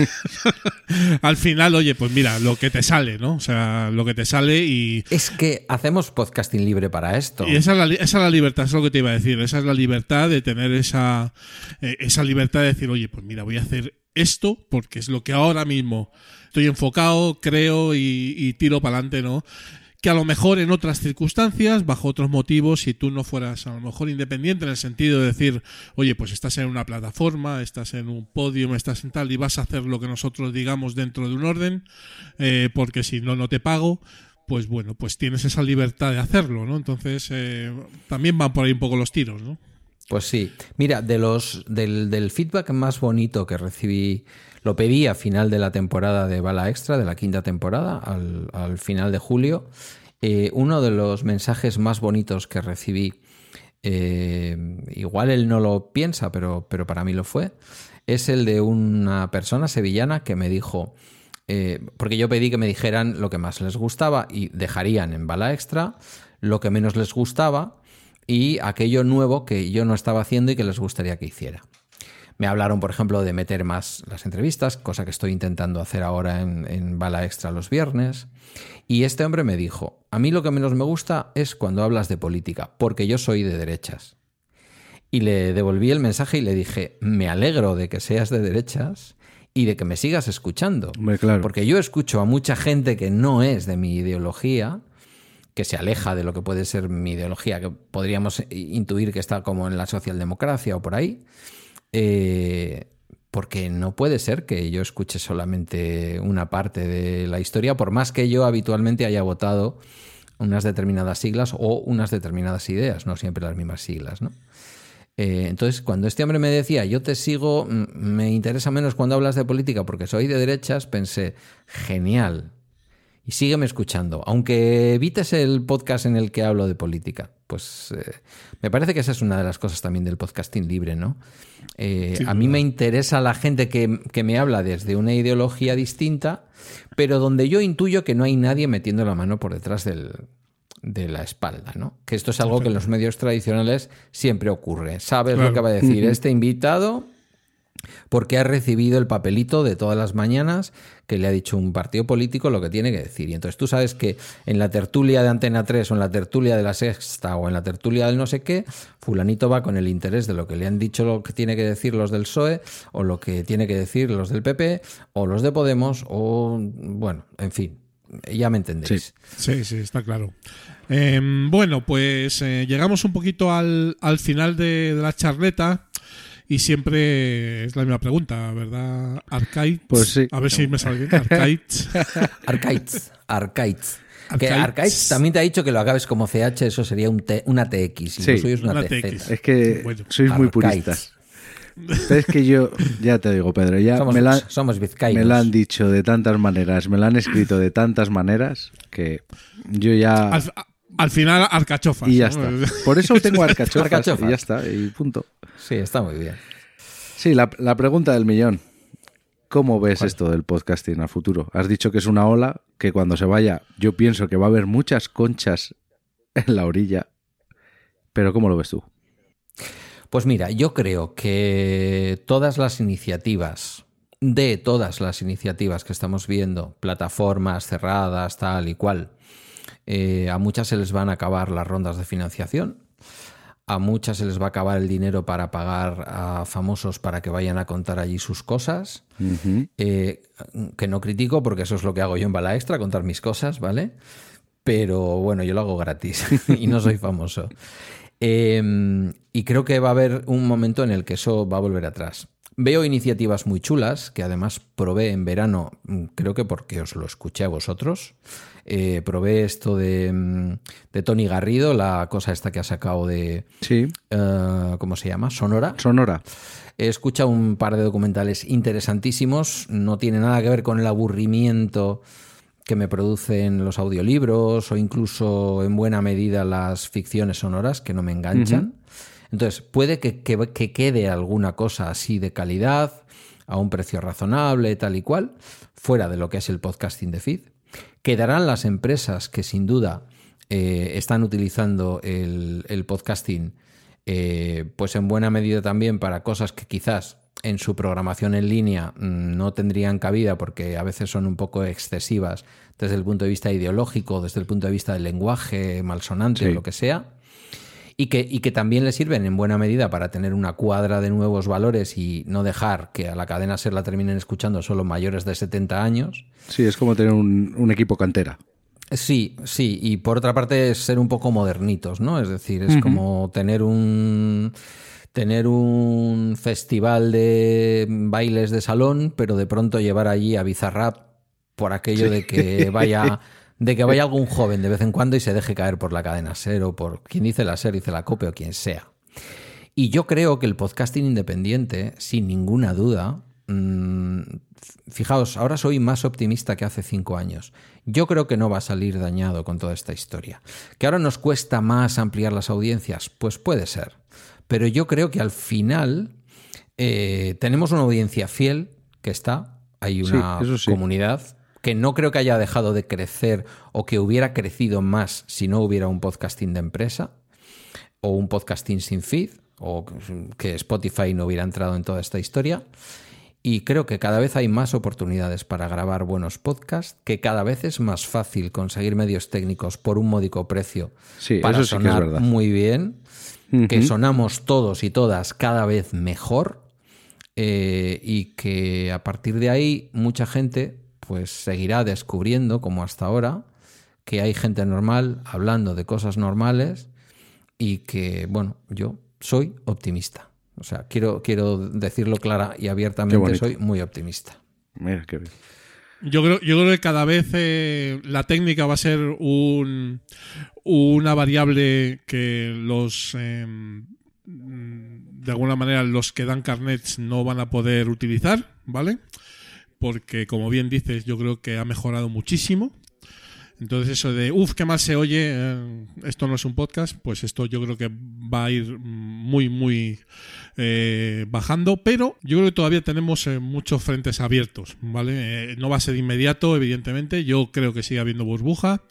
<laughs> al final, oye, pues mira, lo que te sale, ¿no? O sea, lo que te sale y... Es que hacemos podcasting libre para esto. Y esa es la, esa es la libertad, es lo que te iba a decir. Esa es la libertad de tener esa, eh, esa libertad de decir, oye, pues mira, voy a hacer esto porque es lo que ahora mismo estoy enfocado, creo y, y tiro para adelante, ¿no? Que a lo mejor en otras circunstancias, bajo otros motivos, si tú no fueras a lo mejor independiente en el sentido de decir, oye, pues estás en una plataforma, estás en un podium, estás en tal y vas a hacer lo que nosotros digamos dentro de un orden, eh, porque si no, no te pago, pues bueno, pues tienes esa libertad de hacerlo, ¿no? Entonces, eh, también van por ahí un poco los tiros, ¿no? Pues sí. Mira, de los, del, feedback más bonito que recibí, lo pedí a final de la temporada de Bala Extra, de la quinta temporada, al, al final de julio. Eh, uno de los mensajes más bonitos que recibí, eh, igual él no lo piensa, pero, pero para mí lo fue, es el de una persona sevillana que me dijo, eh, porque yo pedí que me dijeran lo que más les gustaba y dejarían en Bala Extra lo que menos les gustaba y aquello nuevo que yo no estaba haciendo y que les gustaría que hiciera. Me hablaron, por ejemplo, de meter más las entrevistas, cosa que estoy intentando hacer ahora en, en, Bala Extra los viernes. Y este hombre me dijo, a mí lo que menos me gusta es cuando hablas de política, porque yo soy de derechas. Y le devolví el mensaje y le dije, me alegro de que seas de derechas y de que me sigas escuchando. Muy claro. Porque yo escucho a mucha gente que no es de mi ideología que se aleja de lo que puede ser mi ideología, que podríamos intuir que está como en la socialdemocracia o por ahí, eh, porque no puede ser que yo escuche solamente una parte de la historia, por más que yo habitualmente haya votado unas determinadas siglas o unas determinadas ideas, no siempre las mismas siglas, ¿no? Eh, entonces, cuando este hombre me decía, yo te sigo, me interesa menos cuando hablas de política porque soy de derechas, pensé, genial, y sígueme escuchando, aunque evites el podcast en el que hablo de política. Pues eh, me parece que esa es una de las cosas también del podcasting libre, ¿no? Eh, sí, a mí me interesa la gente que, que, me habla desde una ideología distinta, pero donde yo intuyo que no hay nadie metiendo la mano por detrás del, de la espalda, ¿no? Que esto es algo que en los medios tradicionales siempre ocurre. Sabes claro. lo que va a decir este invitado porque ha recibido el papelito de todas las mañanas que le ha dicho un partido político lo que tiene que decir. Y entonces tú sabes que en la tertulia de Antena 3 o en la tertulia de la Sexta o en la tertulia del no sé qué, fulanito va con el interés de lo que le han dicho lo que tiene que decir los del PSOE o lo que tiene que decir los del PP o los de Podemos o, bueno, en fin, ya me entendéis. Sí, sí, está claro. Eh, bueno, pues eh, llegamos un poquito al, al final de, de la charleta. Y siempre es la misma pregunta, ¿verdad? Arcade. Pues sí. A ver si me sale bien. Arcade. <laughs> Arcades. Arcades. Que también te ha dicho que lo acabes como CH, eso sería un T, una TX. Y Sí, lo suyo es una. TX. Es que Bueno, sois muy puristas. Pero es que yo, ya te digo, Pedro, ya Somos, me, la, somos me la han dicho de tantas maneras, me la han escrito de tantas maneras que yo ya... Al, al final, arcachofas. y ya ¿no? está. <laughs> Por eso tengo arcachofas, Arcachofas. y ya está, y punto. Sí, está muy bien. Sí, la, la pregunta del millón. ¿Cómo ves ¿Cuál? esto del podcasting a futuro? Has dicho que es una ola, que cuando se vaya yo pienso que va a haber muchas conchas en la orilla. Pero ¿cómo lo ves tú? Pues mira, yo creo que todas las iniciativas, de todas las iniciativas que estamos viendo, plataformas cerradas, tal y cual, eh, a muchas se les van a acabar las rondas de financiación, a muchas se les va a acabar el dinero para pagar a famosos para que vayan a contar allí sus cosas, eh, que no critico porque eso es lo que hago yo en Bala Extra, contar mis cosas, ¿vale? Pero bueno, yo lo hago gratis <laughs> y no soy famoso. Eh, y creo que va a haber un momento en el que eso va a volver atrás. Veo iniciativas muy chulas, que además probé en verano, mm, creo que porque os lo escuché a vosotros. Eh, probé esto de, mm, de Tony Garrido, la cosa esta que ha sacado de... Sí, eh, ¿Cómo se llama? Sonora. Sonora. He escuchado un par de documentales interesantísimos. No tiene nada que ver con el aburrimiento que me producen los audiolibros o incluso en buena medida las ficciones sonoras que no me enganchan. Entonces, puede que, que- que quede alguna cosa así de calidad, a un precio razonable, tal y cual, fuera de lo que es el podcasting de feed. Quedarán las empresas que sin duda eh, están utilizando el, el podcasting, eh, pues en buena medida también para cosas que quizás en su programación en línea mm, no tendrían cabida porque a veces son un poco excesivas desde el punto de vista ideológico, desde el punto de vista del lenguaje malsonante Sí. o lo que sea y que, y que también le sirven en buena medida para tener una cuadra de nuevos valores y no dejar que a la cadena SER la terminen escuchando solo mayores de 70 años. Sí, es como tener un, un equipo cantera. Sí, sí, y por otra parte es ser un poco modernitos, ¿no? Es decir, es como tener un tener un festival de bailes de salón, pero de pronto llevar allí a Bizarrap por aquello de que vaya <laughs> de que vaya algún joven de vez en cuando y se deje caer por la cadena SER o por quien dice la SER, dice la COPE o quien sea. Y yo creo que el podcasting independiente, sin ninguna duda, mm, fijaos, ahora soy más optimista que hace cinco años. Yo creo que no va a salir dañado con toda esta historia. ¿Que ahora nos cuesta más ampliar las audiencias? Pues puede ser. Pero yo creo que al final eh, tenemos una audiencia fiel que está, hay una sí. comunidad que no creo que haya dejado de crecer o que hubiera crecido más si no hubiera un podcasting de empresa o un podcasting sin feed o que Spotify no hubiera entrado en toda esta historia. Y creo que cada vez hay más oportunidades para grabar buenos podcasts, que cada vez es más fácil conseguir medios técnicos por un módico precio Sí, para eso sí que es sonar verdad. muy bien, que sonamos todos y todas cada vez mejor eh, y que a partir de ahí mucha gente pues seguirá descubriendo, como hasta ahora, que hay gente normal hablando de cosas normales y que, bueno, yo soy optimista. O sea, quiero, quiero decirlo clara y abiertamente, soy muy optimista. Mira, qué bien. Yo creo, yo creo que cada vez eh, la técnica va a ser un, una variable que los eh, mm, de alguna manera los que dan carnets no van a poder utilizar, ¿vale? Porque como bien dices, yo creo que ha mejorado muchísimo. Entonces eso de, uff, qué mal se oye, eh, esto no es un podcast, pues esto yo creo que va a ir muy, muy eh, bajando, pero yo creo que todavía tenemos eh, muchos frentes abiertos, ¿vale? No va a ser inmediato, evidentemente, yo creo que sigue habiendo burbuja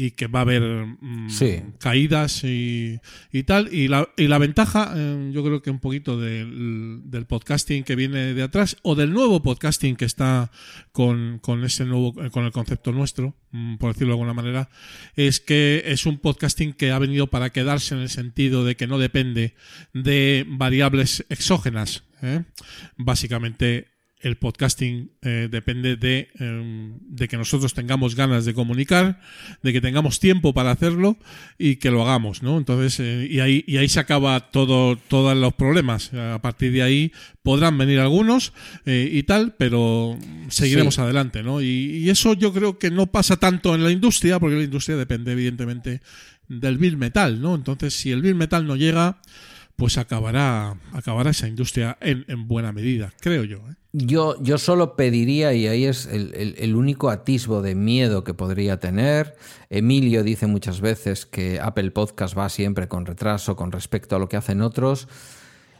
y que va a haber mm, Sí. caídas y, y tal. Y la, y la ventaja, eh, yo creo que un poquito del, del podcasting que viene de atrás o del nuevo podcasting que está con, con ese nuevo, eh, con el concepto nuestro, mm, por decirlo de alguna manera, es que es un podcasting que ha venido para quedarse en el sentido de que no depende de variables exógenas. ¿eh? Básicamente el podcasting eh, depende de, eh, de que nosotros tengamos ganas de comunicar, de que tengamos tiempo para hacerlo y que lo hagamos, ¿no? Entonces, eh, y, ahí, y ahí se acaba todo, todos los problemas. A partir de ahí podrán venir algunos eh, y tal, pero seguiremos Sí. adelante, ¿no? Y, y eso yo creo que no pasa tanto en la industria, porque la industria depende evidentemente del bill metal, ¿no? Entonces, si el bill metal no llega, pues acabará, acabará esa industria en, en buena medida, creo yo. ¿eh? Yo, yo solo pediría, y ahí es el, el- único atisbo de miedo que podría tener. Emilio dice muchas veces que Apple Podcast va siempre con retraso con respecto a lo que hacen otros.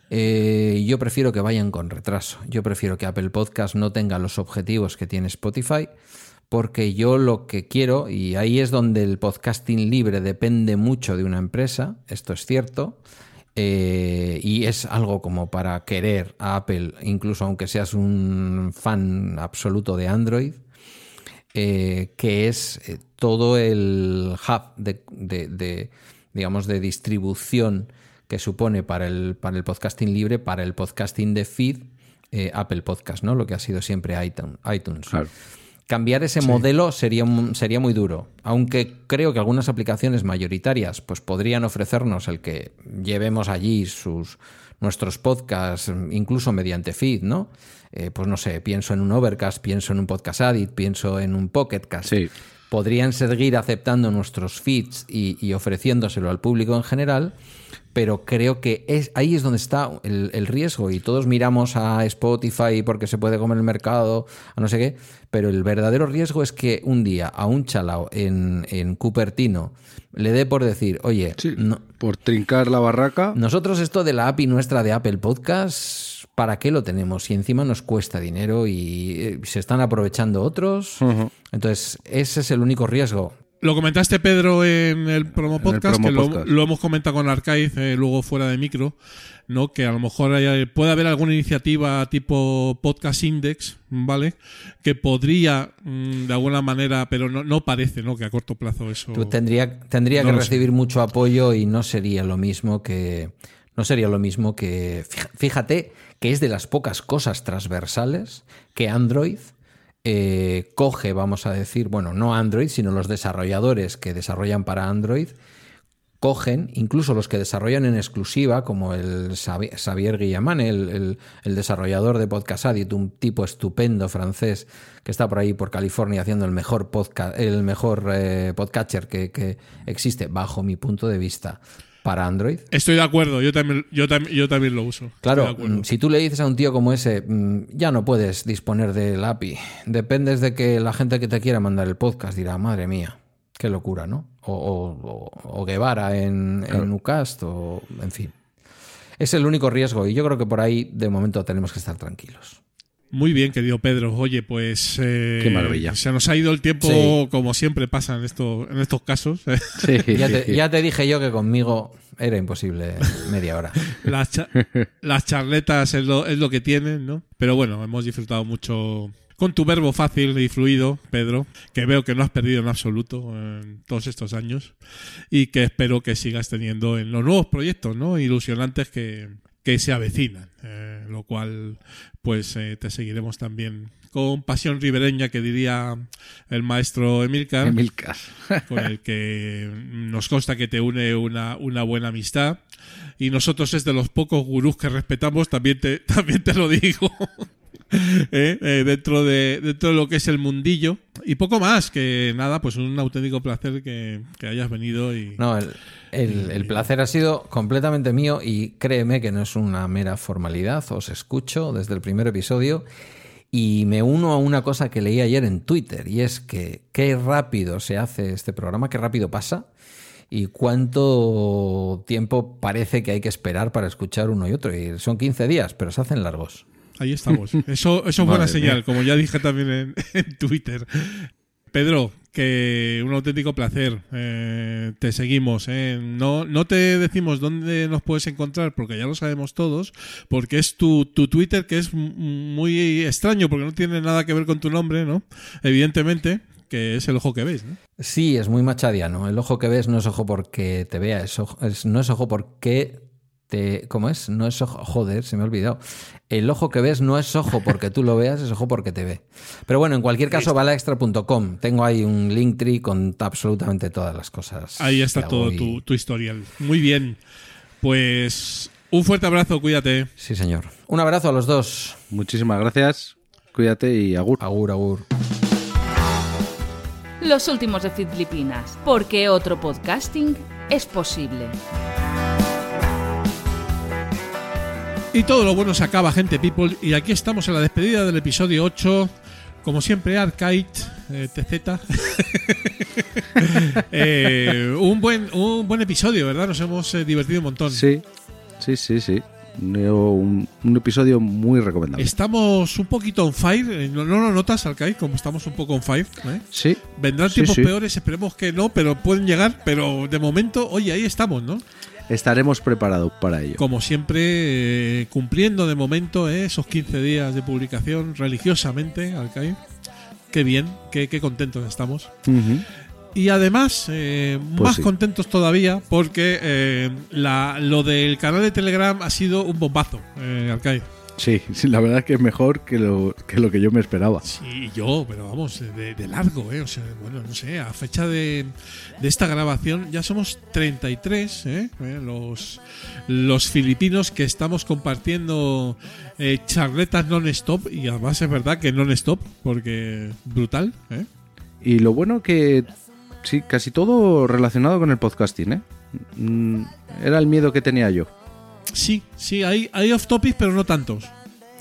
Eh, yo prefiero que vayan con retraso. Yo prefiero que Apple Podcast no tenga los objetivos que tiene Spotify, porque yo lo que quiero, y ahí es donde el podcasting libre depende mucho de una empresa, esto es cierto, eh, y es algo como para querer a Apple, incluso aunque seas un fan absoluto de Android, eh, que es eh, todo el hub de, de- digamos, de distribución que supone para el, para el podcasting libre, para el podcasting de feed, eh, Apple Podcast, ¿no? Lo que ha sido siempre iTunes. Cambiar ese modelo sería, sería muy duro, aunque creo que algunas aplicaciones mayoritarias pues podrían ofrecernos el que llevemos allí sus nuestros podcasts, incluso mediante feed, ¿no? Eh, pues no sé, pienso en un Overcast, pienso en un Podcast Addict, pienso en un Pocketcast. Sí. Podrían seguir aceptando nuestros feeds y, y ofreciéndoselo al público en general, pero creo que es, ahí es donde está el, el, riesgo y todos miramos a Spotify porque se puede comer el mercado, a no sé qué, pero el verdadero riesgo es que un día a un chalao en, en Cupertino le dé por decir, oye, Sí, no- por trincar la barraca. nosotros esto de la API nuestra de Apple Podcast, ¿para qué lo tenemos? Si encima nos cuesta dinero y eh, se están aprovechando otros. Entonces, ese es el único riesgo. Lo comentaste, Pedro, en el promo el podcast, promo que lo, podcast. lo hemos comentado con Arcaiz, eh, luego fuera de micro, ¿no? Que a lo mejor haya- puede haber alguna iniciativa tipo Podcast Index, ¿vale? Que podría, mm, de alguna manera, pero no, no parece, ¿no? Que a corto plazo eso. Tú tendría, tendría No que sé. recibir mucho apoyo y no sería lo mismo que. No sería lo mismo que. Fíjate que es de las pocas cosas transversales que Android eh, coge, vamos a decir, bueno, no Android, sino los desarrolladores que desarrollan para Android, cogen, incluso los que desarrollan en exclusiva, como el Xavi- Xavier Guillamán, el, el- desarrollador de Podcast Addict, un tipo estupendo francés que está por ahí por California haciendo el mejor podcast, el mejor eh, podcatcher que existe, bajo mi punto de vista, para Android. Estoy de acuerdo, yo también, yo también, yo también lo uso. Claro, mm, si tú le dices a un tío como ese, mm, ya no puedes disponer del API, dependes de que la gente que te quiera mandar el podcast dirá, madre mía, qué locura, ¿no? O, o- o- o Guevara en, en Ucast, o en fin. Es el único riesgo y yo creo que por ahí de momento tenemos que estar tranquilos. Muy bien, querido Pedro. Oye, pues. eh, Qué maravilla. Se nos ha ido el tiempo, Sí. como siempre pasa en, esto, en estos casos. Sí. <laughs> Ya te, ya te dije yo que conmigo era imposible media hora. <laughs> las, cha- las charletas es lo, es lo que tienen, ¿no? Pero bueno, hemos disfrutado mucho con tu verbo fácil y fluido, Pedro, que veo que no has perdido en absoluto en todos estos años y que espero que sigas teniendo en los nuevos proyectos, ¿no? Ilusionantes que, que se avecinan, eh, lo cual pues eh, te seguiremos también con pasión ribereña que diría el maestro Emilcar Emilcar. <laughs> con el que nos consta que te une una, una buena amistad. Y nosotros es de los pocos gurús que respetamos, también te, <laughs> también te lo digo. <laughs> ¿Eh? Eh, dentro, de, dentro de lo que es el mundillo. Y poco más, que nada, pues un auténtico placer que, que hayas venido y... No, el, el- el placer ha sido completamente mío y créeme que no es una mera formalidad. Os escucho desde el primer episodio y me uno a una cosa que leí ayer en Twitter y es que qué rápido se hace este programa, qué rápido pasa y cuánto tiempo parece que hay que esperar para escuchar uno y otro. Y son 15 días, pero se hacen largos. Ahí estamos. <laughs> Eso, eso es buena Madre señal, mía. como ya dije también en, <laughs> en Twitter. Pedro, que un auténtico placer. Eh, te seguimos. ¿eh? No, no te decimos dónde nos puedes encontrar, porque ya lo sabemos todos, porque es tu, tu Twitter que es muy extraño, porque no tiene nada que ver con tu nombre, ¿no? Evidentemente, que es el ojo que ves, ¿no? Sí, es muy machadiano. El ojo que ves no es ojo porque te vea, es ojo- es- no es ojo porque te... ¿Cómo es? No es ojo... Joder, se me ha olvidado. El ojo que ves no es ojo porque tú lo veas, es ojo porque te ve. Pero bueno, en cualquier caso, balaextra.com. Tengo ahí un link tree con absolutamente todas las cosas. Ahí está todo y- tu, tu historial. Muy bien. Pues un fuerte abrazo, cuídate. Sí, señor. Un abrazo a los dos. Muchísimas gracias. Cuídate y agur. Agur, agur. Los últimos de Filipinas, porque otro podcasting es posible. Y todo lo bueno se acaba, gente people. Y aquí estamos en la despedida del episodio 8. Como siempre, Arcade, eh, TZ. <laughs> Eh, un, buen, un buen episodio, ¿verdad? Nos hemos eh, divertido un montón. Sí, sí, sí, sí. Un, un episodio muy recomendable. Estamos un poquito on fire. eh, ¿No, no lo notas, Arcade? Como estamos un poco on fire. ¿eh? Sí, Vendrán Sí, tiempos sí. peores, esperemos que no, pero pueden llegar. Pero de momento, oye, ahí estamos, ¿no? Estaremos preparados para ello. Como siempre, eh, cumpliendo de momento eh, esos 15 días de publicación religiosamente, Alcaid. Qué bien, qué, qué contentos estamos. Y además, eh, Pues más sí. contentos todavía porque la- lo del canal de Telegram ha sido un bombazo, eh, Alcaid. Sí, sí, la verdad es que es mejor que lo que, lo que yo me esperaba. Sí, yo, pero vamos, de, de largo, ¿eh? O sea, bueno, no sé, a fecha de, de esta grabación ya somos 33, ¿eh? Eh, Los, los filipinos que estamos compartiendo eh, charletas non-stop y además es verdad que non-stop, porque brutal, ¿eh? Y lo bueno que sí, casi todo relacionado con el podcasting, ¿eh? Mm, Era el miedo que tenía yo. Sí, sí, hay, hay off topic, pero no tantos.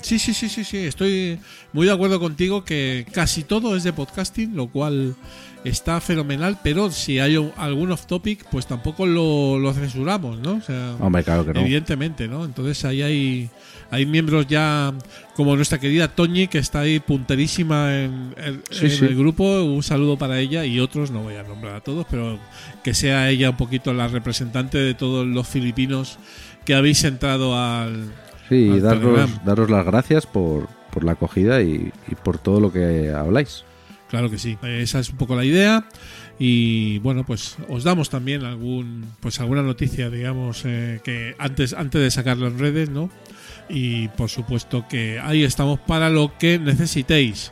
Sí, sí, sí, sí, sí. Estoy muy de acuerdo contigo que casi todo es de podcasting, lo cual está fenomenal, pero si hay un- algún off topic, pues tampoco lo, lo censuramos, ¿no? O sea, Hombre, claro que no. evidentemente, ¿no? Entonces ahí hay, hay miembros ya como nuestra querida Toñi, que está ahí punterísima en, en- Sí, en sí. el grupo. Un saludo para ella y otros, no voy a nombrar a todos, pero que sea ella un poquito la representante de todos los filipinos que habéis entrado al... Sí, al daros, daros las gracias por, por la acogida y, y por todo lo que habláis. Claro que sí, esa es un poco la idea y bueno, pues os damos también algún pues alguna noticia, digamos, eh, que antes antes de sacarlo en redes, ¿no? Y por supuesto que ahí estamos para lo que necesitéis.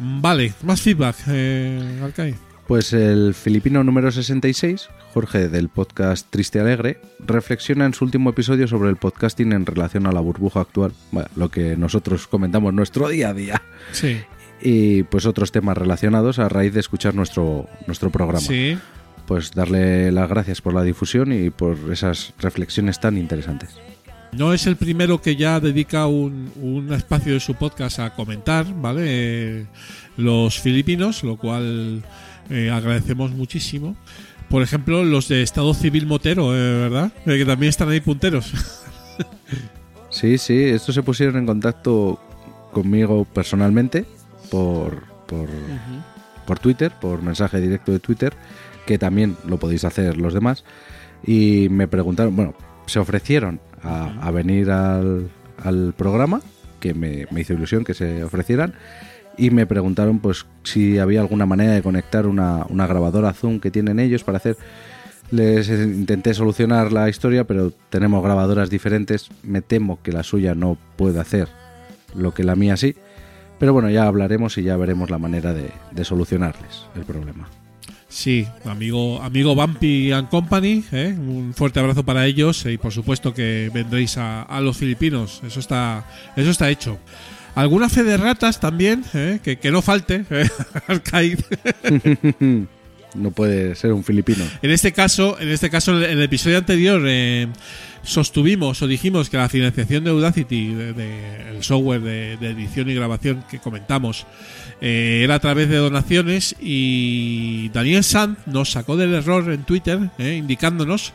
Vale, más feedback, eh, Alcai. Pues el filipino número 66, Jorge del podcast Triste Alegre, reflexiona en su último episodio sobre el podcasting en relación a la burbuja actual, bueno, lo que nosotros comentamos nuestro día a día, Sí, y pues otros temas relacionados a raíz de escuchar nuestro, nuestro programa. sí, Pues darle las gracias por la difusión y por esas reflexiones tan interesantes. No es el primero que ya dedica un, un espacio de su podcast a comentar, ¿vale? Eh, los filipinos, lo cual eh, agradecemos muchísimo. Por ejemplo, los de Estado Civil Motero, eh, ¿verdad? Eh, que también están ahí punteros. <laughs> Sí, sí, estos se pusieron en contacto conmigo personalmente por, por, por Twitter, por mensaje directo de Twitter, que también lo podéis hacer los demás. Y me preguntaron, bueno, se ofrecieron a, a venir al, al programa, que me, me hizo ilusión que se ofrecieran, y me preguntaron pues si había alguna manera de conectar una, una grabadora Zoom que tienen ellos para hacer les intenté solucionar la historia, pero tenemos grabadoras diferentes. Me temo que la suya no puede hacer lo que la mía sí. Pero bueno, ya hablaremos y ya veremos la manera de, solucionarles el problema. Sí, amigo, amigo Bumpy and Company, ¿eh? un fuerte abrazo para ellos y por supuesto que vendréis a, a los filipinos, eso está, eso está hecho. Alguna fe de ratas también, ¿eh? que, que no falte, ¿eh? <laughs> <laughs> No puede ser un filipino. En este caso, en este caso, en el episodio anterior eh, sostuvimos o dijimos que la financiación de Audacity, de- de- el software de, de edición y grabación que comentamos, eh, era a través de donaciones y Daniel Sand nos sacó del error en Twitter, eh, indicándonos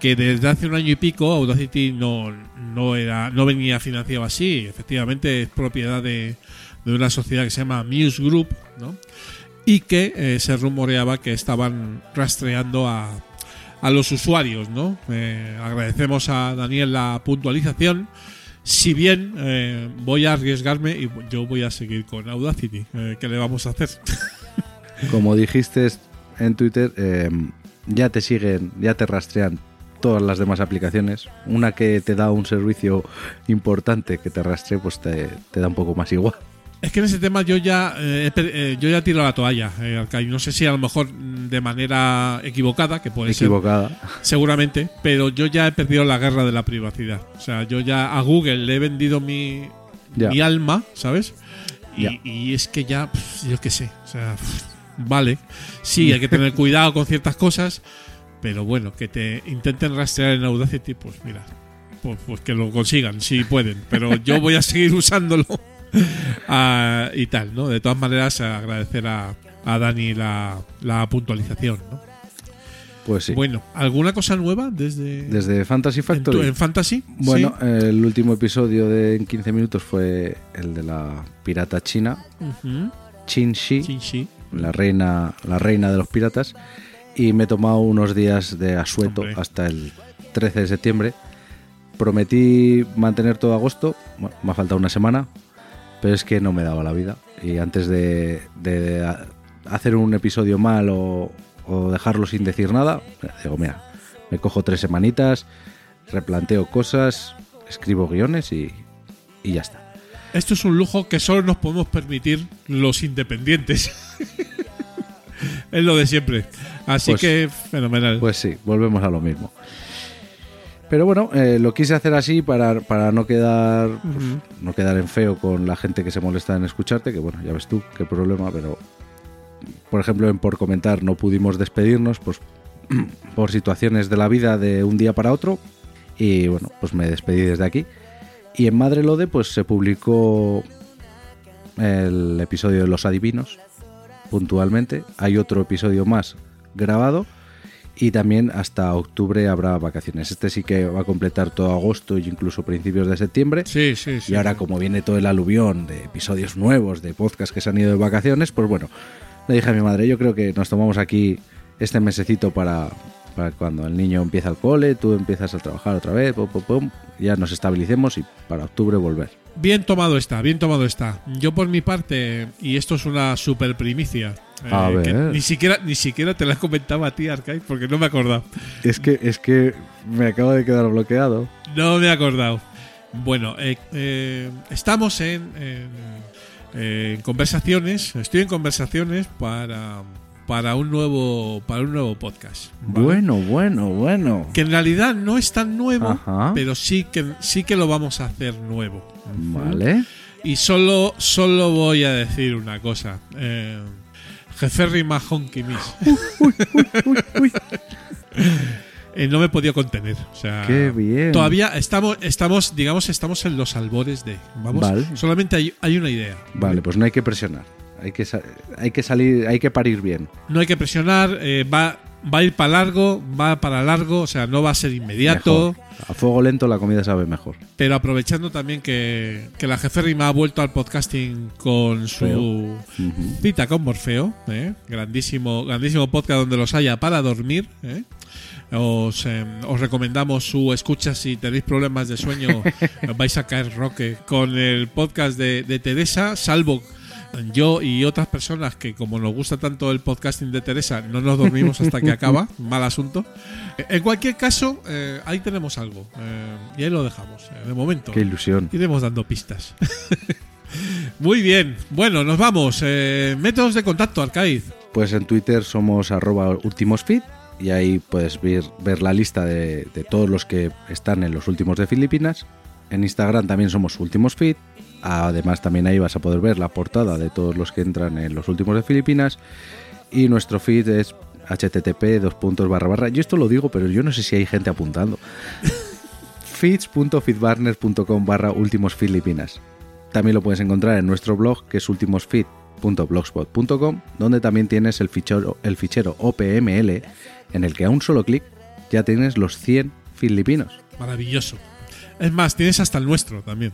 que desde hace un año y pico Audacity no, no era no venía financiado así. Efectivamente es propiedad de, de una sociedad que se llama Muse Group, ¿no? y que eh, se rumoreaba que estaban rastreando a, a los usuarios, ¿no? Eh, agradecemos a Daniel la puntualización. Si bien eh, voy a arriesgarme y yo voy a seguir con Audacity, eh, ¿qué le vamos a hacer? Como dijiste en Twitter, ya te siguen, ya te rastrean todas las demás aplicaciones. Una que te da un servicio importante que te rastree, pues te, te da un poco más igual. Es que en ese tema yo ya eh, eh, yo ya tiro la toalla, eh. No sé si a lo mejor de manera equivocada, que puede ser Equivocada. seguramente, pero yo ya he perdido la guerra de la privacidad. O sea, yo ya a Google le he vendido mi, mi alma, ¿sabes? Y, y es que ya, yo qué sé, o sea, vale, sí, hay que tener cuidado con ciertas cosas, pero bueno, que te intenten rastrear en Audacity, pues mira, pues, pues que lo consigan, si pueden, pero yo voy a seguir usándolo <laughs> Ah, y tal, ¿no? De todas maneras, agradecer a, a Dani la, la puntualización, ¿no? Pues sí. Bueno, ¿alguna cosa nueva desde, Desde Fantasy en, tu- Factory. en Fantasy? Bueno, Sí. el último episodio de en 15 minutos fue el de la pirata china, Ujú. Qin Shi, la reina, la reina de los piratas, y me he tomado unos días de asueto Hombre. hasta el 13 de septiembre. Prometí mantener todo agosto, bueno, me ha faltado una semana, pero es que no me daba la vida. Y antes de, de a- hacer un episodio mal o, o dejarlo sin decir nada, digo, mira, me cojo tres semanitas, replanteo cosas, escribo guiones y, y ya está. Esto es un lujo que solo nos podemos permitir los independientes. <laughs> es lo de siempre. Así Pues- que fenomenal. Pues sí, volvemos a lo mismo. Pero bueno, eh, lo quise hacer así para, para no quedar pues, no quedar en feo con la gente que se molesta en escucharte, que bueno, ya ves tú qué problema, pero por ejemplo, en por comentar no pudimos despedirnos, pues <clears throat> por situaciones de la vida de un día para otro y bueno, pues me despedí desde aquí. Y en Madre Lode pues se publicó el episodio de Los Adivinos puntualmente. Hay otro episodio más grabado y también hasta octubre habrá vacaciones. Este sí que va a completar todo agosto e incluso principios de septiembre. sí, sí, sí. Y ahora como viene todo el aluvión de episodios nuevos, de podcasts que se han ido de vacaciones, pues bueno, le dije a mi madre, yo creo que nos tomamos aquí este mesecito para, para cuando el niño empieza al cole, tú empiezas a trabajar otra vez, pum, pum, pum, ya nos estabilicemos y para octubre volver. Bien tomado está, bien tomado está. Yo por mi parte, y esto es una super primicia, eh, A que ver. ni siquiera ni siquiera te la comentaba a ti, Arcade, porque no me he acordado. Es que, es que me acabo de quedar bloqueado. No me he acordado. Bueno, eh, eh, estamos en, en, en conversaciones, estoy en conversaciones para, para un nuevo para un nuevo podcast. ¿vale? Bueno, bueno, bueno. Que en realidad no es tan nuevo, Ajá. pero sí que sí que lo vamos a hacer nuevo. Vale. Y solo, solo voy a decir una cosa. Eh, Jeferri Mahonky Miss. Eh, no me he podido contener. O sea, Qué bien. Todavía estamos, estamos, digamos, estamos en los albores de. Vamos, Vale. solamente hay, hay una idea. Vale, pues no hay que presionar. Hay que, hay que salir, hay que parir bien. No hay que presionar, eh, va, va a ir para largo, va para largo, o sea, no va a ser inmediato. Mejor. A fuego lento la comida sabe mejor. Pero aprovechando también que, que la Jeferrima ha vuelto al podcasting con su cita con Morfeo, ¿eh? grandísimo, grandísimo podcast donde los haya para dormir. ¿eh? Os, eh, os recomendamos su escucha si tenéis problemas de sueño, <laughs> vais a caer roque con el podcast de, de Teresa, salvo yo y otras personas que como nos gusta tanto el podcasting de Teresa no nos dormimos hasta que acaba, <laughs> mal asunto. En cualquier caso, eh, ahí tenemos algo eh, y ahí lo dejamos, eh, de momento. Qué ilusión. Iremos dando pistas. <laughs> Muy bien, bueno, nos vamos. Eh, métodos de contacto, Arcaiz. Pues en Twitter somos arroba y ahí puedes ver, ver la lista de, de todos los que están en los últimos de Filipinas. En Instagram también somos ultimosfeed. Además también ahí vas a poder ver la portada de todos los que entran en los últimos de Filipinas. Y nuestro feed es http dos puntos barra barra. Yo esto lo digo, pero yo no sé si hay gente apuntando. <laughs> feeds.feedbarners.com barra últimos filipinas. También lo puedes encontrar en nuestro blog que es ultimosfeed.blogspot.com donde también tienes el fichero, el fichero OPML en el que a un solo clic ya tienes los 100 filipinos. Maravilloso. Es más, tienes hasta el nuestro también.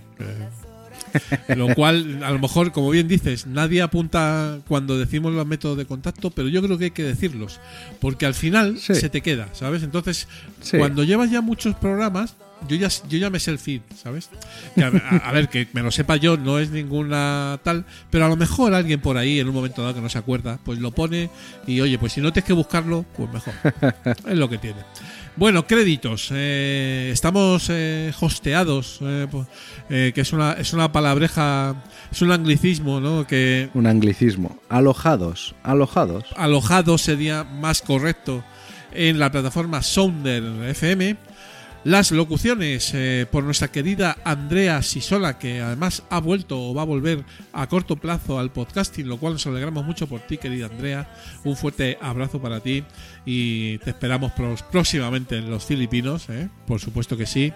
<laughs> lo cual, a lo mejor, como bien dices, nadie apunta cuando decimos los métodos de contacto, pero yo creo que hay que decirlos. Porque al final Sí. se te queda, ¿sabes? Entonces, Sí. cuando llevas ya muchos programas, yo ya, yo ya me sé el feed, ¿sabes? Que a, a- a ver, que me lo sepa yo, no es ninguna tal, pero a lo mejor alguien por ahí en un momento dado que no se acuerda, pues lo pone y oye, pues si no tienes que buscarlo, pues mejor. <laughs> es lo que tiene. Bueno, créditos. eh, estamos eh, hosteados, eh, eh, que es una, es una palabreja, es un anglicismo, ¿no? Que Un anglicismo. Alojados, alojados. alojado sería más correcto en la plataforma Sounder FM. Las locuciones eh, por nuestra querida Andrea Sisola, que además ha vuelto o va a volver a corto plazo al podcasting, lo cual nos alegramos mucho por ti, querida Andrea. Un fuerte abrazo para ti y te esperamos próximamente en los Filipinos, ¿eh? por supuesto que sí.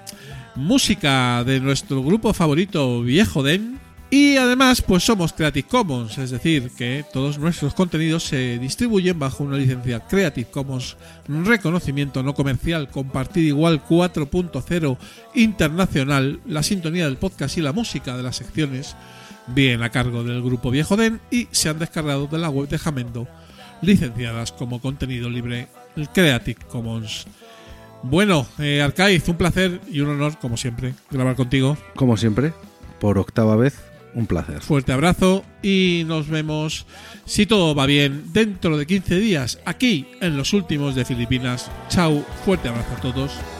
Música de nuestro grupo favorito, Viejo Den. Y además, pues somos Creative Commons, es decir, que todos nuestros contenidos se distribuyen bajo una licencia Creative Commons reconocimiento no comercial, compartir igual 4.0 internacional, la sintonía del podcast y la música de las secciones, bien a cargo del grupo Viejo Den y se han descargado de la web de Jamendo, licenciadas como contenido libre Creative Commons. Bueno, eh, Arcaiz, un placer y un honor, como siempre, grabar contigo. Como siempre, por octava vez, un placer. Fuerte abrazo y nos vemos, si todo va bien, dentro de 15 días aquí en los últimos de Filipinas. Chao, fuerte abrazo a todos.